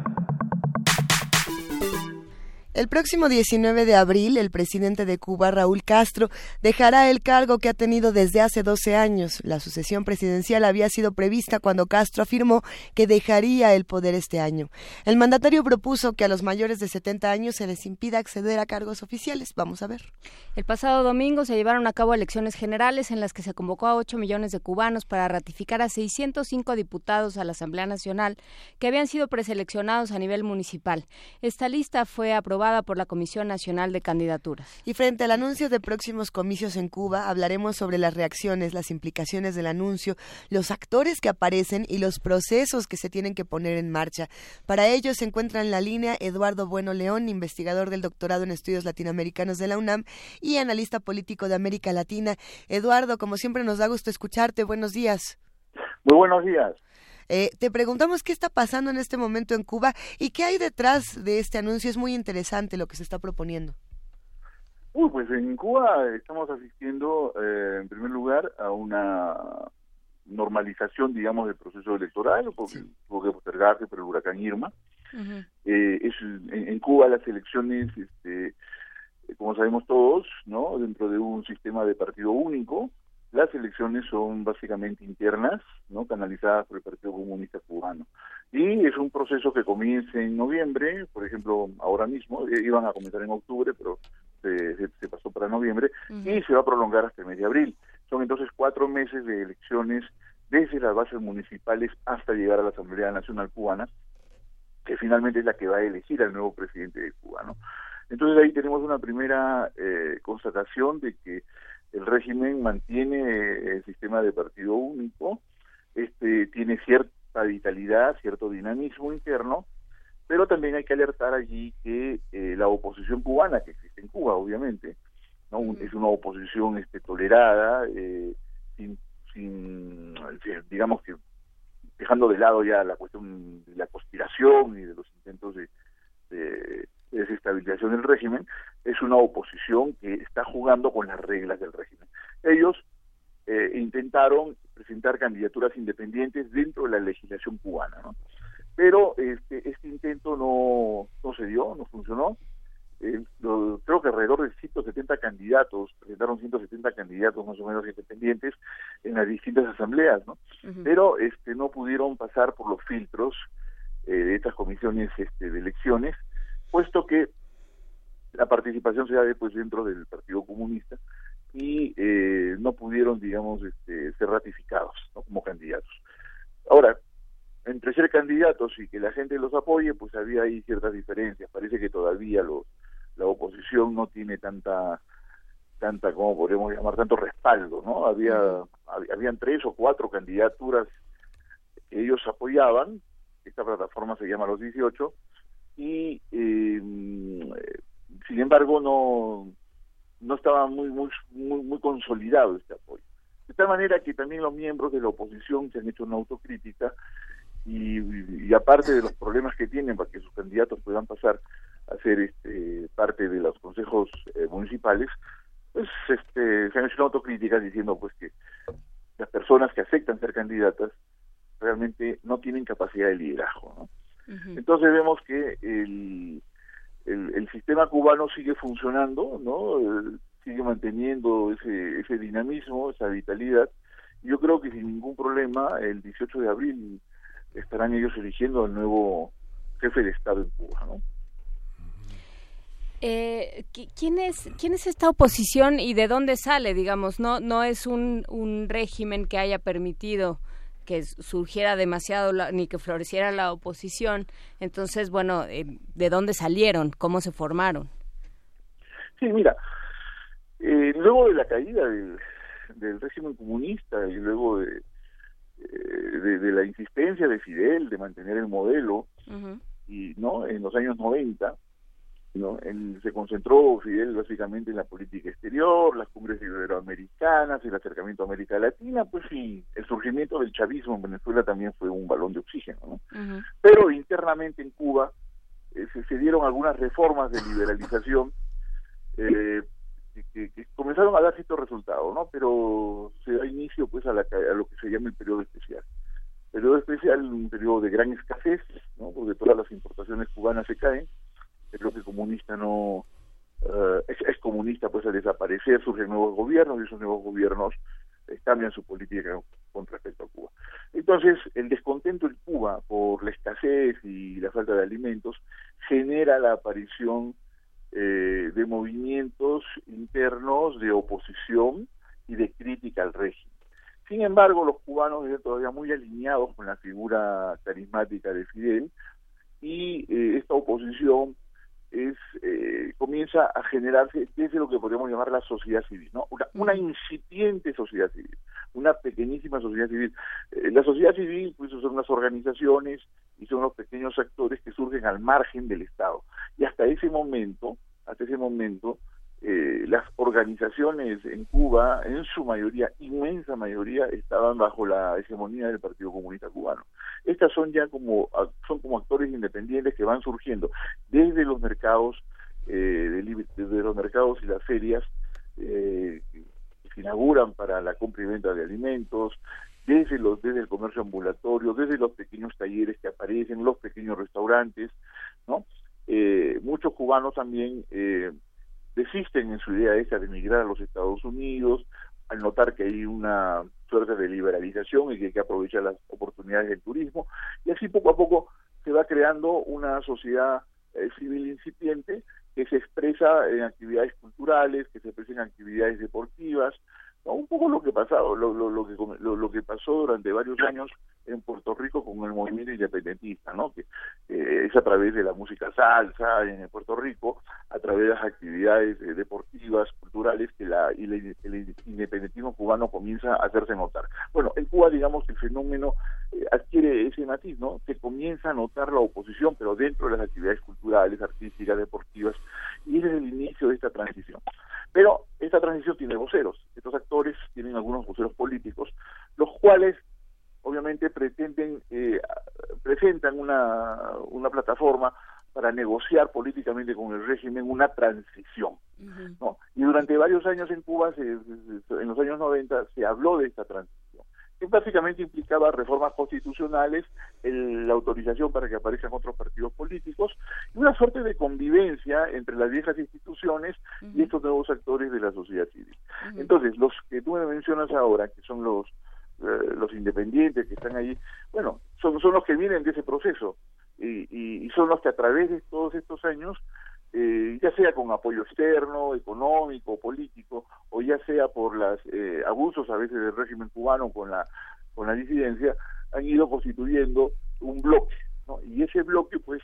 [SPEAKER 8] El próximo 19 de abril, el presidente de Cuba, Raúl Castro, dejará el cargo que ha tenido desde hace 12 años. La sucesión presidencial había sido prevista cuando Castro afirmó que dejaría el poder este año. El mandatario propuso que a los mayores de 70 años se les impida acceder a cargos oficiales. Vamos a ver.
[SPEAKER 2] El pasado domingo se llevaron a cabo elecciones generales en las que se convocó a 8 millones de cubanos para ratificar a 605 diputados a la Asamblea Nacional que habían sido preseleccionados a nivel municipal. Esta lista fue aprobada por la Comisión Nacional de Candidaturas.
[SPEAKER 8] Y frente al anuncio de próximos comicios en Cuba, hablaremos sobre las reacciones, las implicaciones del anuncio, los actores que aparecen y los procesos que se tienen que poner en marcha. Para ello se encuentra en la línea Eduardo Bueno León, investigador del doctorado en estudios latinoamericanos de la UNAM y analista político de América Latina. Eduardo, como siempre nos da gusto escucharte. Buenos días.
[SPEAKER 37] Muy buenos días.
[SPEAKER 8] Eh, te preguntamos qué está pasando en este momento en Cuba y qué hay detrás de este anuncio. Es muy interesante lo que se está proponiendo.
[SPEAKER 37] Uy, pues en Cuba estamos asistiendo, eh, en primer lugar, a una normalización, digamos, del proceso electoral, porque tuvo que postergarse por el huracán Irma. Eh, es, en, en Cuba las elecciones, este, como sabemos todos, no, dentro de un sistema de partido único, las elecciones son básicamente internas, no, canalizadas por el Partido Comunista Cubano. Y es un proceso que comienza en noviembre, por ejemplo, ahora mismo, eh, iban a comenzar en octubre, pero se, se- se pasó para noviembre, y se va a prolongar hasta el mes de abril. Son entonces cuatro meses de elecciones desde las bases municipales hasta llegar a la Asamblea Nacional Cubana, que finalmente es la que va a elegir al nuevo presidente de Cuba, ¿no? Entonces ahí tenemos una primera eh, constatación de que el régimen mantiene eh, el sistema de partido único, este tiene cierta vitalidad, cierto dinamismo interno, pero también hay que alertar allí que eh, la oposición cubana que existe en Cuba, obviamente, ¿no? Un- Es una oposición este, tolerada, eh, sin, sin, digamos que dejando de lado ya la cuestión de la conspiración y de los intentos de- de desestabilización del régimen, es una oposición que está jugando con las reglas del régimen. Ellos eh, intentaron presentar candidaturas independientes dentro de la legislación cubana, ¿no? Pero este, este intento no, no se dio, no funcionó. Eh, lo- creo que alrededor de 170 candidatos, presentaron 170 candidatos más o menos independientes en las distintas asambleas, ¿no? Pero este, no pudieron pasar por los filtros eh, de estas comisiones este, de elecciones, puesto que la participación se da después dentro del Partido Comunista y eh, no pudieron, digamos, este, ser ratificados ¿no? como candidatos. Ahora, entre ser candidatos y que la gente los apoye, pues había ahí ciertas diferencias. Parece que todavía los, la oposición no tiene tanta tanta como podríamos llamar tanto respaldo no había hab- habían tres o cuatro candidaturas que ellos apoyaban esta plataforma se llama los 18 y eh, sin embargo no no estaba muy muy muy muy consolidado este apoyo de tal manera que también los miembros de la oposición se han hecho una autocrítica y, aparte de los problemas que tienen para que sus candidatos puedan pasar a ser este, parte de los consejos eh, municipales, pues este, se han hecho una autocrítica diciendo pues que las personas que aceptan ser candidatas realmente no tienen capacidad de liderazgo. ¿no? Entonces vemos que el, el, el sistema cubano sigue funcionando, ¿no? Eh, sigue manteniendo ese, ese dinamismo, esa vitalidad. Yo creo que sin ningún problema el 18 de abril estarán ellos eligiendo al nuevo jefe de Estado en Cuba, ¿no?
[SPEAKER 35] Eh, qui- ¿quién, es, ¿Quién es esta oposición y de dónde sale, digamos? No, no es un, un régimen que haya permitido que surgiera demasiado la- ni que floreciera la oposición. Entonces, bueno, eh, ¿de dónde salieron? ¿Cómo se formaron?
[SPEAKER 37] Sí, mira, eh, luego de la caída del, del régimen comunista y luego de, eh, de, de la insistencia de Fidel de mantener el modelo, y no en los años 90 no Él se concentró Fidel básicamente en la política exterior las cumbres iberoamericanas el acercamiento a América Latina pues y el surgimiento del chavismo en Venezuela también fue un balón de oxígeno ¿no? pero internamente en Cuba eh, se, se dieron algunas reformas de liberalización eh, que, que- que comenzaron a dar ciertos resultados, ¿no? Pero se da inicio pues a, la a lo que se llama el periodo especial. Periodo especial, un periodo de gran escasez, ¿no? Porque todas las importaciones cubanas se caen, el bloque comunista no eh, es, es comunista pues al desaparecer surgen nuevos gobiernos y esos nuevos gobiernos eh, cambian su política con respecto a Cuba. Entonces, el descontento en Cuba por la escasez y la falta de alimentos genera la aparición eh, de movimientos internos de oposición y de crítica al régimen. Sin embargo, los cubanos están todavía muy alineados con la figura carismática de Fidel y eh, esta oposición es eh, comienza a generarse desde lo que podríamos llamar la sociedad civil, ¿no? Una, una incipiente sociedad civil, una pequeñísima sociedad civil. Eh, la sociedad civil, pues, son las organizaciones y son los pequeños actores que surgen al margen del Estado. Y hasta ese momento, hasta ese momento, eh, las organizaciones en Cuba, en su mayoría, inmensa mayoría, estaban bajo la hegemonía del Partido Comunista Cubano. Estas son ya como son como actores independientes que van surgiendo desde los mercados, eh, de desde los mercados y las ferias eh, que se inauguran para la compra y venta de alimentos, desde los desde el comercio ambulatorio, desde los pequeños talleres que aparecen, los pequeños restaurantes, ¿no? Eh, muchos cubanos también eh, desisten en su idea esa de emigrar a los Estados Unidos al notar que hay una suerte de liberalización y que hay que aprovechar las oportunidades del turismo y así poco a poco se va creando una sociedad eh, civil incipiente que se expresa en actividades culturales, que se expresa en actividades deportivas, ¿no? un poco lo que pasado, lo, lo, lo que lo, lo que pasó durante varios años en Puerto Rico con el movimiento independentista, ¿no? que eh, es a través de la música salsa en Puerto Rico, a través de las actividades eh, deportivas, culturales, que la, y la- el independentismo cubano comienza a hacerse notar. Bueno, en Cuba digamos que el fenómeno eh, adquiere ese matiz, ¿no? Se comienza a notar la oposición, pero dentro de las actividades culturales, artísticas, deportivas, y ese es el inicio de esta transición. Pero esta transición tiene voceros. Estos actores tienen algunos voceros políticos, los cuales obviamente pretenden, eh, presentan una, una plataforma para negociar políticamente con el régimen una transición. ¿no? Y durante varios años en Cuba, se- se- en los años 90, se habló de esta transición, básicamente implicaba reformas constitucionales, el- la autorización para que aparezcan otros partidos políticos y una suerte de convivencia entre las viejas instituciones y estos nuevos actores de la sociedad civil. Entonces, los que tú me mencionas ahora, que son los eh, los independientes que están allí, bueno, son, son los que vienen de ese proceso y, y- y son los que a través de todos estos años, eh, ya sea con apoyo externo, económico, político, o ya sea por los abusos a veces del régimen cubano con la, con la disidencia, han ido constituyendo un bloque. Y ese bloque, pues,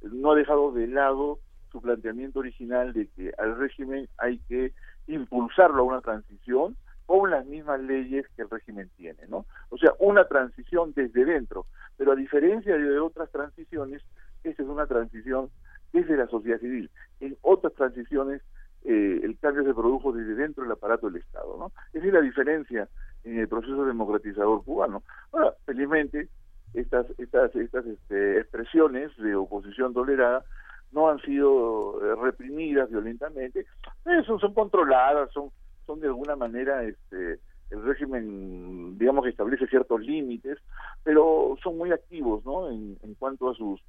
[SPEAKER 37] no ha dejado de lado su planteamiento original de que al régimen hay que impulsarlo a una transición con las mismas leyes que el régimen tiene, ¿no? O sea, una transición desde dentro, pero a diferencia de otras transiciones, esta es una transición desde la sociedad civil. En otras transiciones eh, el cambio se produjo desde dentro del aparato del Estado, ¿no? Esa es la diferencia en el proceso democratizador cubano. Ahora, felizmente, estas estas estas este, expresiones de oposición tolerada no han sido eh, reprimidas violentamente, eh, son, son controladas, son son de alguna manera este el régimen digamos que establece ciertos límites pero son muy activos no en, en cuanto a sus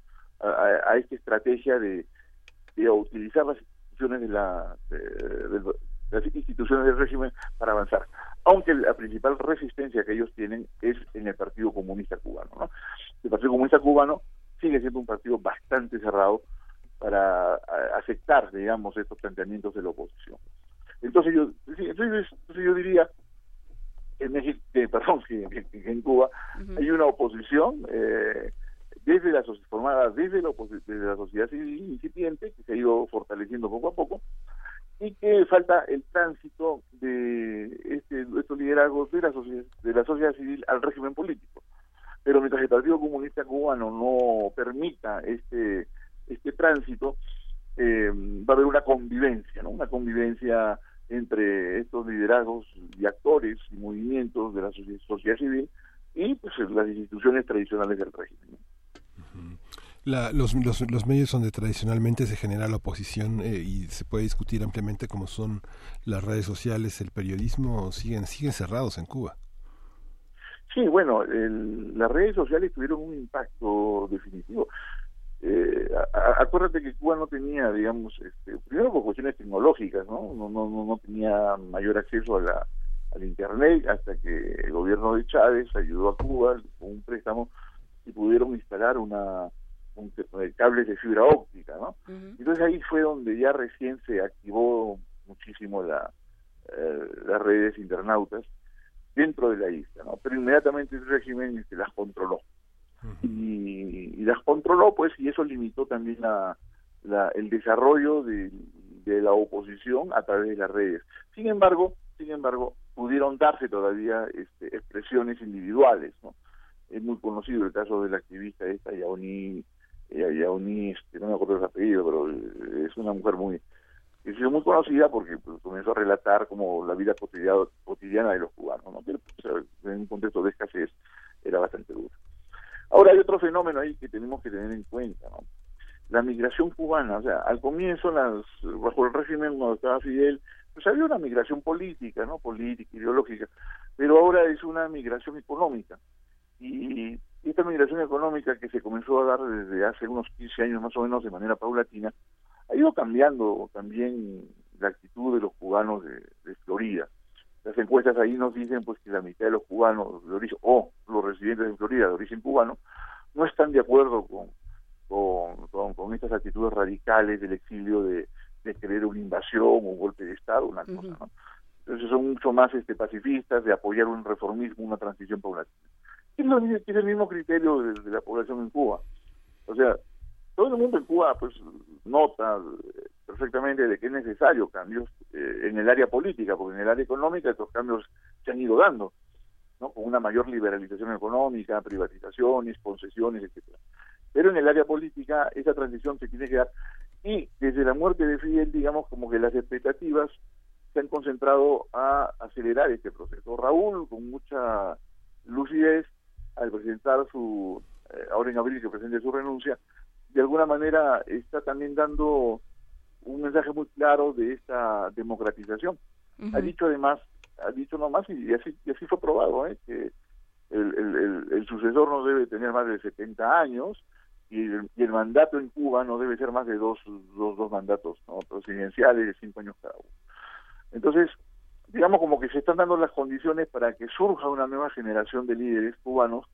[SPEAKER 37] a, a- a esta estrategia de, de utilizar las instituciones de la de- las instituciones del régimen para avanzar. Aunque la principal resistencia que ellos tienen es en el Partido Comunista Cubano ¿no? el Partido Comunista Cubano sigue siendo un partido bastante cerrado para aceptar digamos estos planteamientos de la oposición. Entonces yo, entonces, entonces yo diría en México, que, perdón, en Cuba hay una oposición eh, desde la soci- formada desde la, desde la sociedad civil incipiente que se ha ido fortaleciendo poco a poco y que falta el tránsito de este, estos liderazgos de la sociedad de la sociedad civil al régimen político pero mientras el Partido Comunista Cubano no permita este este tránsito eh, va a haber una convivencia, ¿no? Una convivencia entre estos liderazgos y actores y movimientos de la socie- sociedad civil y pues las instituciones tradicionales del régimen.
[SPEAKER 34] La- los, los, los medios donde tradicionalmente se genera la oposición eh, y se puede discutir ampliamente como son las redes sociales, el periodismo, siguen, siguen cerrados en Cuba.
[SPEAKER 37] Sí, bueno, el- las redes sociales tuvieron un impacto definitivo. Eh, acuérdate que Cuba no tenía, digamos, este, primero por cuestiones tecnológicas, ¿no? No, no, no, no tenía mayor acceso a la, al Internet hasta que el gobierno de Chávez ayudó a Cuba con un préstamo y pudieron instalar una un, eh, cables de fibra óptica, ¿no? Entonces ahí fue donde ya recién se activó muchísimo la, eh, las redes internautas dentro de la isla, ¿no? Pero inmediatamente el régimen este, las controló. y, y las controló, pues, y eso limitó también la, la- el desarrollo de, de la oposición a través de las redes. Sin embargo, sin embargo, pudieron darse todavía este, expresiones individuales, ¿no? Es muy conocido el caso de la activista esta Yaoni, Yaoni, este, no me acuerdo su apellido, pero eh, es una mujer muy sido muy conocida porque pues, comenzó a relatar como la vida cotidiana, cotidiana de los cubanos, ¿no? Pues, en un contexto de escasez era bastante duro. Ahora hay otro fenómeno ahí que tenemos que tener en cuenta, ¿no? La migración cubana, o sea, al comienzo, bajo el régimen cuando estaba Fidel, pues había una migración política, ¿no? Política, ideológica, pero ahora es una migración económica. Y esta migración económica que se comenzó a dar desde hace unos 15 años más o menos de manera paulatina, ha ido cambiando también la actitud de los cubanos de, de Florida. Las encuestas ahí nos dicen pues que la mitad de los cubanos de origen, o los residentes en Florida de origen cubano, no están de acuerdo con, con, con, con estas actitudes radicales del exilio de, de querer una invasión o un golpe de Estado, una cosa, ¿no? Entonces son mucho más este, pacifistas de apoyar un reformismo, una transición paulatina. Es, lo, es el mismo criterio de, de la población en Cuba. O sea, todo el mundo en Cuba pues nota eh, perfectamente de que es necesario cambios eh, en el área política, porque en el área económica estos cambios se han ido dando, ¿no? Con una mayor liberalización económica, privatizaciones, concesiones, etcétera. Pero en el área política esa transición se tiene que dar y desde la muerte de Fidel, digamos como que las expectativas se han concentrado a acelerar este proceso. Raúl, con mucha lucidez, al presentar su, eh, ahora en abril que presente su renuncia, de alguna manera está también dando un mensaje muy claro de esta democratización. Ha dicho además, ha dicho nomás, y así, y así fue probado, ¿eh? que el, el, el, el sucesor no debe tener más de 70 años y el, y el mandato en Cuba no debe ser más de dos, dos, dos mandatos ¿no? presidenciales de cinco años cada uno. Entonces, digamos como que se están dando las condiciones para que surja una nueva generación de líderes cubanos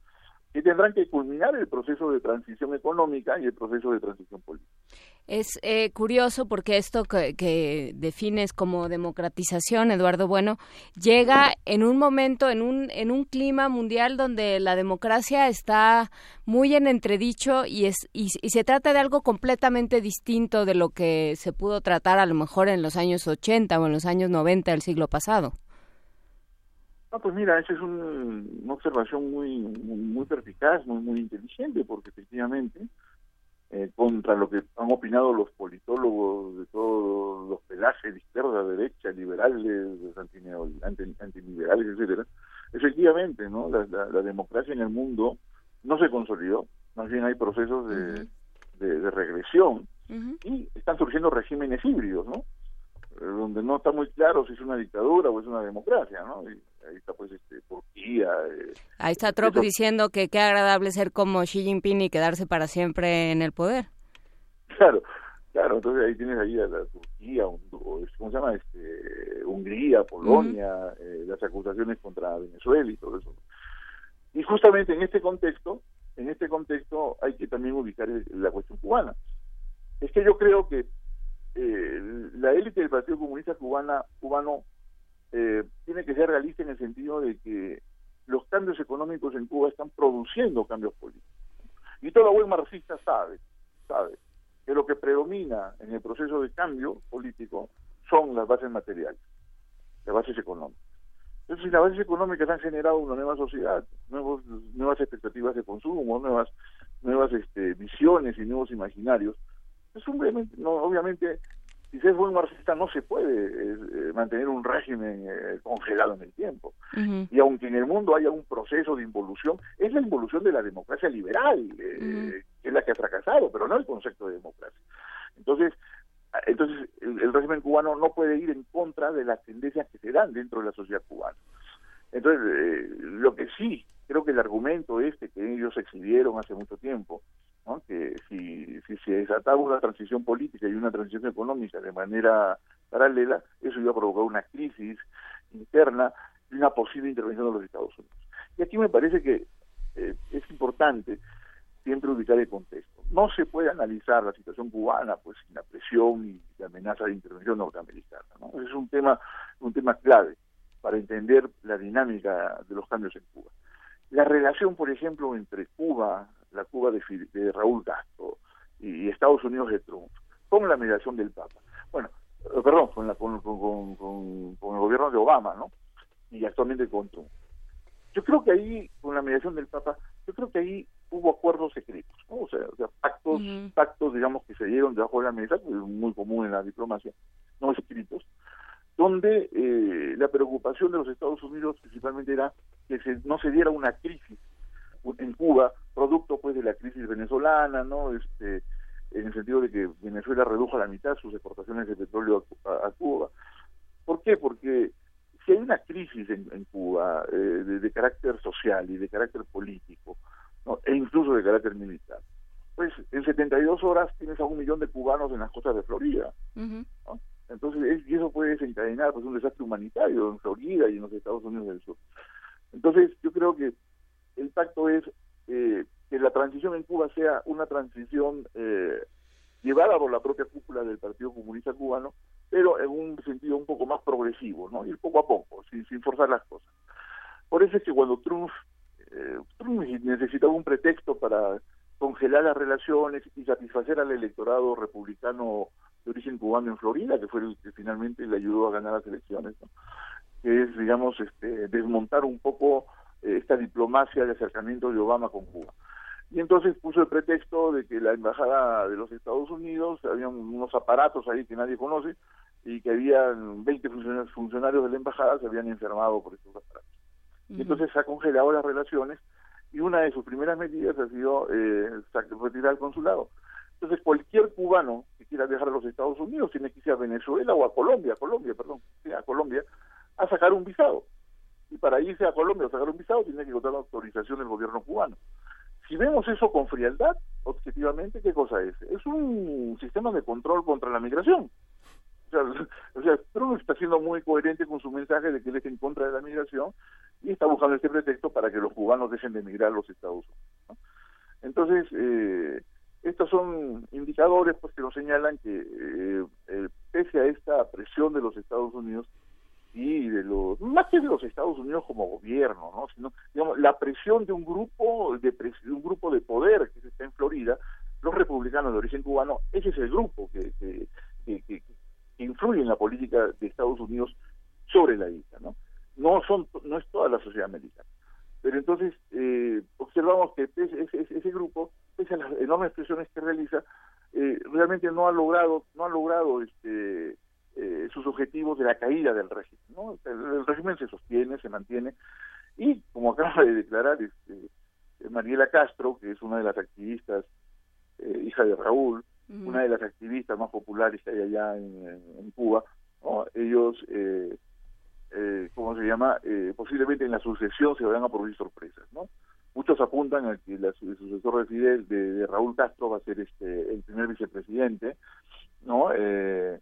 [SPEAKER 37] que tendrán que culminar el proceso de transición económica y el proceso de transición política.
[SPEAKER 35] Es eh, curioso porque esto que, que, defines como democratización, Eduardo Bueno, llega en un momento, en un, en un clima mundial donde la democracia está muy en entredicho y, es, y, se trata de algo completamente distinto de lo que se pudo tratar a lo mejor en los años 80 o en los años 90 del siglo pasado.
[SPEAKER 37] No, pues mira, esa es un, una observación muy, muy, muy perspicaz, muy, muy inteligente, porque efectivamente, eh, contra lo que han opinado los politólogos de todos los pelajes de izquierda, derecha, liberales, antiliberales, etcétera, efectivamente, ¿no? La, la, la, democracia en el mundo no se consolidó, más bien hay procesos de, uh -huh. de, de, regresión uh -huh. y están surgiendo regímenes híbridos, ¿no? donde no está muy claro si es una dictadura o es una democracia, ¿no? Y ahí está pues este, Turquía. Eh,
[SPEAKER 35] ahí está Trump eso. diciendo que qué agradable ser como Xi Jinping y quedarse para siempre en el poder.
[SPEAKER 37] Claro, claro, entonces ahí tienes ahí a la Turquía, ¿cómo se llama? Este, Hungría, Polonia, uh -huh. eh, las acusaciones contra Venezuela y todo eso. Y justamente en este contexto, en este contexto hay que también ubicar la cuestión cubana. Es que yo creo que eh, la élite del Partido Comunista Cubana, cubano eh, tiene que ser realista en el sentido de que los cambios económicos en Cuba están produciendo cambios políticos. Y todo buen marxista sabe, sabe que lo que predomina en el proceso de cambio político son las bases materiales, las bases económicas. Entonces, si las bases económicas han generado una nueva sociedad, nuevos, nuevas expectativas de consumo, nuevas, nuevas este, visiones y nuevos imaginarios, pues obviamente, si se es buen marxista no se puede eh, mantener un régimen eh, congelado en el tiempo. Uh -huh. Y aunque en el mundo haya un proceso de involución, es la involución de la democracia liberal, eh, uh -huh. que es la que ha fracasado, pero no el concepto de democracia. Entonces, entonces el, el, régimen cubano no puede ir en contra de las tendencias que se dan dentro de la sociedad cubana. Entonces, eh, lo que sí, creo que el argumento este que ellos exhibieron hace mucho tiempo, ¿no? que si, si se desataba una transición política y una transición económica de manera paralela, eso iba a provocar una crisis interna y una posible intervención de los Estados Unidos. Y aquí me parece que eh, es importante siempre ubicar el contexto. No se puede analizar la situación cubana pues sin la presión y la amenaza de intervención norteamericana. ¿no? Es un tema, un tema clave para entender la dinámica de los cambios en Cuba. La relación, por ejemplo, entre Cuba, la Cuba de, de Raúl Castro y Estados Unidos de Trump, con la mediación del Papa. Bueno, eh, perdón, con, la, con, con, con, con, el gobierno de Obama, ¿no? Y actualmente con Trump. Yo creo que ahí, con la mediación del Papa, yo creo que ahí hubo acuerdos secretos, ¿no? O sea, o sea pactos, uh -huh. pactos, digamos, que se dieron debajo de la mesa, que es muy común en la diplomacia, no escritos, donde eh, la preocupación de los Estados Unidos principalmente era que se, no se diera una crisis en Cuba, producto pues de la crisis venezolana, ¿no? Este, en el sentido de que Venezuela redujo a la mitad sus exportaciones de petróleo a, a, a Cuba. ¿Por qué? Porque si hay una crisis en, en Cuba eh, de, de, carácter social y de carácter político, ¿no? e incluso de carácter militar, pues en 72 horas tienes a un millón de cubanos en las costas de Florida. Uh -huh. Entonces, es, y eso puede desencadenar pues, un desastre humanitario en Florida y en los Estados Unidos del Sur. Entonces, yo creo que el pacto es eh, que la transición en Cuba sea una transición eh, llevada por la propia cúpula del Partido Comunista Cubano, pero en un sentido un poco más progresivo, ¿no? Ir poco a poco, sin, sin forzar las cosas. Por eso es que cuando Trump, eh, Trump necesitaba un pretexto para congelar las relaciones y satisfacer al electorado republicano de origen cubano en Florida, que fue el que finalmente le ayudó a ganar las elecciones, ¿no? que es, digamos, este, desmontar un poco eh, esta diplomacia de acercamiento de Obama con Cuba. Y entonces puso el pretexto de que la embajada de los Estados Unidos, había unos aparatos ahí que nadie conoce, y que habían 20 funcionarios, funcionarios de la embajada se habían enfermado por estos aparatos. Y entonces se ha congelado las relaciones y una de sus primeras medidas ha sido eh, retirar el consulado. Entonces cualquier cubano que quiera viajar a los Estados Unidos tiene que irse a Venezuela o a Colombia, Colombia, perdón, a Colombia, a sacar un visado. Y para irse a Colombia a sacar un visado tiene que contar la autorización del gobierno cubano. Si vemos eso con frialdad, objetivamente, ¿qué cosa es? Es un sistema de control contra la migración. O sea, o sea, Trump está siendo muy coherente con su mensaje de que él está en contra de la migración y está buscando este pretexto para que los cubanos dejen de emigrar a los Estados Unidos. ¿no? Entonces, eh, estos son indicadores pues que nos señalan que eh, eh, pese a esta presión de los Estados Unidos y de los más que de los Estados Unidos como gobierno, ¿no? sino digamos la presión de un grupo de, de un grupo de poder que está en Florida, los republicanos de origen cubano, ese es el grupo que, que, que, influye en la política de Estados Unidos sobre la isla, ¿no? No son no es toda la sociedad americana. Pero entonces eh, observamos que ese grupo, pese a las enormes presiones que realiza, eh, realmente no ha logrado no ha logrado este eh, sus objetivos de la caída del régimen. ¿no? El, el régimen se sostiene, se mantiene, y como acaba de declarar este, Mariela Castro, que es una de las activistas, eh, hija de Raúl, una de las activistas más populares que hay allá en, Cuba, ¿no? ellos, eh, eh, ¿cómo se llama? Eh, posiblemente en la sucesión se van a producir sorpresas, ¿no? Muchos apuntan a que la- el sucesor de Fidel, de, de Raúl Castro, va a ser este el primer vicepresidente, ¿no? Eh,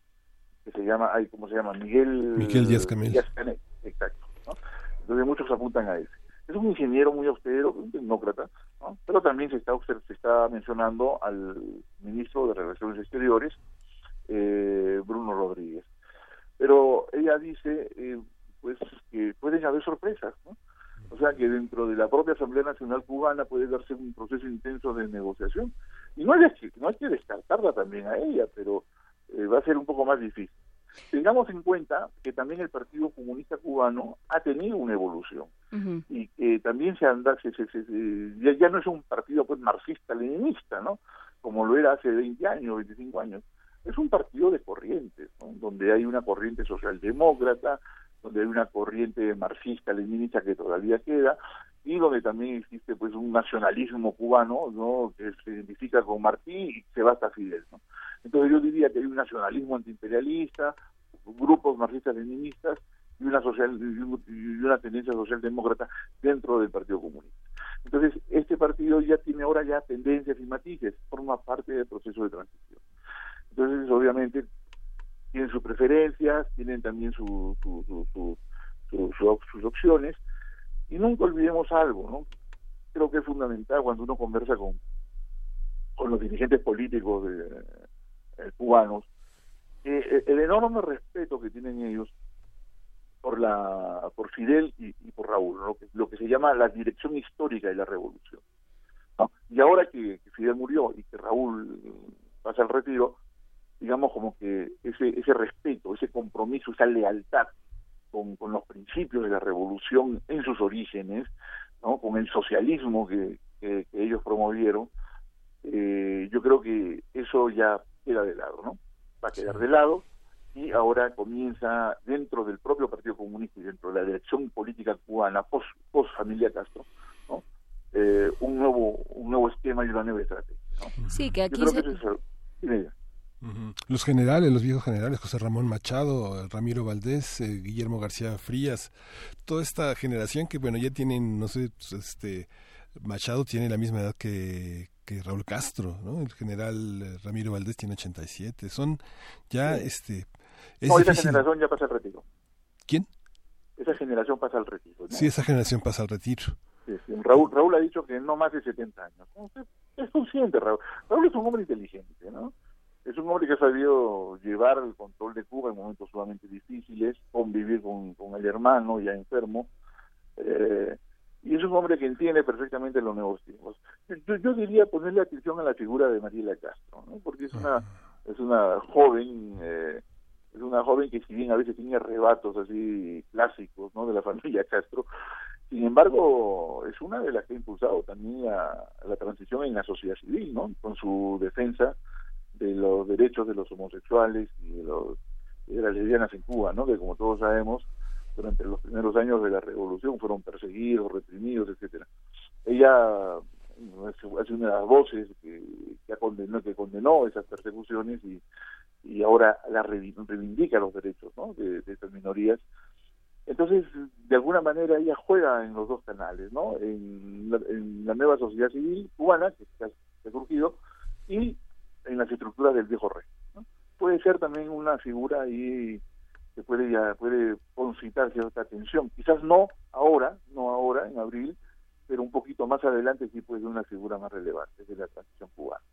[SPEAKER 37] que se llama, ay, ¿cómo se llama? Miguel...
[SPEAKER 34] Miguel Díaz Canel.
[SPEAKER 37] Canel, exacto, ¿no? Entonces muchos apuntan a ese. Es un ingeniero muy austero, un tecnócrata, ¿no? pero también se está se está mencionando al ministro de Relaciones Exteriores, eh, Bruno Rodríguez. Pero ella dice, eh, pues, que pueden haber sorpresas, ¿no? O sea, que dentro de la propia Asamblea Nacional Cubana puede darse un proceso intenso de negociación. Y no hay que, no hay que descartarla también a ella, pero eh, va a ser un poco más difícil. Tengamos en cuenta que también el Partido Comunista Cubano ha tenido una evolución y que también se anda, se- se- se- se- ya, ya no es un partido pues marxista-leninista, ¿no? Como lo era hace 20 años, 25 años. Es un partido de corrientes, ¿no? Donde hay una corriente socialdemócrata, donde hay una corriente marxista-leninista que todavía queda y donde también existe pues un nacionalismo cubano, ¿no? Que se identifica con Martí y se va hasta Fidel, ¿no? Entonces yo diría que hay un nacionalismo antiimperialista, grupos marxistas-leninistas y una social y una tendencia socialdemócrata dentro del Partido Comunista. Entonces, este partido ya tiene ahora ya tendencias y matices, forma parte del proceso de transición. Entonces, obviamente, tienen sus preferencias, tienen también su, su- su- su- su- su- sus opciones, y nunca olvidemos algo, ¿no? Creo que es fundamental cuando uno conversa con, con los dirigentes políticos de, eh, cubanos, eh, el enorme respeto que tienen ellos por la por Fidel y, por Raúl, lo, que, se llama la dirección histórica de la revolución. Y ahora que, que Fidel murió y que Raúl pasa al retiro, digamos como que ese ese respeto, ese compromiso, esa lealtad con, con los principios de la revolución en sus orígenes, ¿no? con el socialismo que, que- que ellos promovieron, eh, yo creo que eso ya queda de lado, ¿no? Va a quedar de lado y ahora comienza dentro del propio Partido Comunista y dentro de la dirección política cubana post, post familia Castro, ¿no? Eh, un nuevo un nuevo esquema y una nueva estrategia. ¿no?
[SPEAKER 35] Sí, que
[SPEAKER 37] Yo
[SPEAKER 35] aquí
[SPEAKER 37] creo
[SPEAKER 35] se-
[SPEAKER 37] que eso
[SPEAKER 34] Los generales, los viejos generales, José Ramón Machado, Ramiro Valdés, eh, Guillermo García Frías, toda esta generación que, bueno, ya tienen, no sé, pues, este, Machado tiene la misma edad que, que Raúl Castro, ¿no? El general eh, Ramiro Valdés tiene 87. Son ya, este, es
[SPEAKER 37] no, esa generación ya pasa al retiro.
[SPEAKER 34] ¿Quién?
[SPEAKER 37] Esa generación pasa al retiro. ¿no?
[SPEAKER 34] Sí, esa generación pasa al retiro.
[SPEAKER 37] Sí, sí. Raúl, Raúl ha dicho que no más de 70 años. Es consciente, Raúl. Raúl es un hombre inteligente, ¿no? Es un hombre que ha sabido llevar el control de Cuba en momentos sumamente difíciles, convivir con, con el hermano ya enfermo. eh, y es un hombre que entiende perfectamente los nuevos tiempos. Yo, yo diría ponerle atención a la figura de Mariela Castro, ¿no? Porque es una, es una joven, eh, es una joven que si bien a veces tiene arrebatos así clásicos, ¿no? De la familia Castro, sin embargo, es una de las que ha impulsado también a, a la transición en la sociedad civil, ¿no? Con su defensa de los derechos de los homosexuales y de los de las lesbianas en Cuba, ¿no? Que como todos sabemos, durante los primeros años de la revolución fueron perseguidos, reprimidos, etcétera. Ella es una de las voces que, que, condenó, esas persecuciones y, y ahora la reivindica los derechos ¿no? de, estas minorías. Entonces, de alguna manera ella juega en los dos canales, ¿no? En la, nueva sociedad civil cubana que ha surgido y en las estructuras del viejo rey. ¿no? Puede ser también una figura ahí que puede ya puede concitar cierta atención. Quizás no ahora, no ahora en abril, pero un poquito más adelante sí puede ser una figura más relevante de la transición cubana.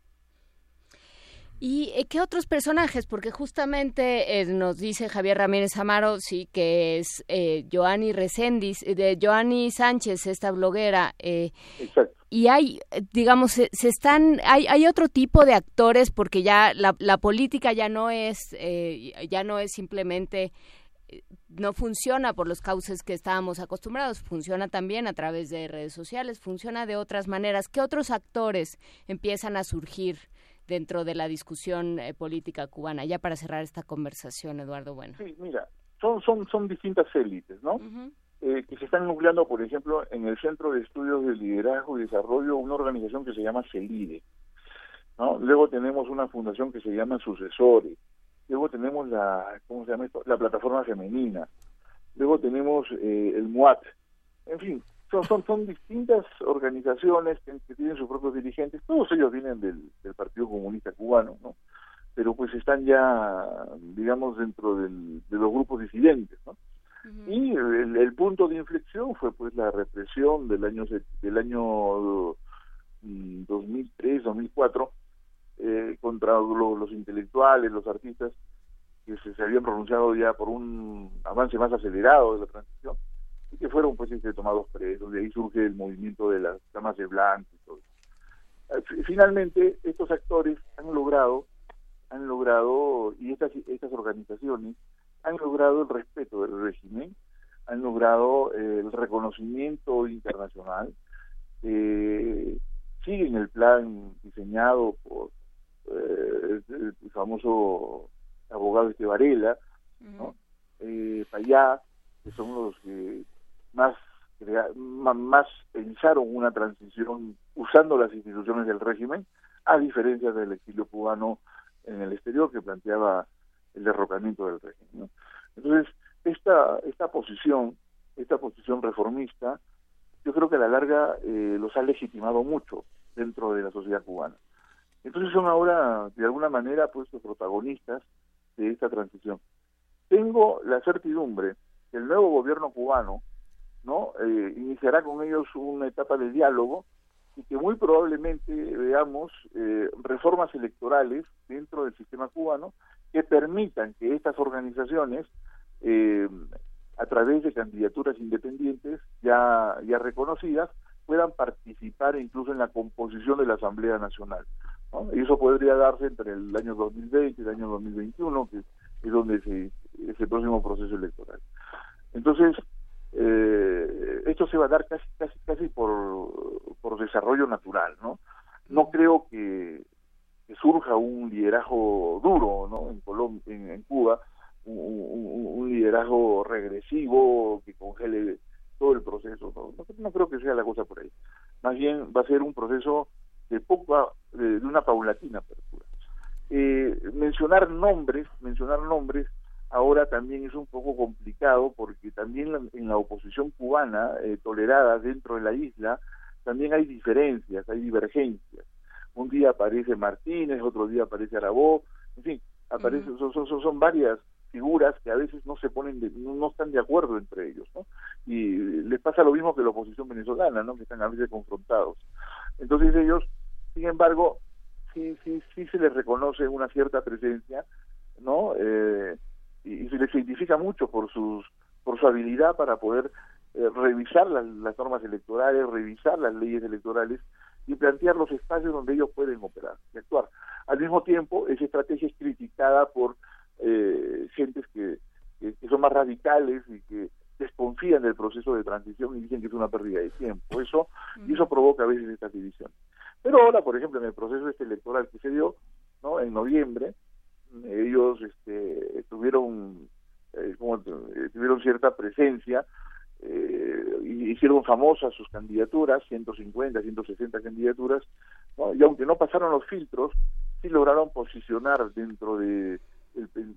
[SPEAKER 35] ¿Y eh, qué otros personajes? Porque justamente eh, nos dice Javier Ramírez Amaro, sí, que es eh, Joanny Reséndiz, eh, de Joanny Sánchez, esta bloguera. Eh,
[SPEAKER 37] Exacto.
[SPEAKER 35] y hay, eh, digamos, se, se están, hay, hay otro tipo de actores porque ya la, la política ya no es, eh, ya no es simplemente no funciona por los cauces que estábamos acostumbrados, funciona también a través de redes sociales, funciona de otras maneras. ¿Qué otros actores empiezan a surgir dentro de la discusión eh, política cubana? Ya para cerrar esta conversación, Eduardo Bueno.
[SPEAKER 37] Sí, mira, son, son, son distintas élites, ¿no? Eh, que se están nucleando, por ejemplo, en el Centro de Estudios de Liderazgo y Desarrollo, una organización que se llama CELIDE. ¿no? Luego tenemos una fundación que se llama Sucesores. Luego tenemos la, ¿cómo se llama esto? La plataforma femenina. Luego tenemos eh, el MUAT. En fin, son, son, son distintas organizaciones que, que tienen sus propios dirigentes. Todos ellos vienen del, del Partido Comunista Cubano, ¿no? Pero pues están ya, digamos, dentro del, de los grupos disidentes, ¿no? Y el, el punto de inflexión fue pues la represión del año del año mm, 2003, 2004 eh, contra lo- los intelectuales, los artistas que se, se habían pronunciado ya por un avance más acelerado de la transición y que fueron pues este, tomados presos. De ahí surge el movimiento de las damas de blanco y todo. Fi- Finalmente estos actores han logrado han logrado y estas estas organizaciones han logrado el respeto del régimen, han logrado eh, el reconocimiento internacional, eh, siguen el plan diseñado por eh, el, el famoso abogado este Varela, ¿no? eh, Payá, que son los que más más pensaron una transición usando las instituciones del régimen, a diferencia del exilio cubano en el exterior que planteaba el derrocamiento del régimen. Entonces, esta, esta posición, esta posición reformista, yo creo que a la larga eh, los ha legitimado mucho dentro de la sociedad cubana. Entonces son ahora, de alguna manera, pues los protagonistas de esta transición. Tengo la certidumbre que el nuevo gobierno cubano no Eh, iniciará con ellos una etapa de diálogo y que muy probablemente veamos eh, reformas electorales dentro del sistema cubano que permitan que estas organizaciones eh, a través de candidaturas independientes ya ya reconocidas puedan participar incluso en la composición de la Asamblea Nacional y eso podría darse entre el año 2020 y el año 2021 que es donde se es el próximo proceso electoral. Entonces eh, esto se va a dar casi casi casi por, por desarrollo natural no no creo que, que surja un liderazgo duro no en Colom en, en Cuba un, un- un liderazgo regresivo que congele todo el proceso no, no, no creo que sea la cosa por ahí. Más bien va a ser un proceso de poca de, de una paulatina apertura. Eh, mencionar nombres mencionar nombres ahora también es un poco complicado porque también la- en la oposición cubana eh, tolerada dentro de la isla también hay diferencias, hay divergencias. Un día aparece Martínez, otro día aparece Arabó, en fin, aparece, son, son, son- son varias figuras que a veces no se ponen, de- no, no están de acuerdo entre ellos, ¿no? Y les pasa lo mismo que la oposición venezolana, ¿no? Que están a veces confrontados. Entonces ellos, sin embargo, sí, sí, sí se les reconoce una cierta presencia, ¿no? Eh, y, se les identifica mucho por sus por su habilidad para poder eh, revisar las, normas electorales, revisar las leyes electorales y plantear los espacios donde ellos pueden operar y actuar. Al mismo tiempo, esa estrategia es criticada por eh, gentes que, que, que son más radicales y que desconfían del proceso de transición y dicen que es una pérdida de tiempo. Eso y eso provoca a veces estas divisiones. Pero ahora, por ejemplo, en el proceso este electoral que se dio, ¿no? En noviembre, ellos este, tuvieron, eh, como, eh, tuvieron cierta presencia, eh, hicieron famosas sus candidaturas, 150, 160 candidaturas, y aunque no pasaron los filtros, sí lograron posicionar dentro de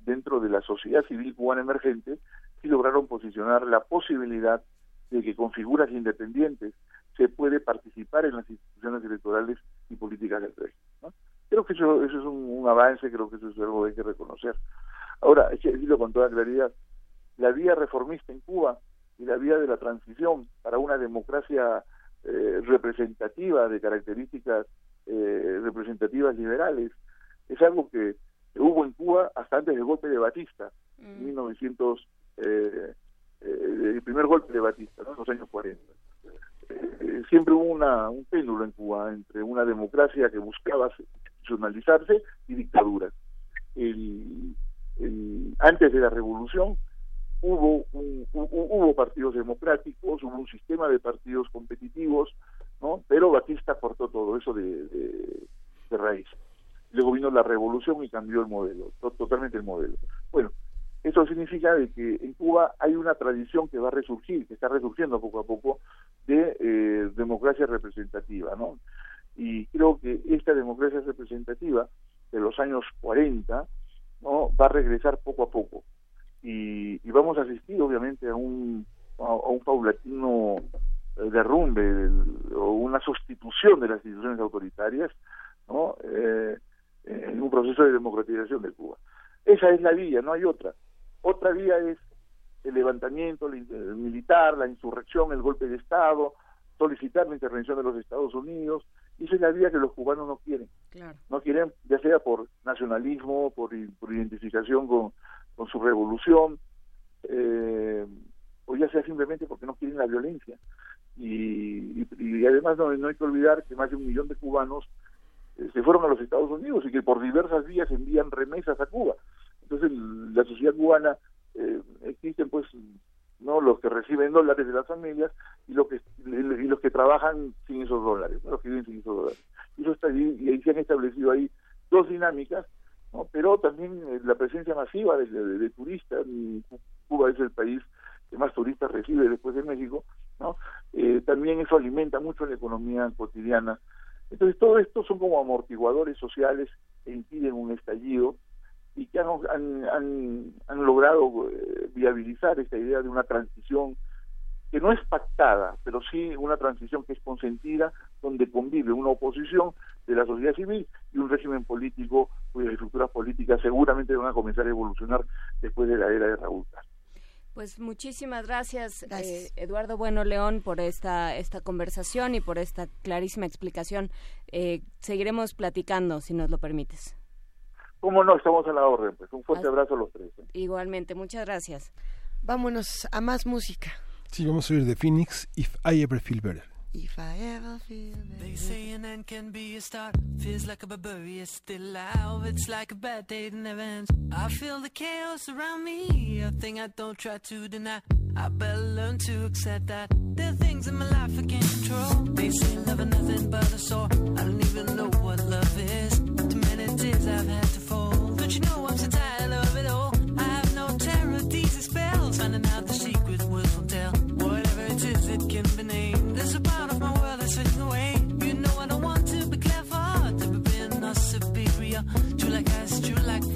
[SPEAKER 37] dentro de la sociedad civil cubana emergente, sí lograron posicionar la posibilidad de que con figuras independientes se puede participar en las instituciones electorales y políticas del régimen. ¿no? Creo que eso, eso es un, un avance, creo que eso es algo que hay que reconocer. Ahora, hay que decirlo con toda claridad, la vía reformista en Cuba y la vía de la transición para una democracia eh, representativa de características eh, representativas liberales es algo que hubo en Cuba hasta antes del golpe de Batista, en 1900, eh, eh, el primer golpe de Batista, ¿no? en los años 40. Eh, siempre hubo una, un péndulo en Cuba entre una democracia que buscaba institucionalizarse y dictaduras. El, antes de la revolución hubo, un- hu- hu- hubo partidos democráticos, hubo un sistema de partidos competitivos, ¿no? pero Batista cortó todo eso de, raíz. Luego vino la revolución y cambió el modelo, to- totalmente el modelo. Bueno, eso significa de que en Cuba hay una tradición que va a resurgir, que está resurgiendo poco a poco, de eh, democracia representativa, ¿no? Y creo que esta democracia representativa de los años 40, ¿no? Va a regresar poco a poco. Y, y vamos a asistir, obviamente, a un, a, un paulatino eh, derrumbe del- o una sustitución de las instituciones autoritarias, ¿no? Eh, en un proceso de democratización de Cuba. Esa es la vía, no hay otra. Otra vía es el levantamiento militar, la insurrección, el golpe de Estado, solicitar la intervención de los Estados Unidos. Y esa es la vía que los cubanos no quieren.
[SPEAKER 35] Claro.
[SPEAKER 37] No quieren, ya sea por nacionalismo, por, por identificación con, con su revolución, eh, o ya sea simplemente porque no quieren la violencia. Y, y- y además no, no hay que olvidar que más de un millón de cubanos eh, se fueron a los Estados Unidos y que por diversas vías envían remesas a Cuba. Entonces el- la sociedad cubana eh, existen pues no los que reciben dólares de las familias y los que y los que trabajan sin esos dólares, ¿no? los que viven sin esos dólares. Y eso está ahí, y ahí se han establecido ahí dos dinámicas, ¿no? pero también eh, la presencia masiva de, de- de turistas. Cuba es el país que más turistas recibe después de México, ¿no? Eh, también eso alimenta mucho la economía cotidiana. Entonces todo esto son como amortiguadores sociales que impiden un estallido y que han, han, han, han logrado eh, viabilizar esta idea de una transición que no es pactada, pero sí una transición que es consentida, donde convive una oposición de la sociedad civil y un régimen político cuyas estructuras políticas seguramente van a comenzar a evolucionar después de la era de Raúl Castro.
[SPEAKER 35] Pues muchísimas gracias, eh, Eduardo Bueno León, por esta, esta conversación y por esta clarísima explicación. Eh, seguiremos platicando, si nos lo permites.
[SPEAKER 37] ¿Cómo no? Estamos a la orden. Pues un fuerte abrazo a los tres. ¿eh?
[SPEAKER 35] Igualmente, muchas gracias.
[SPEAKER 8] Vámonos a más música.
[SPEAKER 34] Sí, vamos a oír de Phoenix, If I Ever Feel Better.
[SPEAKER 8] If I ever feel
[SPEAKER 38] They say an end can be a start. Feels like a barbarian still alive. It's like a bad day that never ends. I feel the chaos around me. A thing I don't try to deny. I better learn to accept that. There are things in my life I can't control. They say love is nothing but a sore. I don't even know what love is. Too many tears I've had to fold. But you know I'm so tired of it all. I have no terror, these spells. Finding out the secret will tell. Whatever it is, it can be named.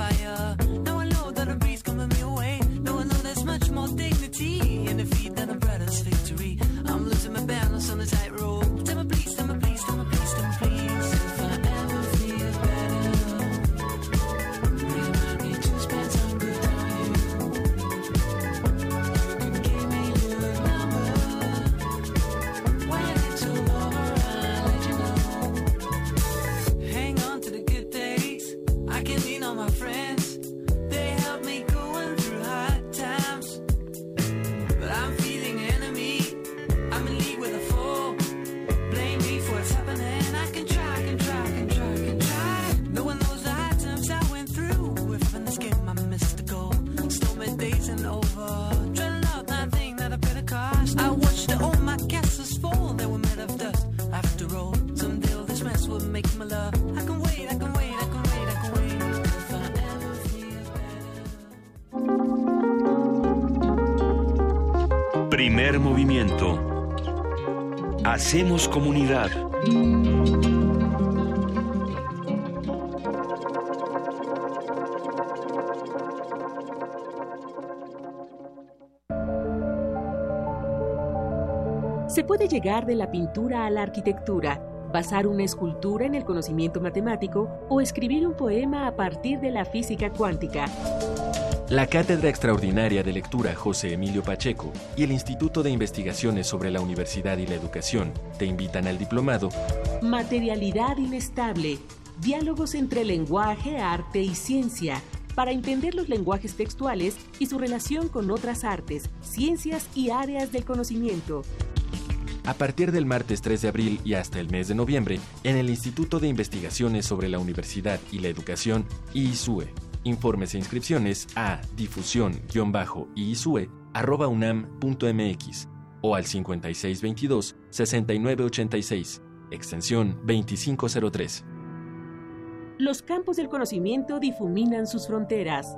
[SPEAKER 38] Fire. Now I know that a breeze coming me away. Now I know there's much more dignity in defeat than a brother's victory. I'm losing my balance on the tightrope.
[SPEAKER 4] Primer movimiento. Hacemos comunidad.
[SPEAKER 39] Se puede llegar de la pintura a la arquitectura basar una escultura en el conocimiento matemático o escribir un poema a partir de la física cuántica.
[SPEAKER 40] La Cátedra Extraordinaria de Lectura José Emilio Pacheco y el Instituto de Investigaciones sobre la Universidad y la Educación te invitan al diplomado
[SPEAKER 39] Materialidad inestable. Diálogos entre lenguaje, arte y ciencia para entender los lenguajes textuales y su relación con otras artes, ciencias y áreas del conocimiento.
[SPEAKER 40] A partir del martes 3 de abril y hasta el mes de noviembre, en el Instituto de Investigaciones sobre la Universidad y la Educación, IISUE. Informes e inscripciones a difusión-iisue.unam.mx o al 5622-6986, extensión 2503.
[SPEAKER 39] Los campos del conocimiento difuminan sus fronteras.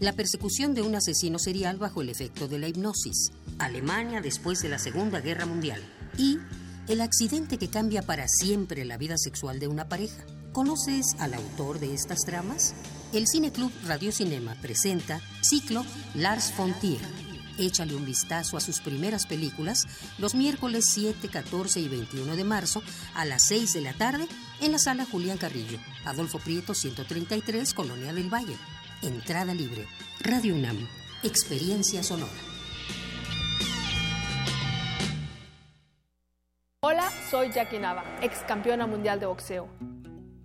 [SPEAKER 18] La persecución de un asesino serial bajo el efecto de la hipnosis. Alemania después de la Segunda Guerra Mundial. Y el accidente que cambia para siempre la vida sexual de una pareja. ¿Conoces al autor de estas tramas? El Cineclub Radio Cinema presenta Ciclo Lars von Trier. Échale un vistazo a sus primeras películas los miércoles 7, 14 y 21 de marzo a las 6 de la tarde en la sala Julián Carrillo, Adolfo Prieto 133, Colonia del Valle. Entrada libre. Radio UNAM. Experiencia sonora.
[SPEAKER 10] Hola, soy Jackie Nava, ex campeona mundial de boxeo.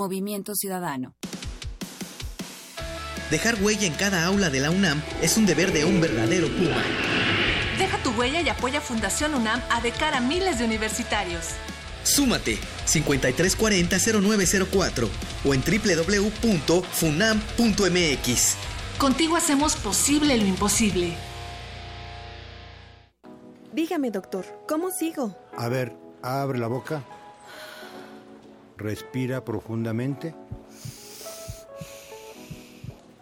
[SPEAKER 28] Movimiento Ciudadano.
[SPEAKER 41] Dejar huella en cada aula de la UNAM es un deber de un verdadero Puma.
[SPEAKER 42] Deja tu huella y apoya Fundación UNAM a de cara a miles de universitarios.
[SPEAKER 41] Súmate 5340-0904 o en www.funam.mx.
[SPEAKER 42] Contigo hacemos posible lo imposible.
[SPEAKER 43] Dígame, doctor, ¿cómo sigo?
[SPEAKER 7] A ver, abre la boca. Respira profundamente.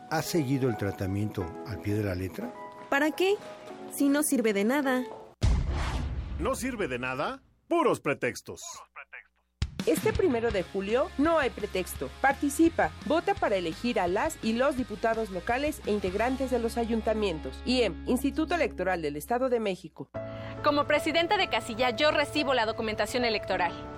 [SPEAKER 7] ¿Has seguido el tratamiento al pie de la letra?
[SPEAKER 43] ¿Para qué? Si no sirve de nada.
[SPEAKER 44] ¿No sirve de nada? Puros pretextos.
[SPEAKER 45] Este primero de julio no hay pretexto. Participa, vota para elegir a las y los diputados locales e integrantes de los ayuntamientos. IEM, Instituto Electoral del Estado de México.
[SPEAKER 46] Como presidenta de casilla, yo recibo la documentación electoral.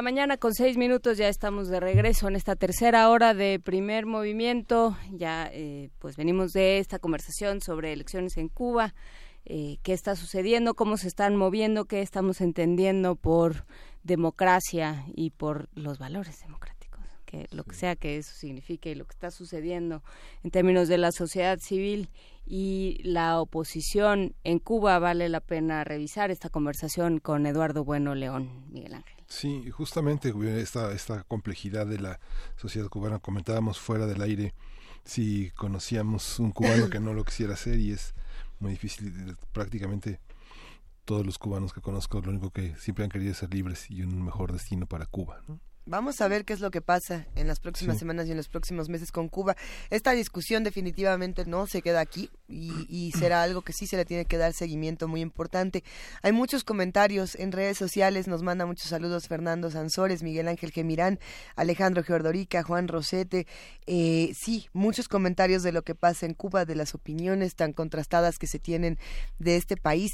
[SPEAKER 2] la mañana con seis minutos ya estamos de regreso en esta tercera hora de primer movimiento. Ya eh, pues venimos de esta conversación sobre elecciones en Cuba. Eh, qué está sucediendo, cómo se están moviendo, qué estamos entendiendo por democracia y por los valores democráticos, que lo que sea que eso signifique y lo que está sucediendo en términos de la sociedad civil y la oposición en Cuba vale la pena revisar esta conversación con Eduardo Bueno León, Miguel Ángel.
[SPEAKER 1] Sí, justamente esta, esta complejidad de la sociedad cubana, comentábamos fuera del aire si conocíamos un cubano que no lo quisiera hacer y es muy difícil, prácticamente todos los cubanos que conozco lo único que siempre han querido es ser libres y un mejor destino para Cuba. ¿no?
[SPEAKER 8] Vamos a ver qué es lo que pasa en las próximas semanas y en los próximos meses con Cuba. Esta discusión definitivamente no se queda aquí y, será algo que sí se le tiene que dar seguimiento muy importante. Hay muchos comentarios en redes sociales, nos manda muchos saludos Fernando Sansores, Miguel Ángel Gemirán, Alejandro Geordorica, Juan Rosete. Eh, sí, muchos comentarios de lo que pasa en Cuba, de las opiniones tan contrastadas que se tienen de este país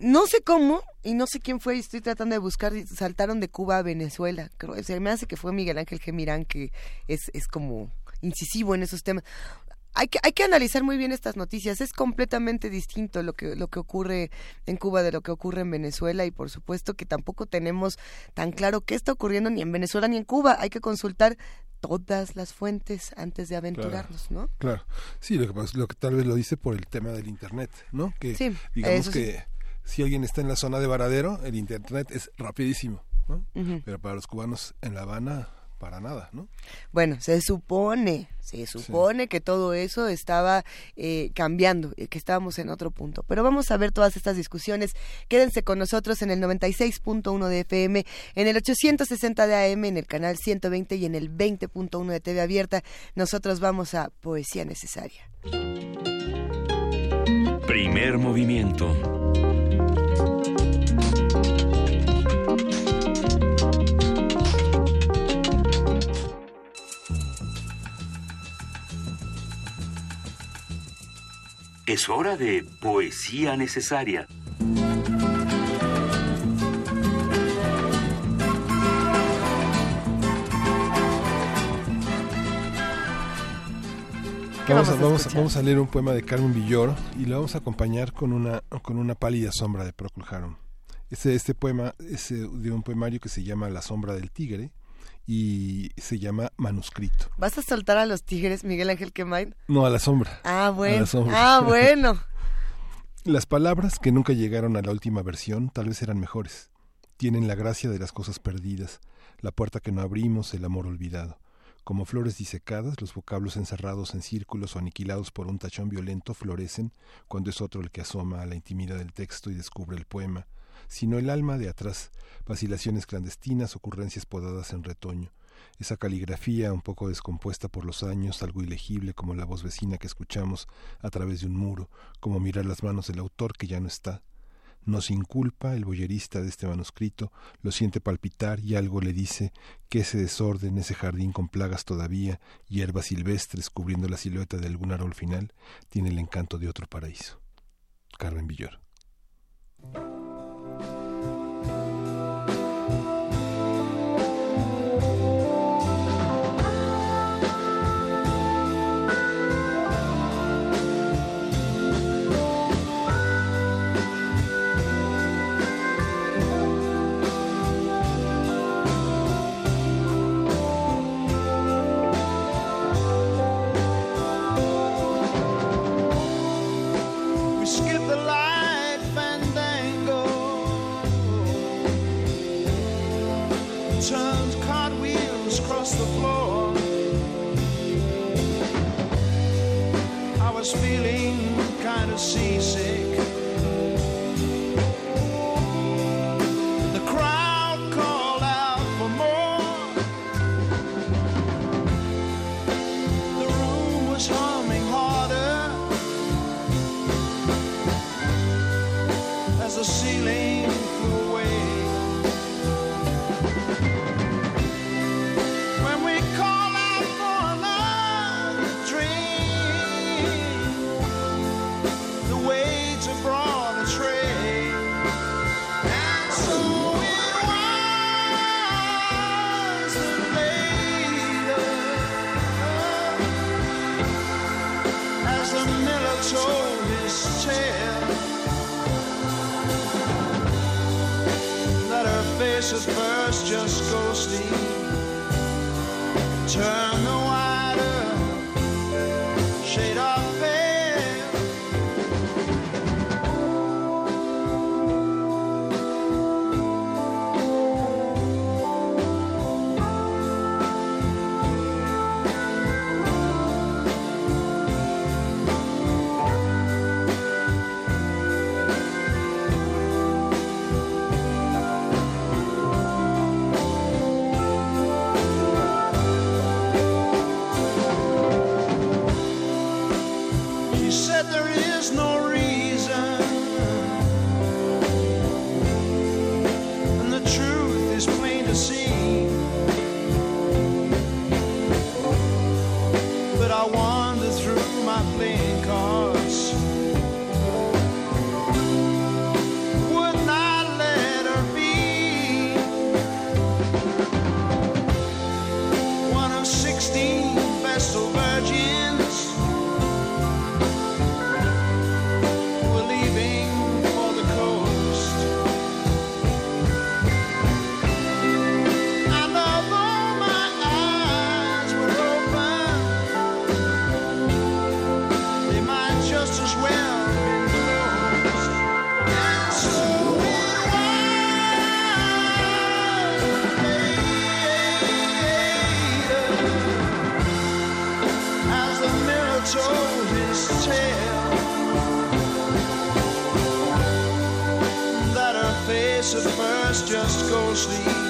[SPEAKER 8] no sé cómo y no sé quién fue, estoy tratando de buscar, saltaron de Cuba a Venezuela. Creo, se me hace que fue Miguel Ángel Gemirán, que es, es como incisivo en esos temas. Hay que, hay que analizar muy bien estas noticias. Es completamente distinto lo que, lo que ocurre en Cuba de lo que ocurre en Venezuela y por supuesto que tampoco tenemos tan claro qué está ocurriendo ni en Venezuela ni en Cuba. Hay que consultar todas las fuentes antes de aventurarnos, ¿no?
[SPEAKER 1] Claro, sí, lo que, lo que tal vez lo dice por el tema del Internet, ¿no? Que
[SPEAKER 8] sí,
[SPEAKER 1] digamos que si alguien está en la zona de Varadero, el internet es rapidísimo, ¿no? Pero para los cubanos en La Habana, para nada, ¿no?
[SPEAKER 8] Bueno, se supone, se supone que todo eso estaba eh, cambiando, que estábamos en otro punto. Pero vamos a ver todas estas discusiones. Quédense con nosotros en el 96.1 de FM, en el 860 de AM, en el canal 120 y en el 20.1 de TV Abierta. Nosotros vamos a Poesía Necesaria.
[SPEAKER 4] Primer movimiento Es hora de poesía necesaria.
[SPEAKER 1] Vamos a, vamos, vamos a, leer un poema de Carmen Villoro y lo vamos a acompañar con una, con una pálida sombra de Procol Harum. Este, este poema es eh, de un poemario que se llama La sombra del tigre y se llama Manuscrito.
[SPEAKER 8] ¿Vas a soltar a los tigres, Miguel Ángel Quemain?
[SPEAKER 1] No, a la sombra.
[SPEAKER 8] Ah, bueno. Ah, bueno.
[SPEAKER 1] las palabras que nunca llegaron a la última versión tal vez eran mejores. Tienen la gracia de las cosas perdidas, la puerta que no abrimos, el amor olvidado. Como flores disecadas, los vocablos encerrados en círculos o aniquilados por un tachón violento florecen cuando es otro el que asoma a la intimidad del texto y descubre el poema, sino el alma de atrás, vacilaciones clandestinas, ocurrencias podadas en retoño. Esa caligrafía, un poco descompuesta por los años, algo ilegible como la voz vecina que escuchamos a través de un muro, como mirar las manos del autor que ya no está. Nos inculpa el boyerista de este manuscrito, lo siente palpitar y algo le dice que ese desorden, ese jardín con plagas todavía, hierbas silvestres cubriendo la silueta de algún árbol final, tiene el encanto de otro paraíso. Carmen Villor.
[SPEAKER 36] Was feeling kind of seasick. kiss at first, just go sleep. Turn
[SPEAKER 4] go sleep.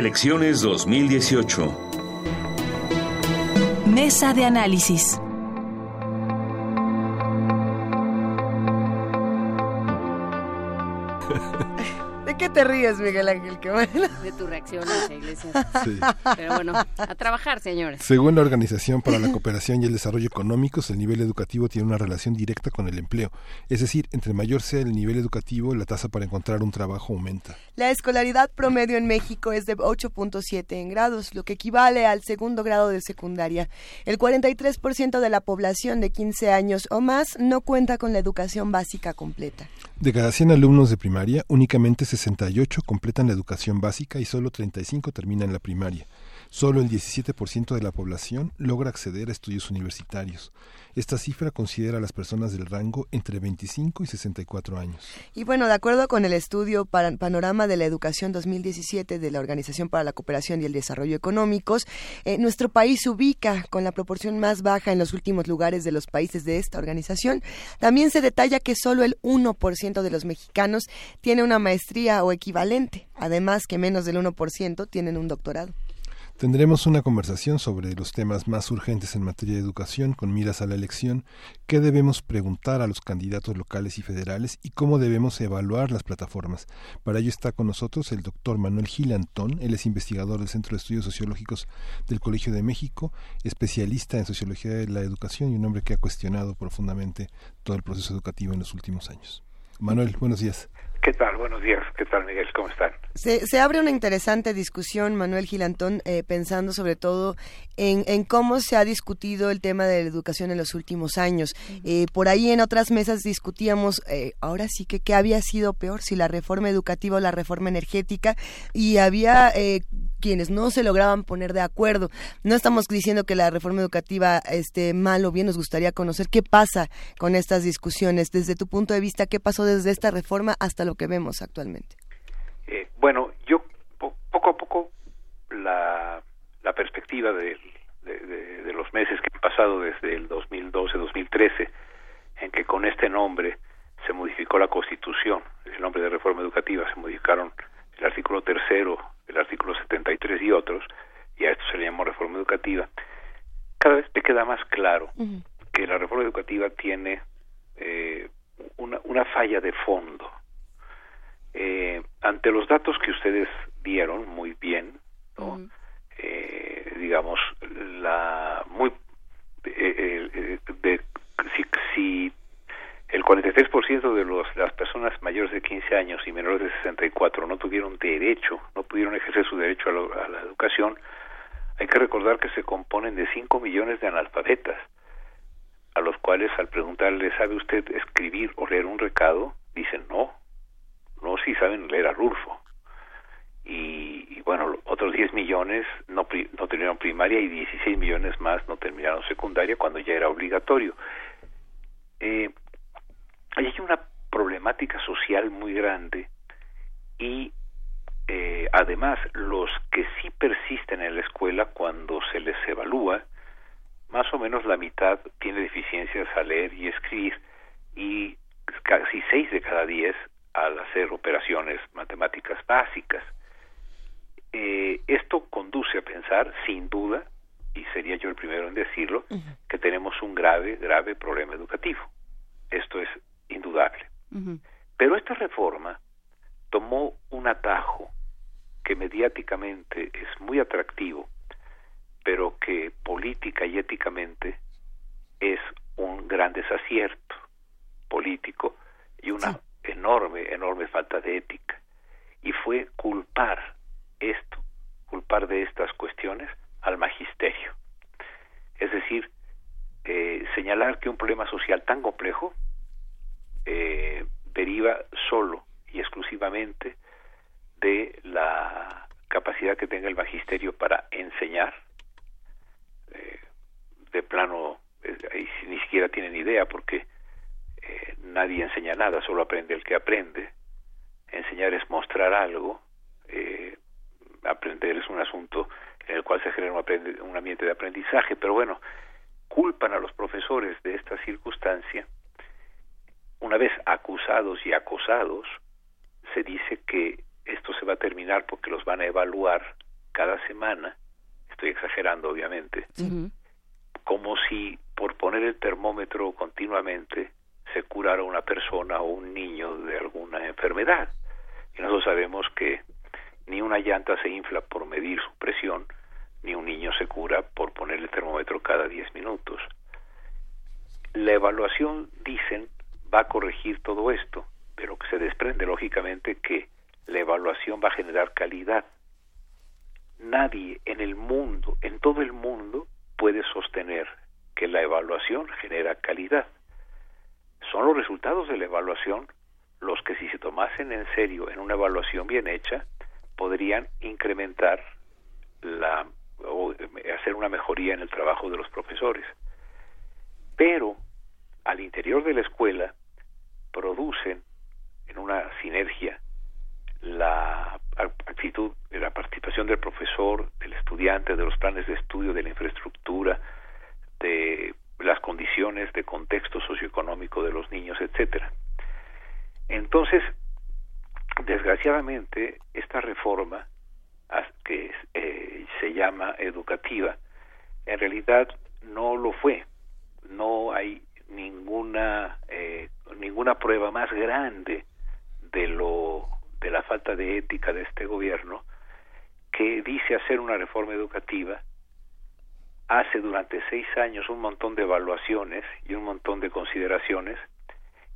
[SPEAKER 4] Elecciones 2018.
[SPEAKER 42] Mesa de análisis.
[SPEAKER 8] ¿De qué te ríes, Miguel Ángel? Qué bueno.
[SPEAKER 2] De tu reacción a esa iglesia. Pero bueno, a trabajar, señores.
[SPEAKER 1] Según la Organización para la Cooperación y el Desarrollo Económicos, el nivel educativo tiene una relación directa con el empleo. Es decir, entre mayor sea el nivel educativo, la tasa para encontrar un trabajo aumenta.
[SPEAKER 8] La escolaridad promedio en México es de 8.7 en grados, lo que equivale al segundo grado de secundaria. El 43% de la población de 15 años o más no cuenta con la educación básica completa.
[SPEAKER 1] De cada 100 alumnos de primaria, únicamente 68 completan la educación básica y solo 35 terminan la primaria. Solo el 17% de la población logra acceder a estudios universitarios. Esta cifra considera a las personas del rango entre 25 y 64 años.
[SPEAKER 8] Y bueno, de acuerdo con el estudio Panorama de la Educación 2017 de la Organización para la Cooperación y el Desarrollo Económicos, eh, nuestro país se ubica con la proporción más baja en los últimos lugares de los países de esta organización. También se detalla que solo el 1% de los mexicanos tiene una maestría o equivalente, además que menos del 1% tienen un doctorado.
[SPEAKER 1] Tendremos una conversación sobre los temas más urgentes en materia de educación con miras a la elección, qué debemos preguntar a los candidatos locales y federales y cómo debemos evaluar las plataformas. Para ello está con nosotros el doctor Manuel Gil Antón, él es investigador del Centro de Estudios Sociológicos del Colegio de México, especialista en sociología de la educación y un hombre que ha cuestionado profundamente todo el proceso educativo en los últimos años. Manuel, buenos días.
[SPEAKER 47] ¿Qué tal? Buenos días. ¿Qué tal, Miguel? ¿Cómo están?
[SPEAKER 8] Se, se abre una interesante discusión, Manuel Gilantón, eh, pensando sobre todo en, en, cómo se ha discutido el tema de la educación en los últimos años. Eh, por ahí en otras mesas discutíamos, eh, ahora sí que qué había sido peor, si la reforma educativa o la reforma energética, y había quienes no se lograban poner de acuerdo. No estamos diciendo que la reforma educativa esté mal o bien, nos gustaría conocer qué pasa con estas discusiones. Desde tu punto de vista, ¿qué pasó desde esta reforma hasta lo que vemos actualmente?
[SPEAKER 47] Eh, bueno, yo po poco a poco la, perspectiva de, de, los meses que han pasado desde el 2012-2013, en que con este nombre se modificó la Constitución, el nombre de reforma educativa, se modificaron el artículo tercero, el artículo 73 y otros, y a esto se le llamó reforma educativa, cada vez me queda más claro uh -huh. que la reforma educativa tiene eh, una, una falla de fondo eh, ante los datos que ustedes dieron muy bien, ¿no? Uh -huh. eh, digamos, la muy eh, eh, de, si, si el 43% de los, las personas mayores de 15 años y menores de 64 no tuvieron derecho, no pudieron ejercer su derecho a, lo, a la educación, hay que recordar que se componen de 5 millones de analfabetas, a los cuales al preguntarle, ¿sabe usted escribir o leer un recado? Dicen no, no si saben leer a Rulfo. Y, bueno, otros 10 millones no, no terminaron primaria y 16 millones más no terminaron secundaria cuando ya era obligatorio. Eh, hay una problemática social muy grande y además los que sí persisten en la escuela cuando se les evalúa, más o menos la mitad tiene deficiencias a leer y escribir y casi seis de cada diez al hacer operaciones matemáticas básicas. Eh, esto conduce a pensar, sin duda, y sería yo el primero en decirlo, uh -huh. que tenemos un grave, grave problema educativo. Esto es indudable. Uh -huh. Pero esta reforma tomó un atajo que mediáticamente es muy atractivo, pero que política y éticamente es un gran desacierto político y una sí. enorme, enorme falta de ética. Y fue culpar esto, culpar de estas cuestiones al magisterio. Es decir, eh, señalar que un problema social tan complejo eh, deriva solo y exclusivamente de la capacidad que tenga el magisterio para enseñar eh, de plano eh, ni siquiera tienen idea porque eh, nadie enseña nada solo aprende el que aprende. Enseñar es mostrar algo aprender es un asunto en el cual se genera un ambiente de aprendizaje pero bueno culpan a los profesores de esta circunstancia. Una vez acusados y acosados, se dice que esto se va a terminar porque los van a evaluar cada semana, estoy exagerando obviamente, uh -huh. como si por poner el termómetro continuamente se curara una persona o un niño de alguna enfermedad. Y nosotros sabemos que ni una llanta se infla por medir su presión, ni un niño se cura por poner el termómetro cada 10 minutos. La evaluación, dicen, va a corregir todo esto, pero que se desprende lógicamente que la evaluación va a generar calidad. Nadie en el mundo, en todo el mundo, puede sostener que la evaluación genera calidad. Son los resultados de la evaluación los que si se tomasen en serio en una evaluación bien hecha, podrían incrementar la o hacer una mejoría en el trabajo de los profesores. Pero al interior de la escuela producen en una sinergia la actitud, la participación del profesor, del estudiante, de los planes de estudio, de la infraestructura, de las condiciones de contexto socioeconómico de los niños, etcétera. Entonces, desgraciadamente, esta reforma que eh, se llama educativa, en realidad no lo fue. No hay ninguna eh, ninguna prueba más grande de lo de la falta de ética de este gobierno que dice hacer una reforma educativa hace durante seis años un montón de evaluaciones y un montón de consideraciones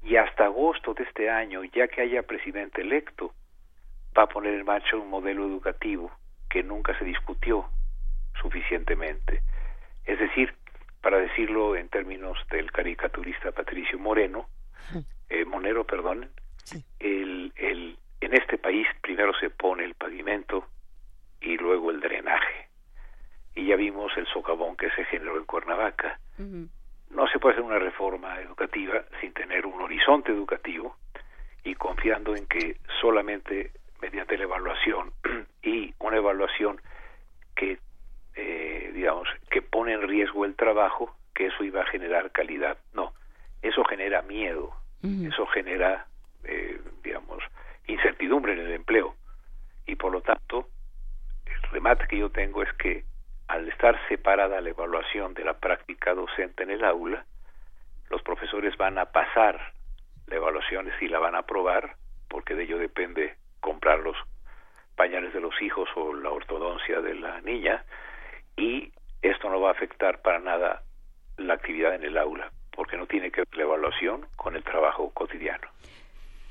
[SPEAKER 47] y hasta agosto de este año ya que haya presidente electo va a poner en marcha un modelo educativo que nunca se discutió suficientemente. Es decir, para decirlo en términos del caricaturista Patricio Moreno, eh, Monero, perdón, el, el, en este país primero se pone el pavimento y luego el drenaje. Y ya vimos el socavón que se generó en Cuernavaca. No se puede hacer una reforma educativa sin tener un horizonte educativo y confiando en que solamente mediante la evaluación y una evaluación que eh, digamos que pone en riesgo el trabajo que eso iba a generar calidad no eso genera miedo eso genera eh, digamos incertidumbre en el empleo y por lo tanto el remate que yo tengo es que al estar separada la evaluación de la práctica docente en el aula los profesores van a pasar la evaluación y la van a aprobar porque de ello depende comprar los pañales de los hijos o la ortodoncia de la niña y esto no va a afectar para nada la actividad en el aula porque no tiene que ver la evaluación con el trabajo cotidiano.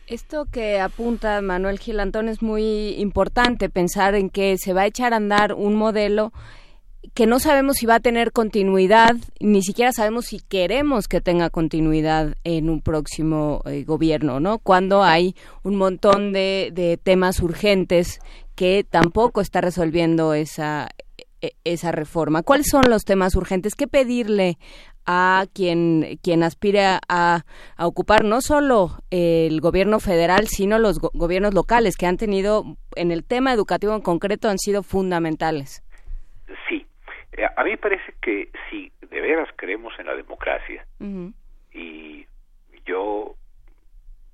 [SPEAKER 48] Esto que apunta Manuel Gilantón es muy importante, pensar en que se va a echar a andar un modelo que no sabemos si va a tener continuidad, ni siquiera sabemos si queremos que tenga continuidad en un próximo eh, gobierno, ¿no? Cuando hay un montón de, de, temas urgentes que tampoco está resolviendo esa, e, esa reforma. ¿Cuáles son los temas urgentes? ¿Qué pedirle a quien, quien aspire a, a ocupar no solo el gobierno federal, sino los go gobiernos locales que han tenido, en el tema educativo en concreto, han sido fundamentales?
[SPEAKER 47] Sí, eh, a mí me parece que si de veras creemos en la democracia y yo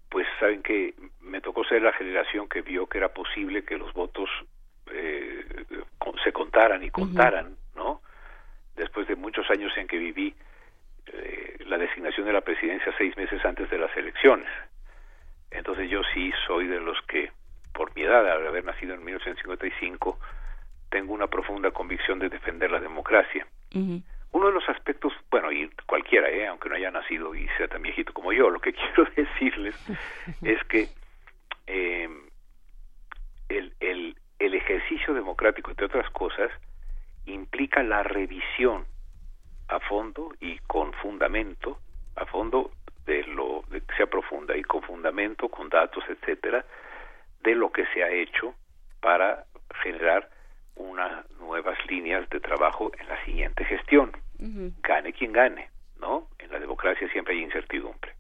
[SPEAKER 47] pues saben que me tocó ser la generación que vio que era posible que los votos eh, se contaran y contaran, ¿no? Después de muchos años en que viví eh, la designación de la presidencia seis meses antes de las elecciones. Entonces yo sí soy de los que, por mi edad, al haber nacido en 1955, tengo una profunda convicción de defender la democracia. Uno de los aspectos, bueno, y cualquiera, ¿eh? aunque no haya nacido y sea tan viejito como yo, lo que quiero decirles es que eh, el, el, el ejercicio democrático, entre otras cosas, implica la revisión a fondo y con fundamento, a fondo de lo de que sea profunda y con fundamento, con datos, etcétera, de lo que se ha hecho para generar unas nuevas líneas de trabajo en la siguiente gestión. Gane quien gane, ¿no? En la democracia siempre hay incertidumbre.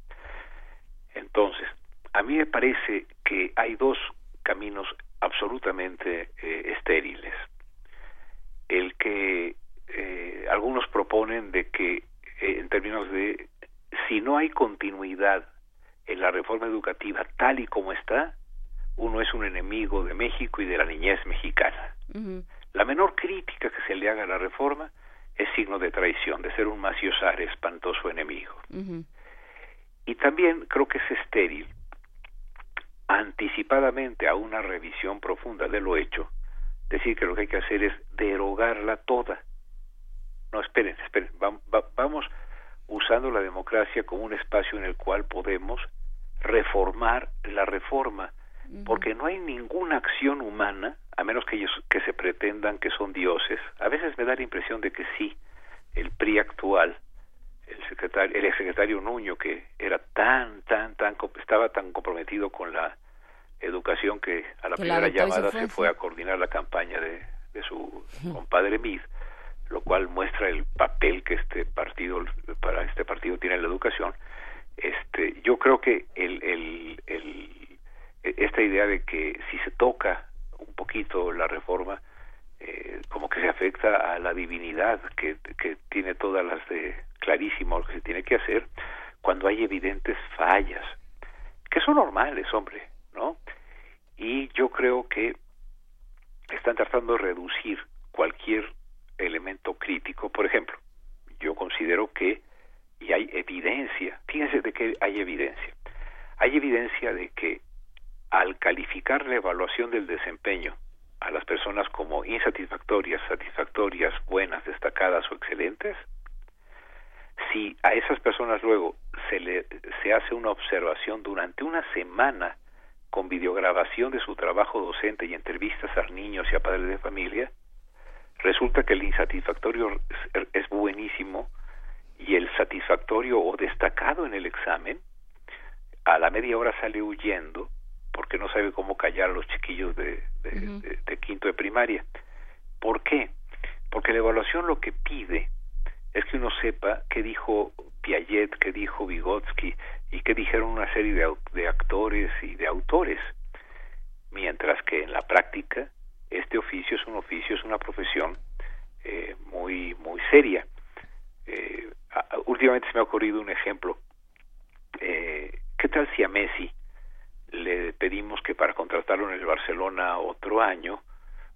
[SPEAKER 47] Entonces, a mí me parece que hay dos caminos absolutamente eh, estériles. El que eh, algunos proponen de que, eh, en términos de, si no hay continuidad en la reforma educativa tal y como está, uno es un enemigo de México y de la niñez mexicana. La menor crítica que se le haga a la reforma es signo de traición, de ser un maciosar espantoso enemigo. Y también creo que es estéril anticipadamente a una revisión profunda de lo hecho, decir que lo que hay que hacer es derogarla toda. No, esperen, esperen, vamos usando la democracia como un espacio en el cual podemos reformar la reforma, porque no hay ninguna acción humana, a menos que ellos que se pretendan que son dioses. A veces me da la impresión de que sí, el PRI actual, el secretario, el secretario Nuño, que era tan, tan, tan, estaba tan comprometido con la educación que a la primera llamada se fue a coordinar la campaña de, de su compadre Mid, lo cual muestra el papel que este partido, para este partido tiene en la educación. Este, yo creo que el, el, esta idea de que si se toca un poquito la reforma, eh, como que se afecta a la divinidad que, que tiene todas las de clarísimo lo que se tiene que hacer, cuando hay evidentes fallas, que son normales, hombre, ¿no? Y yo creo que están tratando de reducir cualquier elemento crítico. Por ejemplo, yo considero que, y hay evidencia, fíjense de que hay evidencia, hay evidencia de que al calificar la evaluación del desempeño a las personas como insatisfactorias, satisfactorias, buenas, destacadas o excelentes, si a esas personas luego se le se hace una observación durante una semana con videograbación de su trabajo docente y entrevistas a niños y a padres de familia, resulta que el insatisfactorio es buenísimo y el satisfactorio o destacado en el examen a la media hora sale huyendo porque no sabe cómo callar a los chiquillos de, de, quinto de primaria. ¿Por qué? Porque la evaluación lo que pide es que uno sepa qué dijo Piaget, qué dijo Vygotsky y qué dijeron una serie de, de actores y de autores. Mientras que en la práctica este oficio es un oficio, es una profesión eh, muy, muy seria. Eh, últimamente se me ha ocurrido un ejemplo. Eh, ¿Qué tal si a Messi le pedimos que para contratarlo en el Barcelona otro año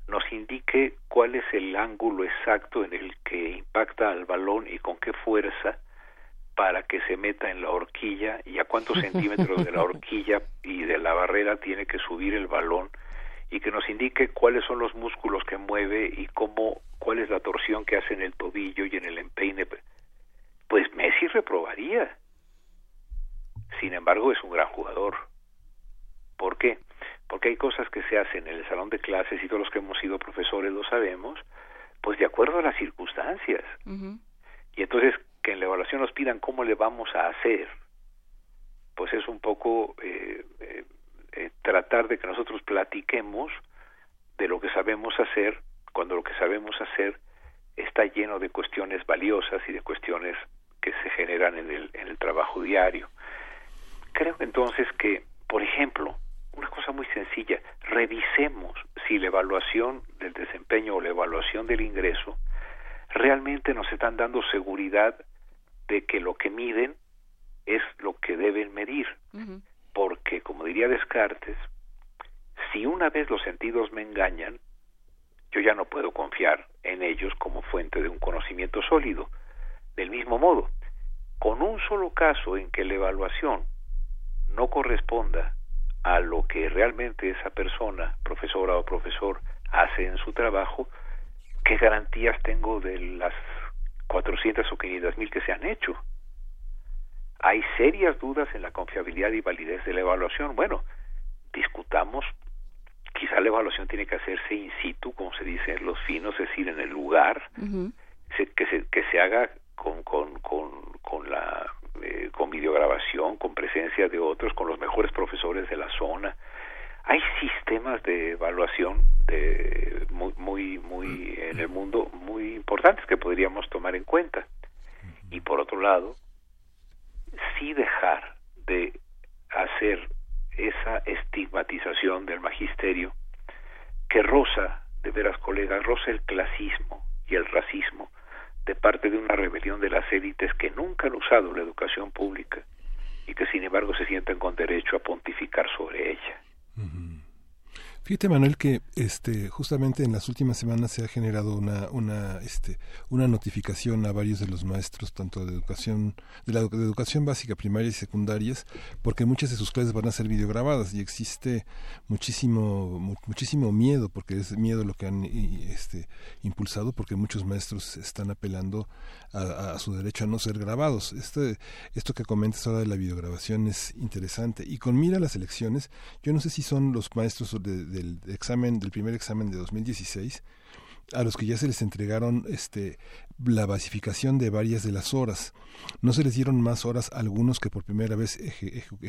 [SPEAKER 47] nos indique cuál es el ángulo exacto en el que impacta al balón y con qué fuerza para que se meta en la horquilla y a cuántos centímetros de la horquilla y de la barrera tiene que subir el balón y que nos indique cuáles son los músculos que mueve y cómo cuál es la torsión que hace en el tobillo y en el empeine pues Messi reprobaría. Sin embargo es un gran jugador. ¿por qué? porque hay cosas que se hacen en el salón de clases y todos los que hemos sido profesores lo sabemos pues de acuerdo a las circunstancias. Y entonces que en la evaluación nos pidan cómo le vamos a hacer pues es un poco eh, eh, eh, tratar de que nosotros platiquemos de lo que sabemos hacer cuando lo que sabemos hacer está lleno de cuestiones valiosas y de cuestiones que se generan en el, en el trabajo diario. Creo entonces que, por ejemplo, una cosa muy sencilla, revisemos si la evaluación del desempeño o la evaluación del ingreso realmente nos están dando seguridad de que lo que miden es lo que deben medir porque, como diría Descartes, si una vez los sentidos me engañan, yo ya no puedo confiar en ellos como fuente de un conocimiento sólido. Del mismo modo, con un solo caso en que la evaluación no corresponda a lo que realmente esa persona, profesora o profesor, hace en su trabajo, ¿qué garantías tengo de las 400 o 500 mil que se han hecho? Hay serias dudas en la confiabilidad y validez de la evaluación. Bueno, discutamos, quizá la evaluación tiene que hacerse in situ, como se dice en los finos, es decir, en el lugar, que, se, que se haga con, con, con, con la eh, con videograbación, con presencia de otros, con los mejores profesores de la zona. Hay sistemas de evaluación de muy muy muy en el mundo muy importantes que podríamos tomar en cuenta. Y por otro lado, sí dejar de hacer esa estigmatización del magisterio que roza, de veras colegas, roza el clasismo y el racismo de parte de una rebelión de las élites que nunca han usado la educación pública y que sin embargo se sienten con derecho a pontificar sobre ella.
[SPEAKER 1] Fíjate, Manuel, que este, justamente en las últimas semanas se ha generado una, una, este, una notificación a varios de los maestros, tanto de educación, de la educación básica, primaria y secundarias, porque muchas de sus clases van a ser videograbadas y existe muchísimo, muchísimo miedo, porque es miedo lo que han este, impulsado, porque muchos maestros están apelando a, su derecho a no ser grabados. Este, esto que comentas ahora de la videograbación es interesante. Y con mira las elecciones, yo no sé si son los maestros de del examen, del primer examen de 2016, a los que ya se les entregaron este la basificación de varias de las horas. No se les dieron más horas a algunos que por primera vez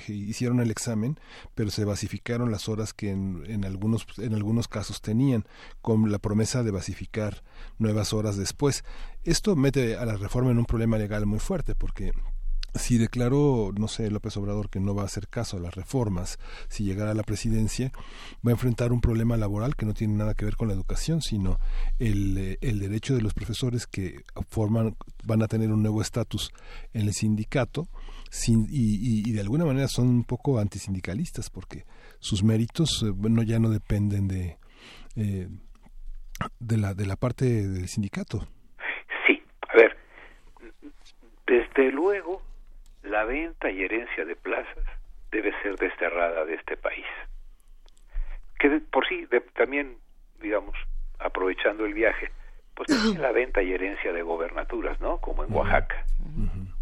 [SPEAKER 1] hicieron el examen, pero se basificaron las horas que en, en, algunos, en algunos casos tenían, con la promesa de basificar nuevas horas después. Esto mete a la reforma en un problema legal muy fuerte, porque si declaró, no sé, López Obrador que no va a hacer caso a las reformas, si llegara a la presidencia, va a enfrentar un problema laboral que no tiene nada que ver con la educación, sino el, eh, el derecho de los profesores que forman, van a tener un nuevo estatus en el sindicato sin, y, y, de alguna manera son un poco antisindicalistas porque sus méritos eh, bueno, ya no dependen de... Eh,
[SPEAKER 49] de la de la parte del sindicato.
[SPEAKER 47] Sí, a ver, desde luego la venta y herencia de plazas debe ser desterrada de este país. Que de- por sí, de- también, digamos, aprovechando el viaje, pues también la venta y herencia de gobernaturas, ¿no? Como en Oaxaca.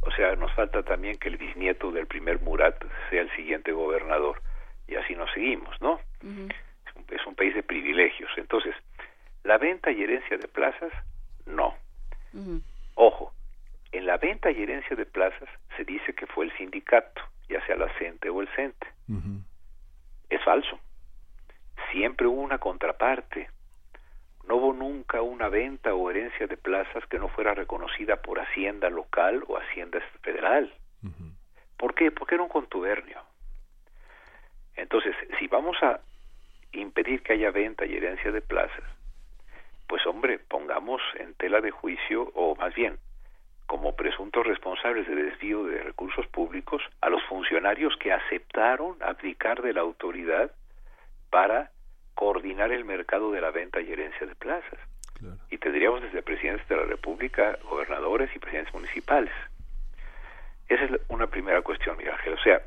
[SPEAKER 47] O sea, nos falta también que el bisnieto del primer Murat sea el siguiente gobernador. Y así nos seguimos, ¿no? Es un- Es un país de privilegios. Entonces, la venta y herencia de plazas, no. Ojo, en la venta y herencia de plazas se dice que fue el sindicato, ya sea la CENTE o el CENTE. Es falso. Siempre hubo una contraparte. No hubo nunca una venta o herencia de plazas que no fuera reconocida por Hacienda local o Hacienda federal. ¿Por qué? Porque era un contubernio. Entonces, si vamos a impedir que haya venta y herencia de plazas, pues hombre, pongamos en tela de juicio, o más bien, como presuntos responsables de desvío de recursos públicos, a los funcionarios que aceptaron abdicar de la autoridad para coordinar el mercado de la venta y herencia de plazas. Y tendríamos desde presidentes de la República, gobernadores y presidentes municipales. Esa es una primera cuestión, Miguel Ángel. O sea,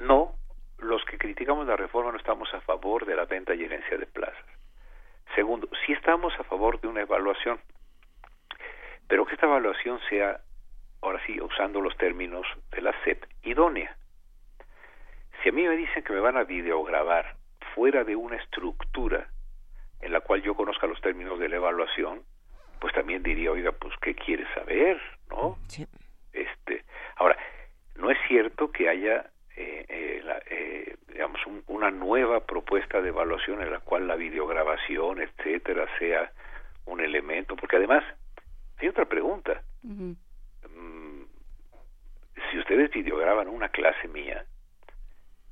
[SPEAKER 47] no, los que criticamos la reforma no estamos a favor de la venta y herencia de plazas. Segundo, sí estamos a favor de una evaluación, pero que esta evaluación sea, ahora sí, usando los términos de la SEP, idónea. Si a mí me dicen que me van a videograbar fuera de una estructura en la cual yo conozca los términos de la evaluación, pues también diría, oiga, pues, ¿qué quieres saber? ¿No? Este, ahora, no es cierto que haya, eh, eh, la- eh, digamos, un- una nueva propuesta de evaluación en la cual la videograbación, etcétera, sea un elemento, porque además, hay otra pregunta. Mm, si ustedes videograban una clase mía,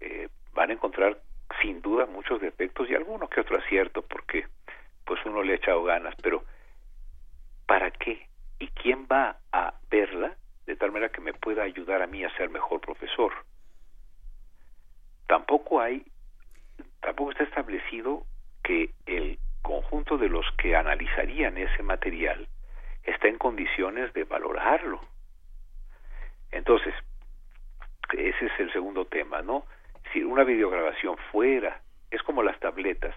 [SPEAKER 47] eh, van a encontrar sin duda muchos defectos y alguno que otro acierto, porque pues uno le ha echado ganas, pero ¿para qué? ¿Y quién va a verla de tal manera que me pueda ayudar a mí a ser mejor profesor? Tampoco hay, tampoco está establecido que el conjunto de los que analizarían ese material está en condiciones de valorarlo. Entonces, ese es el segundo tema, ¿no? Si una videograbación fuera, es como las tabletas,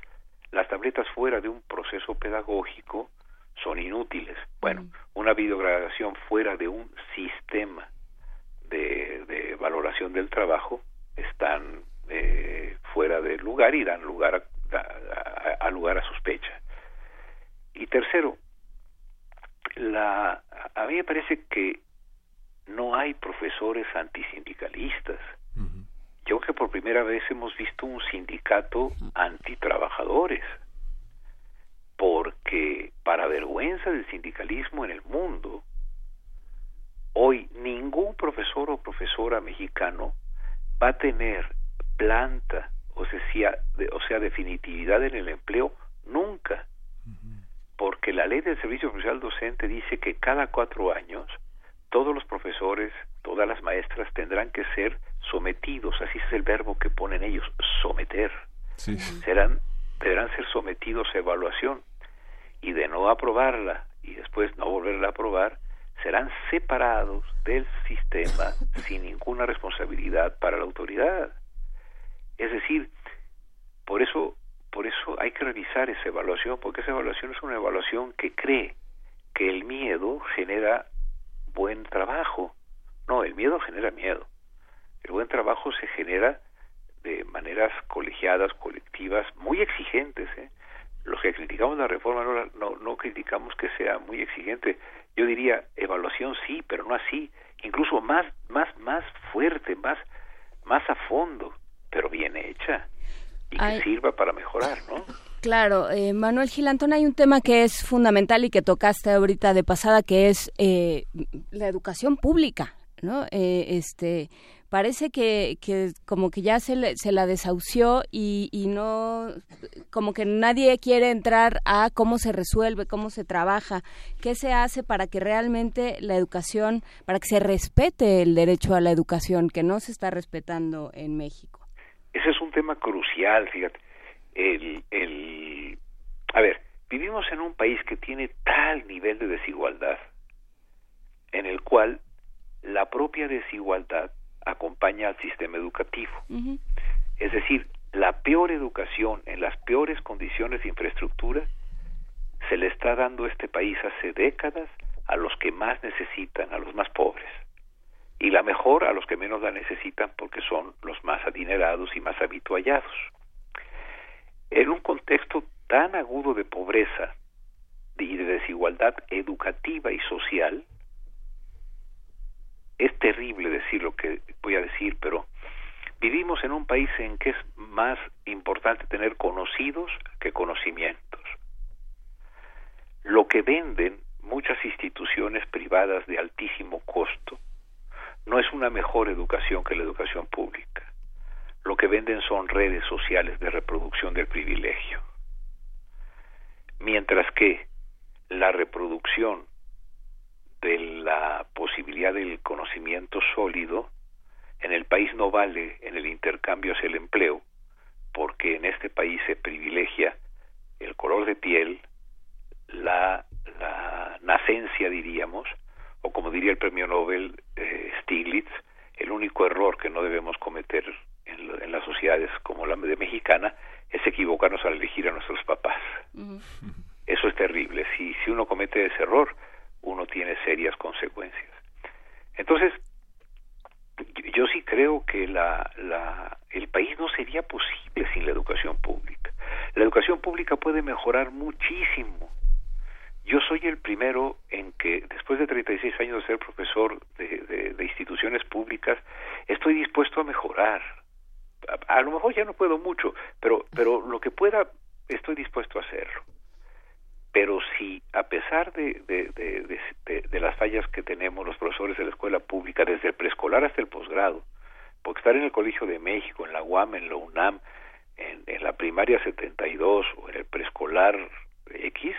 [SPEAKER 47] las tabletas fuera de un proceso pedagógico son inútiles. Bueno, una videograbación fuera de un sistema de, de valoración del trabajo están eh, fuera de lugar y dan lugar a, a- a lugar a sospecha. Y tercero, la, a mí me parece que no hay profesores antisindicalistas. Yo que por primera vez hemos visto un sindicato antitrabajadores, porque para vergüenza del sindicalismo en el mundo, hoy ningún profesor o profesora mexicano va a tener planta, o sea, o sea definitividad en el empleo nunca, porque la ley del servicio profesional docente dice que cada cuatro años todos los profesores, todas las maestras tendrán que ser sometidos, así es el verbo que ponen ellos, someter. Serán, deberán ser sometidos a evaluación y de no aprobarla y después no volverla a aprobar, serán separados del sistema sin ninguna responsabilidad para la autoridad. Es decir, por eso, por eso hay que revisar esa evaluación, porque esa evaluación es una evaluación que cree que el miedo genera buen trabajo. No, el miedo genera miedo. El buen trabajo se genera de maneras colegiadas, colectivas, muy exigentes. ¿eh? Los que criticamos la reforma no, no, no criticamos que sea muy exigente. Yo diría evaluación sí, pero no así. Incluso más, más, más fuerte, más, más a fondo, pero bien hecha y que sirva para mejorar, ¿no?
[SPEAKER 48] Claro, eh, Manuel Gilantón, hay un tema que es fundamental y que tocaste ahorita de pasada, que es eh, la educación pública, ¿no? Eh, este, parece que, que como que ya se, le- se la desahució y, y no, como que nadie quiere entrar a cómo se resuelve, cómo se trabaja, qué se hace para que realmente la educación, para que se respete el derecho a la educación, que no se está respetando en México.
[SPEAKER 47] Ese es un tema crucial, fíjate. El, el, a ver, vivimos en un país que tiene tal nivel de desigualdad, en el cual la propia desigualdad acompaña al sistema educativo. Es decir, la peor educación en las peores condiciones de infraestructura se le está dando a este país hace décadas a los que más necesitan, a los más pobres. Y la mejor a los que menos la necesitan porque son los más adinerados y más habituallados. En un contexto tan agudo de pobreza y de desigualdad educativa y social, es terrible decir lo que voy a decir, pero vivimos en un país en que es más importante tener conocidos que conocimientos. Lo que venden muchas instituciones privadas de altísimo costo no es una mejor educación que la educación pública. Lo que venden son redes sociales de reproducción del privilegio. Mientras que la reproducción de la posibilidad del conocimiento sólido en el país no vale en el intercambio hacia el empleo, porque en este país se privilegia el color de piel, la, la nacencia, diríamos, o como diría el premio Nobel eh, Stiglitz, el único error que no debemos cometer en, en, las sociedades como la de mexicana es equivocarnos al elegir a nuestros papás. Eso es terrible. Si, si uno comete ese error, uno tiene serias consecuencias. Entonces, yo sí creo que la, la, el país no sería posible sin la educación pública. La educación pública puede mejorar muchísimo. Yo soy el primero en que, después de 36 años de ser profesor de, de, instituciones públicas, estoy dispuesto a mejorar. A, lo mejor ya no puedo mucho, pero, pero lo que pueda, estoy dispuesto a hacerlo pero si a pesar de, de, las fallas que tenemos los profesores de la escuela pública, desde el preescolar hasta el posgrado, porque estar en el Colegio de México, en la UAM, en la UNAM, en la primaria 72 o en el preescolar X,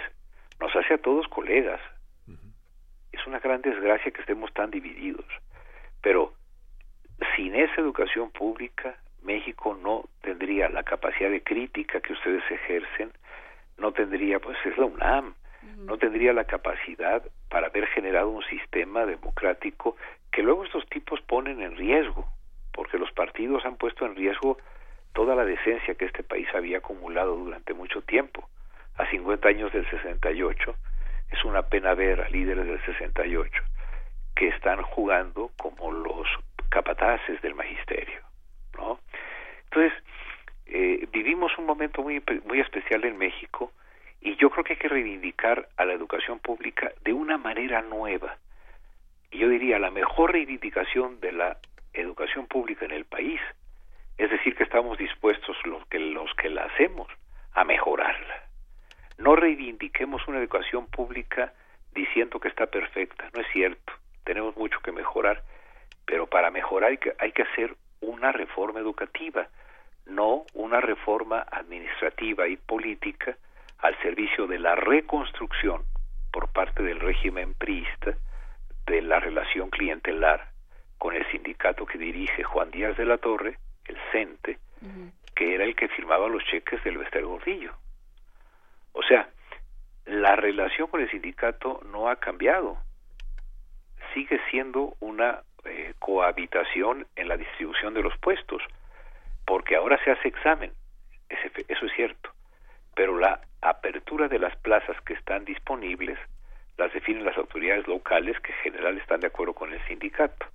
[SPEAKER 47] nos hace a todos colegas. Uh -huh. Es una gran desgracia que estemos tan divididos. Pero sin esa educación pública, México no tendría la capacidad de crítica que ustedes ejercen, no tendría, pues es la UNAM, uh -huh. no tendría la capacidad para haber generado un sistema democrático que luego estos tipos ponen en riesgo, porque los partidos han puesto en riesgo toda la decencia que este país había acumulado durante mucho tiempo. A 50 años del 68, es una pena ver a líderes del 68 que están jugando como los capataces del magisterio, ¿no? Entonces, eh, vivimos un momento muy, muy especial en México y yo creo que hay que reivindicar a la educación pública de una manera nueva. Y yo diría, la mejor reivindicación de la educación pública en el país, es decir, que estamos dispuestos los que, los que la hacemos a mejorarla. No reivindiquemos una educación pública diciendo que está perfecta, no es cierto, tenemos mucho que mejorar, pero para mejorar hay que, hay que hacer una reforma educativa, no una reforma administrativa y política al servicio de la reconstrucción por parte del régimen priista de la relación clientelar con el sindicato que dirige Juan Díaz de la Torre, el CENTE, uh -huh. que era el que firmaba los cheques del Bester Gordillo. O sea, la relación con el sindicato no ha cambiado. Sigue siendo una eh, cohabitación en la distribución de los puestos porque ahora se hace examen, eso es cierto, pero la apertura de las plazas que están disponibles las definen las autoridades locales que en general están de acuerdo con el sindicato.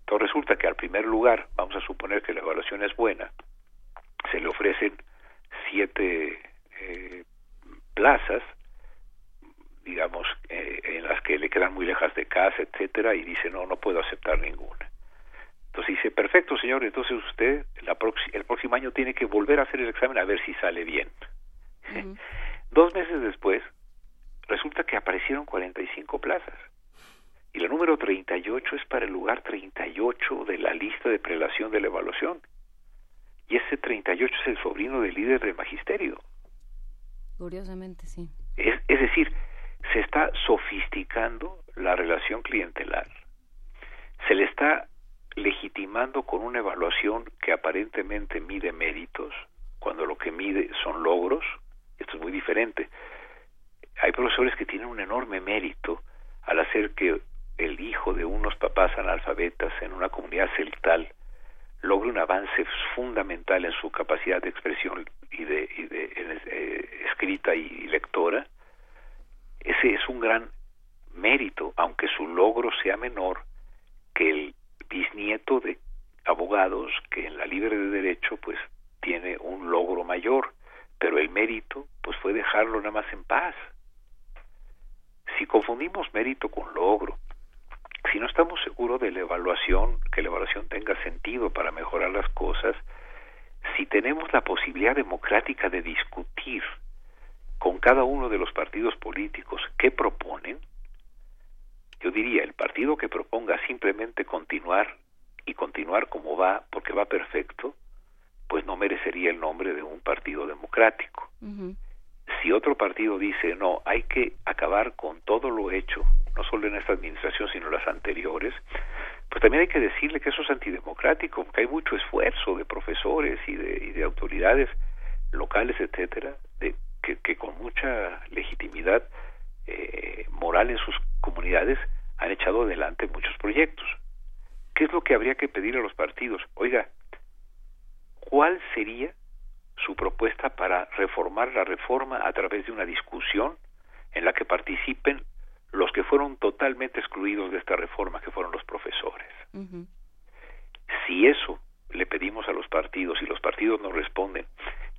[SPEAKER 47] Entonces resulta que al primer lugar, vamos a suponer que la evaluación es buena, se le ofrecen siete eh, plazas, digamos, eh, en las que le quedan muy lejas de casa, etcétera, y dice no, no puedo aceptar ninguna. Entonces dice, perfecto, señor, entonces usted la el próximo año tiene que volver a hacer el examen a ver si sale bien. Uh -huh. Dos meses después, resulta que aparecieron 45 plazas. Y la número 38 es para el lugar 38 de la lista de prelación de la evaluación. Y ese 38 es el sobrino del líder del magisterio.
[SPEAKER 48] Curiosamente, sí.
[SPEAKER 47] Es, decir, se está sofisticando la relación clientelar. Se le está legitimando con una evaluación que aparentemente mide méritos, cuando lo que mide son logros. Esto es muy diferente. Hay profesores que tienen un enorme mérito al hacer que el hijo de unos papás analfabetas en una comunidad celtal fundamental en su capacidad de expresión y de, y de eh, escrita y, y lectora, ese es un gran mérito, aunque su logro sea menor que el bisnieto de abogados que en la libre de derecho pues tiene un logro mayor, pero el mérito pues fue dejarlo nada más en paz. Si confundimos mérito con logro, si no estamos seguros de la evaluación, que la evaluación tenga sentido para mejorar las cosas, si tenemos la posibilidad democrática de discutir con cada uno de los partidos políticos qué proponen, yo diría, el partido que proponga simplemente continuar y continuar como va, porque va perfecto, pues no merecería el nombre de un partido democrático. Si otro partido dice, no, hay que acabar con todo lo hecho, no solo en esta administración, sino las anteriores, pues también hay que decirle que eso es antidemocrático, porque hay mucho esfuerzo de profesores y de, y de autoridades locales, etcétera, de, que, que con mucha legitimidad eh, moral en sus comunidades han echado adelante muchos proyectos. ¿Qué es lo que habría que pedir a los partidos? Oiga, ¿cuál sería su propuesta para reformar la reforma a través de una discusión en la que participen los que fueron totalmente excluidos de esta reforma, que fueron los profesores? Si eso le pedimos a los partidos y los partidos nos responden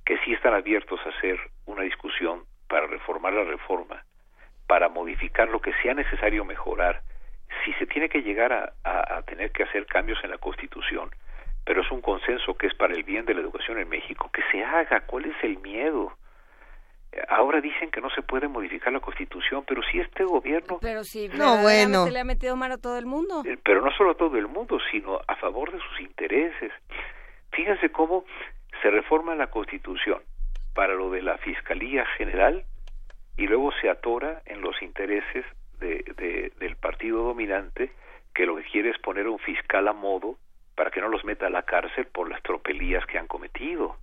[SPEAKER 47] que sí están abiertos a hacer una discusión para reformar la reforma, para modificar lo que sea necesario mejorar, si se tiene que llegar a, a, a, tener que hacer cambios en la Constitución, pero es un consenso que es para el bien de la educación en México, que se haga. ¿Cuál es el miedo? Ahora dicen que no se puede modificar la Constitución, pero si este gobierno...
[SPEAKER 48] Pero si
[SPEAKER 50] No, bueno.
[SPEAKER 48] le ha metido mano a todo el mundo.
[SPEAKER 47] Eh, Pero no solo a todo el mundo, sino a favor de sus intereses. Fíjense cómo se reforma la Constitución para lo de la Fiscalía General y luego se atora en los intereses de, de- del partido dominante que lo que quiere es poner a un fiscal a modo para que no los meta a la cárcel por las tropelías que han cometido.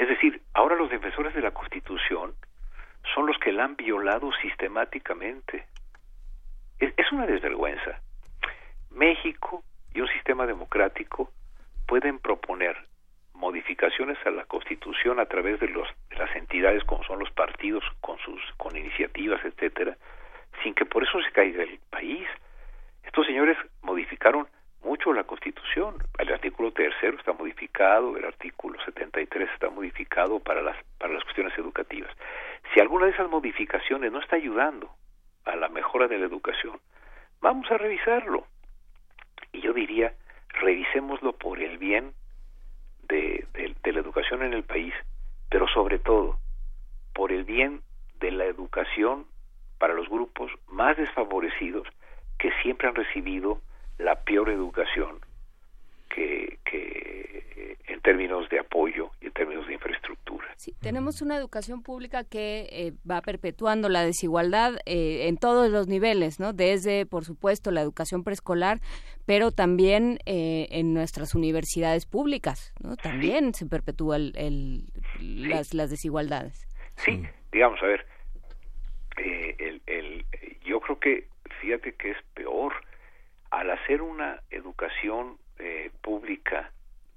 [SPEAKER 47] Es decir, ahora los defensores de la Constitución son los que la han violado sistemáticamente. Es, es una desvergüenza. México y un sistema democrático pueden proponer modificaciones a la Constitución a través de, los, de las entidades como son los partidos con sus con iniciativas, etcétera, sin que por eso se caiga el país. Estos señores modificaron mucho la Constitución. El artículo tercero está modificado, el artículo 73 está modificado para las para las cuestiones educativas. Si alguna de esas modificaciones no está ayudando a la mejora de la educación, vamos a revisarlo. Y yo diría, revisémoslo por el bien de, de- de la educación en el país, pero sobre todo por el bien de la educación para los grupos más desfavorecidos que siempre han recibido la peor educación que, que en términos de apoyo y en términos de infraestructura.
[SPEAKER 48] Sí, tenemos una educación pública que eh, va perpetuando la desigualdad eh, en todos los niveles, ¿no? Desde, por supuesto, la educación preescolar, pero también eh, en nuestras universidades públicas, ¿no? También se perpetúa el, el- las, las desigualdades.
[SPEAKER 47] Sí, digamos, a ver, eh, el, el, yo creo que, fíjate que es peor, al hacer una educación eh, pública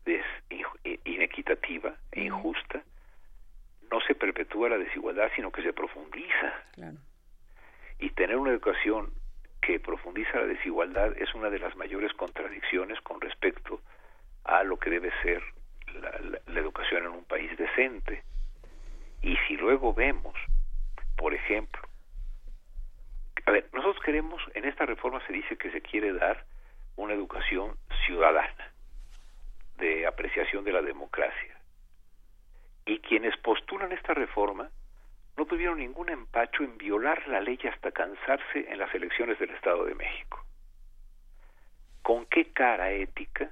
[SPEAKER 47] des- inequitativa e injusta, no se perpetúa la desigualdad, sino que se profundiza. Y tener una educación que profundiza la desigualdad es una de las mayores contradicciones con respecto a lo que debe ser la, la- la educación en un país decente. Y si luego vemos, por ejemplo, a ver, nosotros queremos, en esta reforma se dice que se quiere dar una educación ciudadana, de apreciación de la democracia. Y quienes postulan esta reforma no tuvieron ningún empacho en violar la ley hasta cansarse en las elecciones del Estado de México. ¿Con qué cara ética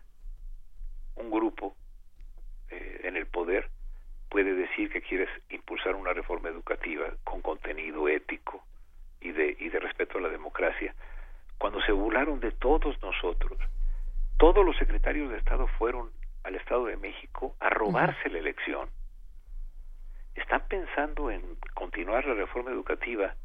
[SPEAKER 47] un grupo eh, en el poder puede decir que quieres impulsar una reforma educativa con contenido ético y de, y de respeto a la democracia, cuando se burlaron de todos nosotros. Todos los secretarios de Estado fueron al Estado de México a robarse la elección. Están pensando en continuar la reforma educativa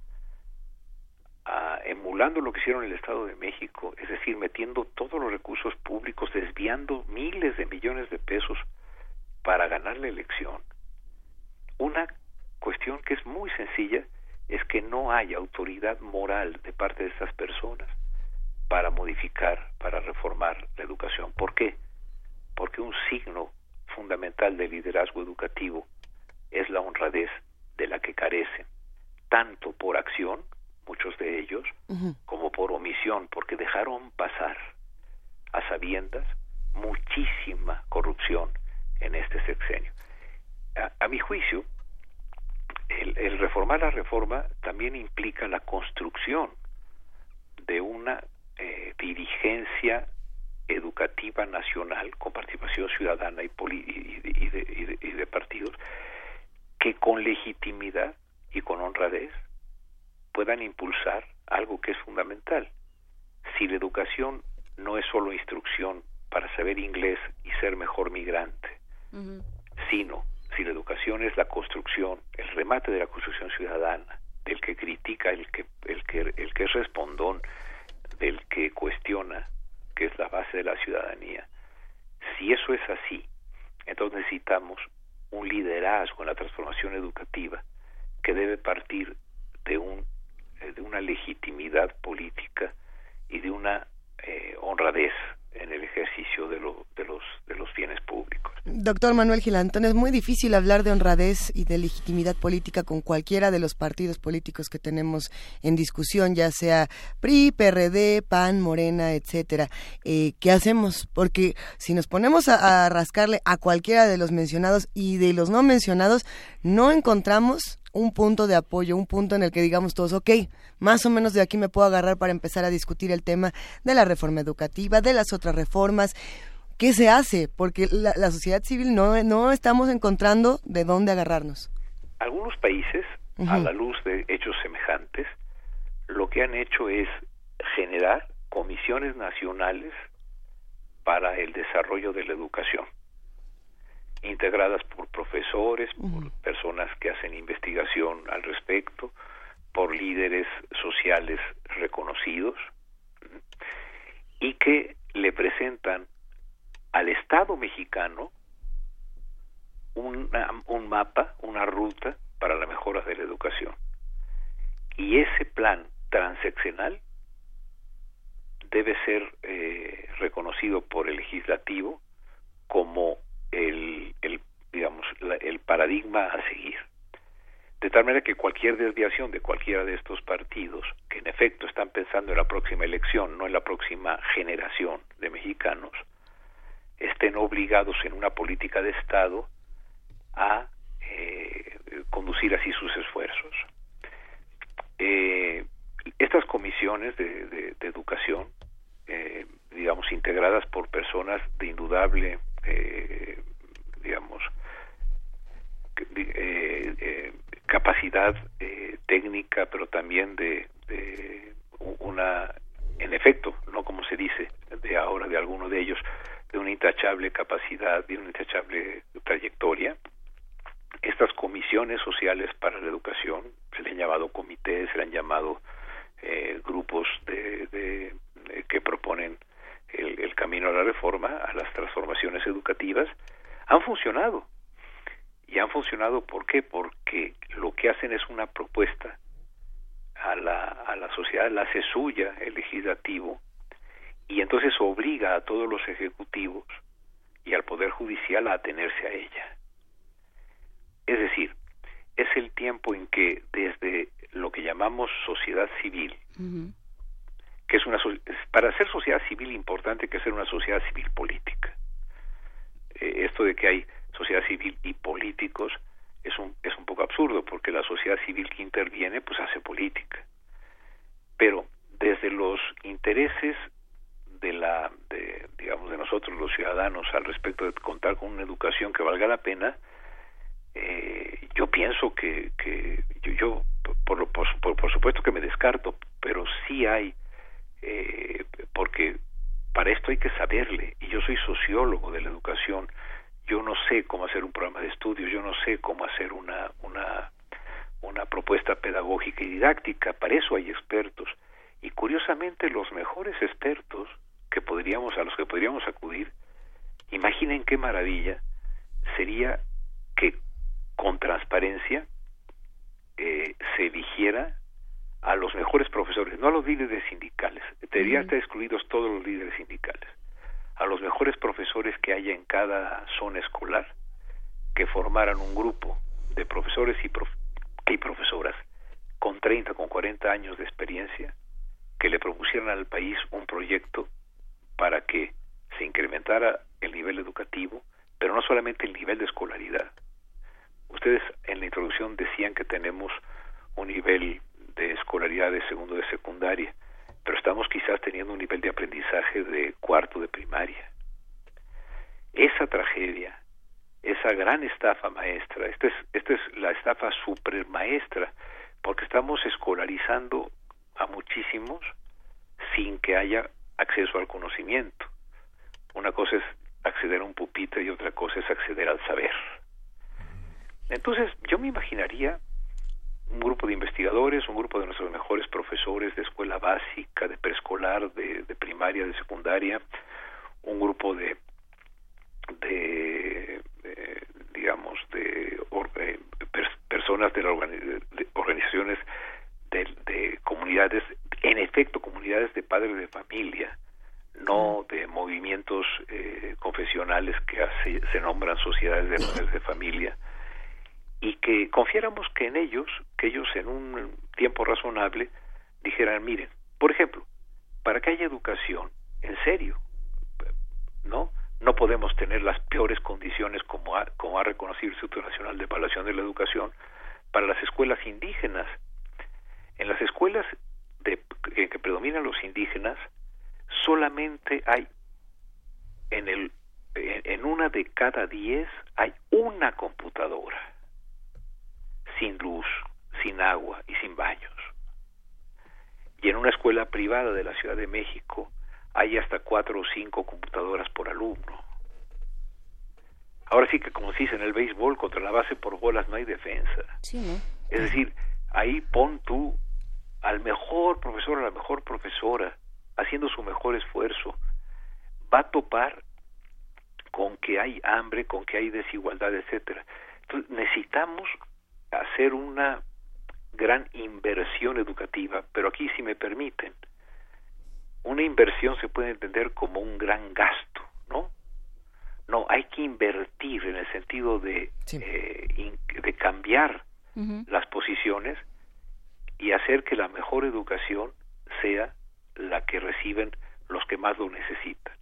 [SPEAKER 47] ah, emulando lo que hicieron en el Estado de México, es decir, metiendo todos los recursos públicos, desviando miles de millones de pesos para ganar la elección. Una cuestión que es muy sencilla es que no hay autoridad moral de parte de estas personas para modificar, para reformar la educación. ¿Por qué? Porque un signo fundamental del liderazgo educativo es la honradez de la que carecen, tanto por acción, muchos de ellos, como por omisión, porque dejaron pasar a sabiendas muchísima corrupción en este sexenio. A, a mi juicio, el, el, reformar la reforma también implica la construcción de una eh, dirigencia educativa nacional con participación ciudadana y, poli y, y, de, y, de, partidos que con legitimidad y con honradez puedan impulsar algo que es fundamental. Si la educación no es solo instrucción para saber inglés y ser mejor migrante, uh -huh. sino si la educación es la construcción, el remate de la construcción ciudadana, del que critica, el que, el que, el que es respondón, del que cuestiona, que es la base de la ciudadanía. Si eso es así, entonces necesitamos un liderazgo en la transformación educativa que debe partir de un de una legitimidad política y de una eh, honradez en el ejercicio de, lo, de, los, de los bienes públicos.
[SPEAKER 50] Doctor Manuel Gilantón, es muy difícil hablar de honradez y de legitimidad política con cualquiera de los partidos políticos que tenemos en discusión, ya sea PRI, PRD, PAN, Morena, etcétera. Eh, ¿Qué hacemos? Porque si nos ponemos a, a rascarle a cualquiera de los mencionados y de los no mencionados, no encontramos un punto de apoyo, un punto en el que digamos todos, ok, más o menos de aquí me puedo agarrar para empezar a discutir el tema de la reforma educativa, de las otras reformas. ¿Qué se hace? Porque la, la sociedad civil no, no estamos encontrando de dónde agarrarnos.
[SPEAKER 47] Algunos países, uh -huh. a la luz de hechos semejantes, lo que han hecho es generar comisiones nacionales para el desarrollo de la educación integradas por profesores, uh -huh. por personas que hacen investigación al respecto, por líderes sociales reconocidos y que le presentan al Estado mexicano una, un mapa, una ruta para la mejora de la educación. Y ese plan transeccional debe ser eh, reconocido por el legislativo como el, el digamos la, el paradigma a seguir. De tal manera que cualquier desviación de cualquiera de estos partidos que en efecto están pensando en la próxima elección no en la próxima generación de mexicanos estén obligados en una política de estado a eh, conducir así sus esfuerzos. Eh, estas comisiones de, de, educación eh, digamos integradas por personas de indudable eh, digamos eh, eh, capacidad eh, técnica pero también de, de, una en efecto no como se dice de ahora de alguno de ellos de una intachable capacidad y una intachable trayectoria. Estas comisiones sociales para la educación se le han llamado comités se le han llamado grupos de, de, de que proponen el, camino a la reforma, a las transformaciones educativas, han funcionado. Y han funcionado, ¿por qué? Porque lo que hacen es una propuesta a la, a la sociedad, la hace suya el legislativo, y entonces obliga a todos los ejecutivos y al Poder Judicial a atenerse a ella. Es decir, es el tiempo en que desde lo que llamamos sociedad civil, que es una para ser sociedad civil importante que ser una sociedad civil política. Eh, esto de que hay sociedad civil y políticos es un es un poco absurdo porque la sociedad civil que interviene pues hace política. Pero desde los intereses de la de, digamos de nosotros los ciudadanos al respecto de contar con una educación que valga la pena eh, yo pienso que, que yo, yo por, por, por, por supuesto que me descarto pero sí hay eh, porque para esto hay que saberle. Y yo soy sociólogo de la educación. Yo no sé cómo hacer un programa de estudios. Yo no sé cómo hacer una una una propuesta pedagógica y didáctica. Para eso hay expertos. Y curiosamente los mejores expertos que podríamos a los que podríamos acudir, imaginen qué maravilla sería que con transparencia eh, se eligiera a los mejores profesores, no a los líderes sindicales, deberían estar excluidos todos los líderes sindicales, a los mejores profesores que haya en cada zona escolar, que formaran un grupo de profesores y, prof y profesoras con 30, con 40 años de experiencia, que le propusieran al país un proyecto para que se incrementara el nivel educativo, pero no solamente el nivel de escolaridad. Ustedes en la introducción decían que tenemos un nivel de escolaridad de segundo de secundaria, pero estamos quizás teniendo un nivel de aprendizaje de cuarto de primaria. Esa tragedia, esa gran estafa maestra, esta es, esta es la estafa supermaestra, porque estamos escolarizando a muchísimos sin que haya acceso al conocimiento. Una cosa es acceder a un pupitre y otra cosa es acceder al saber. Entonces, yo me imaginaría un grupo de investigadores, un grupo de nuestros mejores profesores de escuela básica, de preescolar, de, de primaria, de secundaria, un grupo de, de, de digamos, de, or, eh, per, personas de, la organi de organizaciones de, de, comunidades, en efecto, comunidades de padres de familia, no de movimientos eh, confesionales que hace, se nombran sociedades de padres de familia, y que confiáramos que en ellos, que ellos en un tiempo razonable dijeran, miren, por ejemplo, para que haya educación, en serio, ¿no? No podemos tener las peores condiciones como ha, como ha reconocido el Instituto Nacional de Evaluación de la Educación para las escuelas indígenas. En las escuelas de, en que predominan los indígenas, solamente hay en el en una de cada diez hay una computadora sin luz, sin agua y sin baños. Y en una escuela privada de la Ciudad de México hay hasta cuatro o cinco computadoras por alumno. Ahora sí que como se dice en el béisbol, contra la base por bolas no hay defensa.
[SPEAKER 48] Sí, ¿no?
[SPEAKER 47] Es decir, ahí pon tú al mejor profesor, a la mejor profesora, haciendo su mejor esfuerzo, va a topar con que hay hambre, con que hay desigualdad, etcétera. Entonces necesitamos hacer una gran inversión educativa, pero aquí si me permiten, una inversión se puede entender como un gran gasto, ¿no? No, hay que invertir en el sentido de, sí. eh, in, de cambiar uh -huh. las posiciones y hacer que la mejor educación sea la que reciben los que más lo necesitan.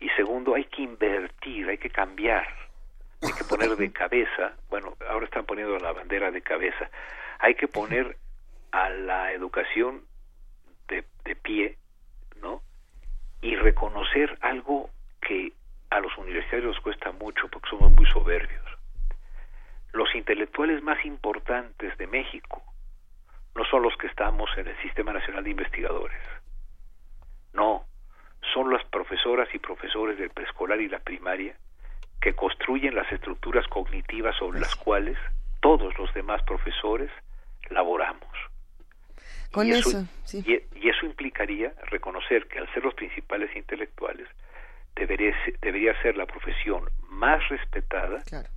[SPEAKER 47] Y segundo, hay que invertir, hay que cambiar hay que poner de cabeza, bueno, ahora están poniendo la bandera de cabeza, hay que poner a la educación de, de pie, ¿no? Y reconocer algo que a los universitarios cuesta mucho porque somos muy soberbios. Los intelectuales más importantes de México no son los que estamos en el Sistema Nacional de Investigadores. No, son las profesoras y profesores del preescolar y la primaria que construyen las estructuras cognitivas sobre las cuales todos los demás profesores laboramos.
[SPEAKER 50] Con
[SPEAKER 47] y
[SPEAKER 50] eso,
[SPEAKER 47] eso
[SPEAKER 50] sí.
[SPEAKER 47] y, y, eso implicaría reconocer que al ser los principales intelectuales debería, debería ser la profesión más respetada
[SPEAKER 50] claro.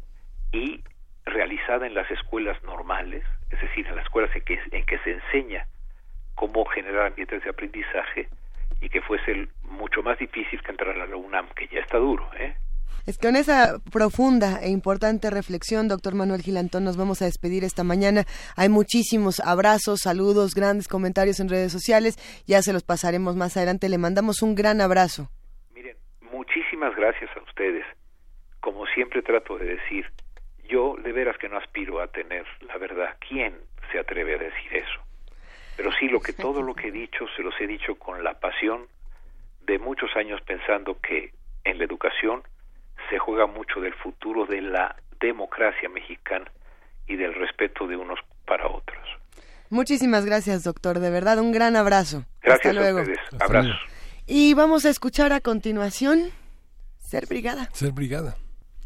[SPEAKER 47] y realizada en las escuelas normales, es decir, en las escuelas en que, en que se enseña cómo generar ambientes de aprendizaje y que fuese mucho más difícil que entrar a la UNAM, que ya está duro, ¿eh?
[SPEAKER 50] Es con esa profunda e importante reflexión, doctor Manuel Gilantón, nos vamos a despedir esta mañana. Hay muchísimos abrazos, saludos, grandes comentarios en redes sociales. Ya se los pasaremos más adelante. Le mandamos un gran abrazo.
[SPEAKER 47] Miren, muchísimas gracias a ustedes. Como siempre trato de decir, yo de veras que no aspiro a tener la verdad. ¿Quién se atreve a decir eso? Pero sí, lo que todo lo que he dicho se los he dicho con la pasión de muchos años pensando que en la educación se juega mucho del futuro de la democracia mexicana y del respeto de unos para otros.
[SPEAKER 50] Muchísimas gracias, doctor. De verdad, un gran abrazo.
[SPEAKER 47] Gracias
[SPEAKER 50] Hasta luego.
[SPEAKER 47] a ustedes. Abrazos.
[SPEAKER 50] Y vamos a escuchar a continuación Ser Brigada.
[SPEAKER 49] Ser Brigada.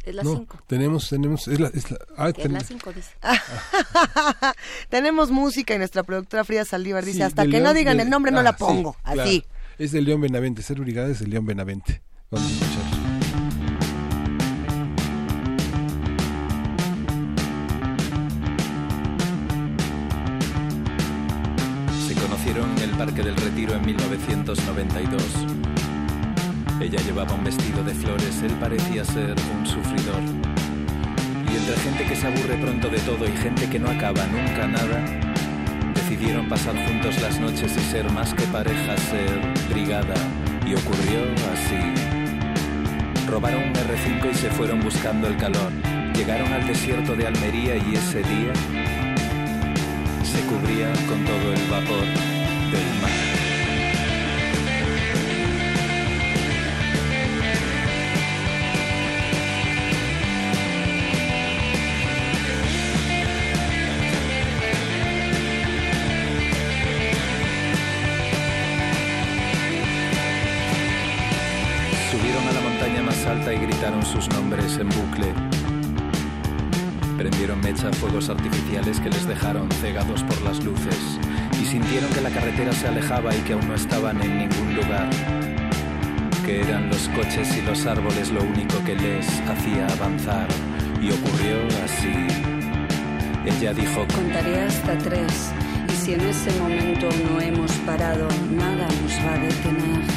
[SPEAKER 2] Es la
[SPEAKER 51] No,
[SPEAKER 2] 5.
[SPEAKER 51] tenemos, tenemos, es la, es la, ah,
[SPEAKER 2] Es
[SPEAKER 51] ten-
[SPEAKER 2] la 5, dice.
[SPEAKER 8] Tenemos música y nuestra productora Frida Saldívar dice,
[SPEAKER 51] sí,
[SPEAKER 8] hasta que no digan
[SPEAKER 51] de-
[SPEAKER 8] el nombre no
[SPEAKER 51] ah,
[SPEAKER 8] la
[SPEAKER 51] sí,
[SPEAKER 8] pongo.
[SPEAKER 51] claro.
[SPEAKER 8] Así.
[SPEAKER 51] Es de León Benavente, Ser Brigada es de León Benavente. Vamos a escuchar.
[SPEAKER 1] Del Retiro en 1992. Ella llevaba un vestido de flores, él parecía ser un sufridor. Y entre gente que se aburre pronto de todo y gente que no acaba nunca nada, decidieron pasar juntos las noches y ser más que pareja, ser brigada. Y ocurrió así. Robaron un R5 y se fueron buscando el calor. Llegaron al desierto de Almería y ese día se cubría con todo el vapor Subieron a la montaña más alta y gritaron sus nombres en bucle. Prendieron mecha fuegos artificiales que les dejaron cegados por las luces sintieron que la carretera se alejaba y que aún no estaban en ningún lugar. Que eran los coches y los árboles lo único que les hacía avanzar. Y ocurrió así. Ella dijo,
[SPEAKER 52] Contaré hasta tres. Y si en ese momento no hemos parado, nada nos va a detener.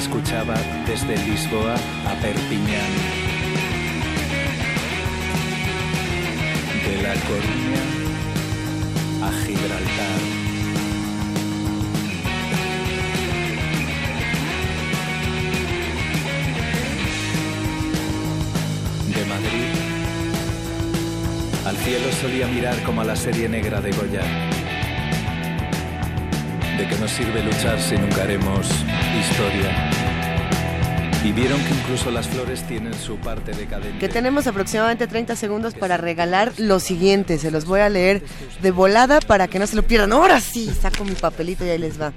[SPEAKER 1] escuchaba desde Lisboa a Perpiñán. De La Coruña a Gibraltar. De Madrid al cielo solía mirar como a la serie negra de Goya. ¿De qué nos sirve luchar si nunca haremos historia? Y vieron que incluso las flores tienen su parte decadente.
[SPEAKER 8] Que tenemos aproximadamente 30 segundos para regalar lo siguiente. Se los voy a leer de volada para que no se lo pierdan. Ahora sí, saco mi papelito y ahí les va.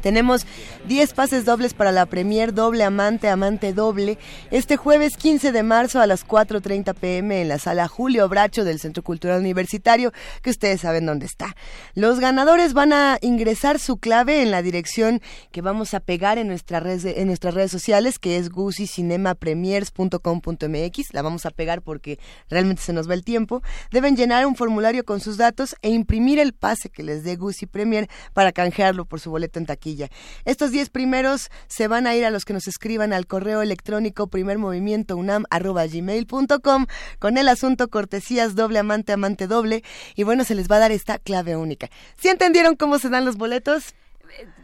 [SPEAKER 8] Tenemos 10 pases dobles para la premier doble amante, amante doble, este jueves 15 de marzo a las 4.30 pm en la sala Julio Bracho del Centro Cultural Universitario, que ustedes saben dónde está. Los ganadores van a ingresar su clave en la dirección que vamos a pegar en, en nuestras redes sociales, que es gusicinemapremiers.com.mx. La vamos a pegar porque realmente se nos va el tiempo. Deben llenar un formulario con sus datos e imprimir el pase que les dé Gusi Premier para canjearlo por su boleto en taquilla. Estos 10 primeros se van a ir a los que nos escriban al correo electrónico primermovimientounam.gmail.com con el asunto cortesías doble amante amante doble y bueno, se les va a dar esta clave única. ¿Sí entendieron cómo se dan los boletos?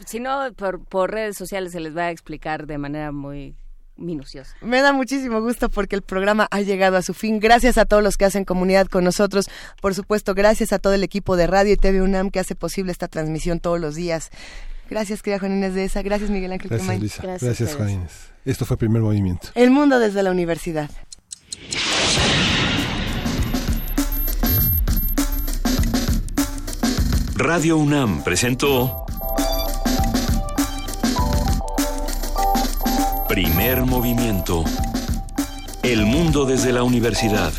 [SPEAKER 2] Si no, por, por redes sociales se les va a explicar de manera muy minuciosa.
[SPEAKER 8] Me da muchísimo gusto porque el programa ha llegado a su fin. Gracias a todos los que hacen comunidad con nosotros. Por supuesto, gracias a todo el equipo de Radio y TV UNAM que hace posible esta transmisión todos los días. Gracias, querida Juan Inés de esa. Gracias, Miguel Ángel
[SPEAKER 51] Gracias. Luisa. Gracias, Juan Inés. Esto fue Primer Movimiento.
[SPEAKER 8] El mundo desde la universidad.
[SPEAKER 4] Radio UNAM presentó Primer Movimiento. El mundo desde la universidad.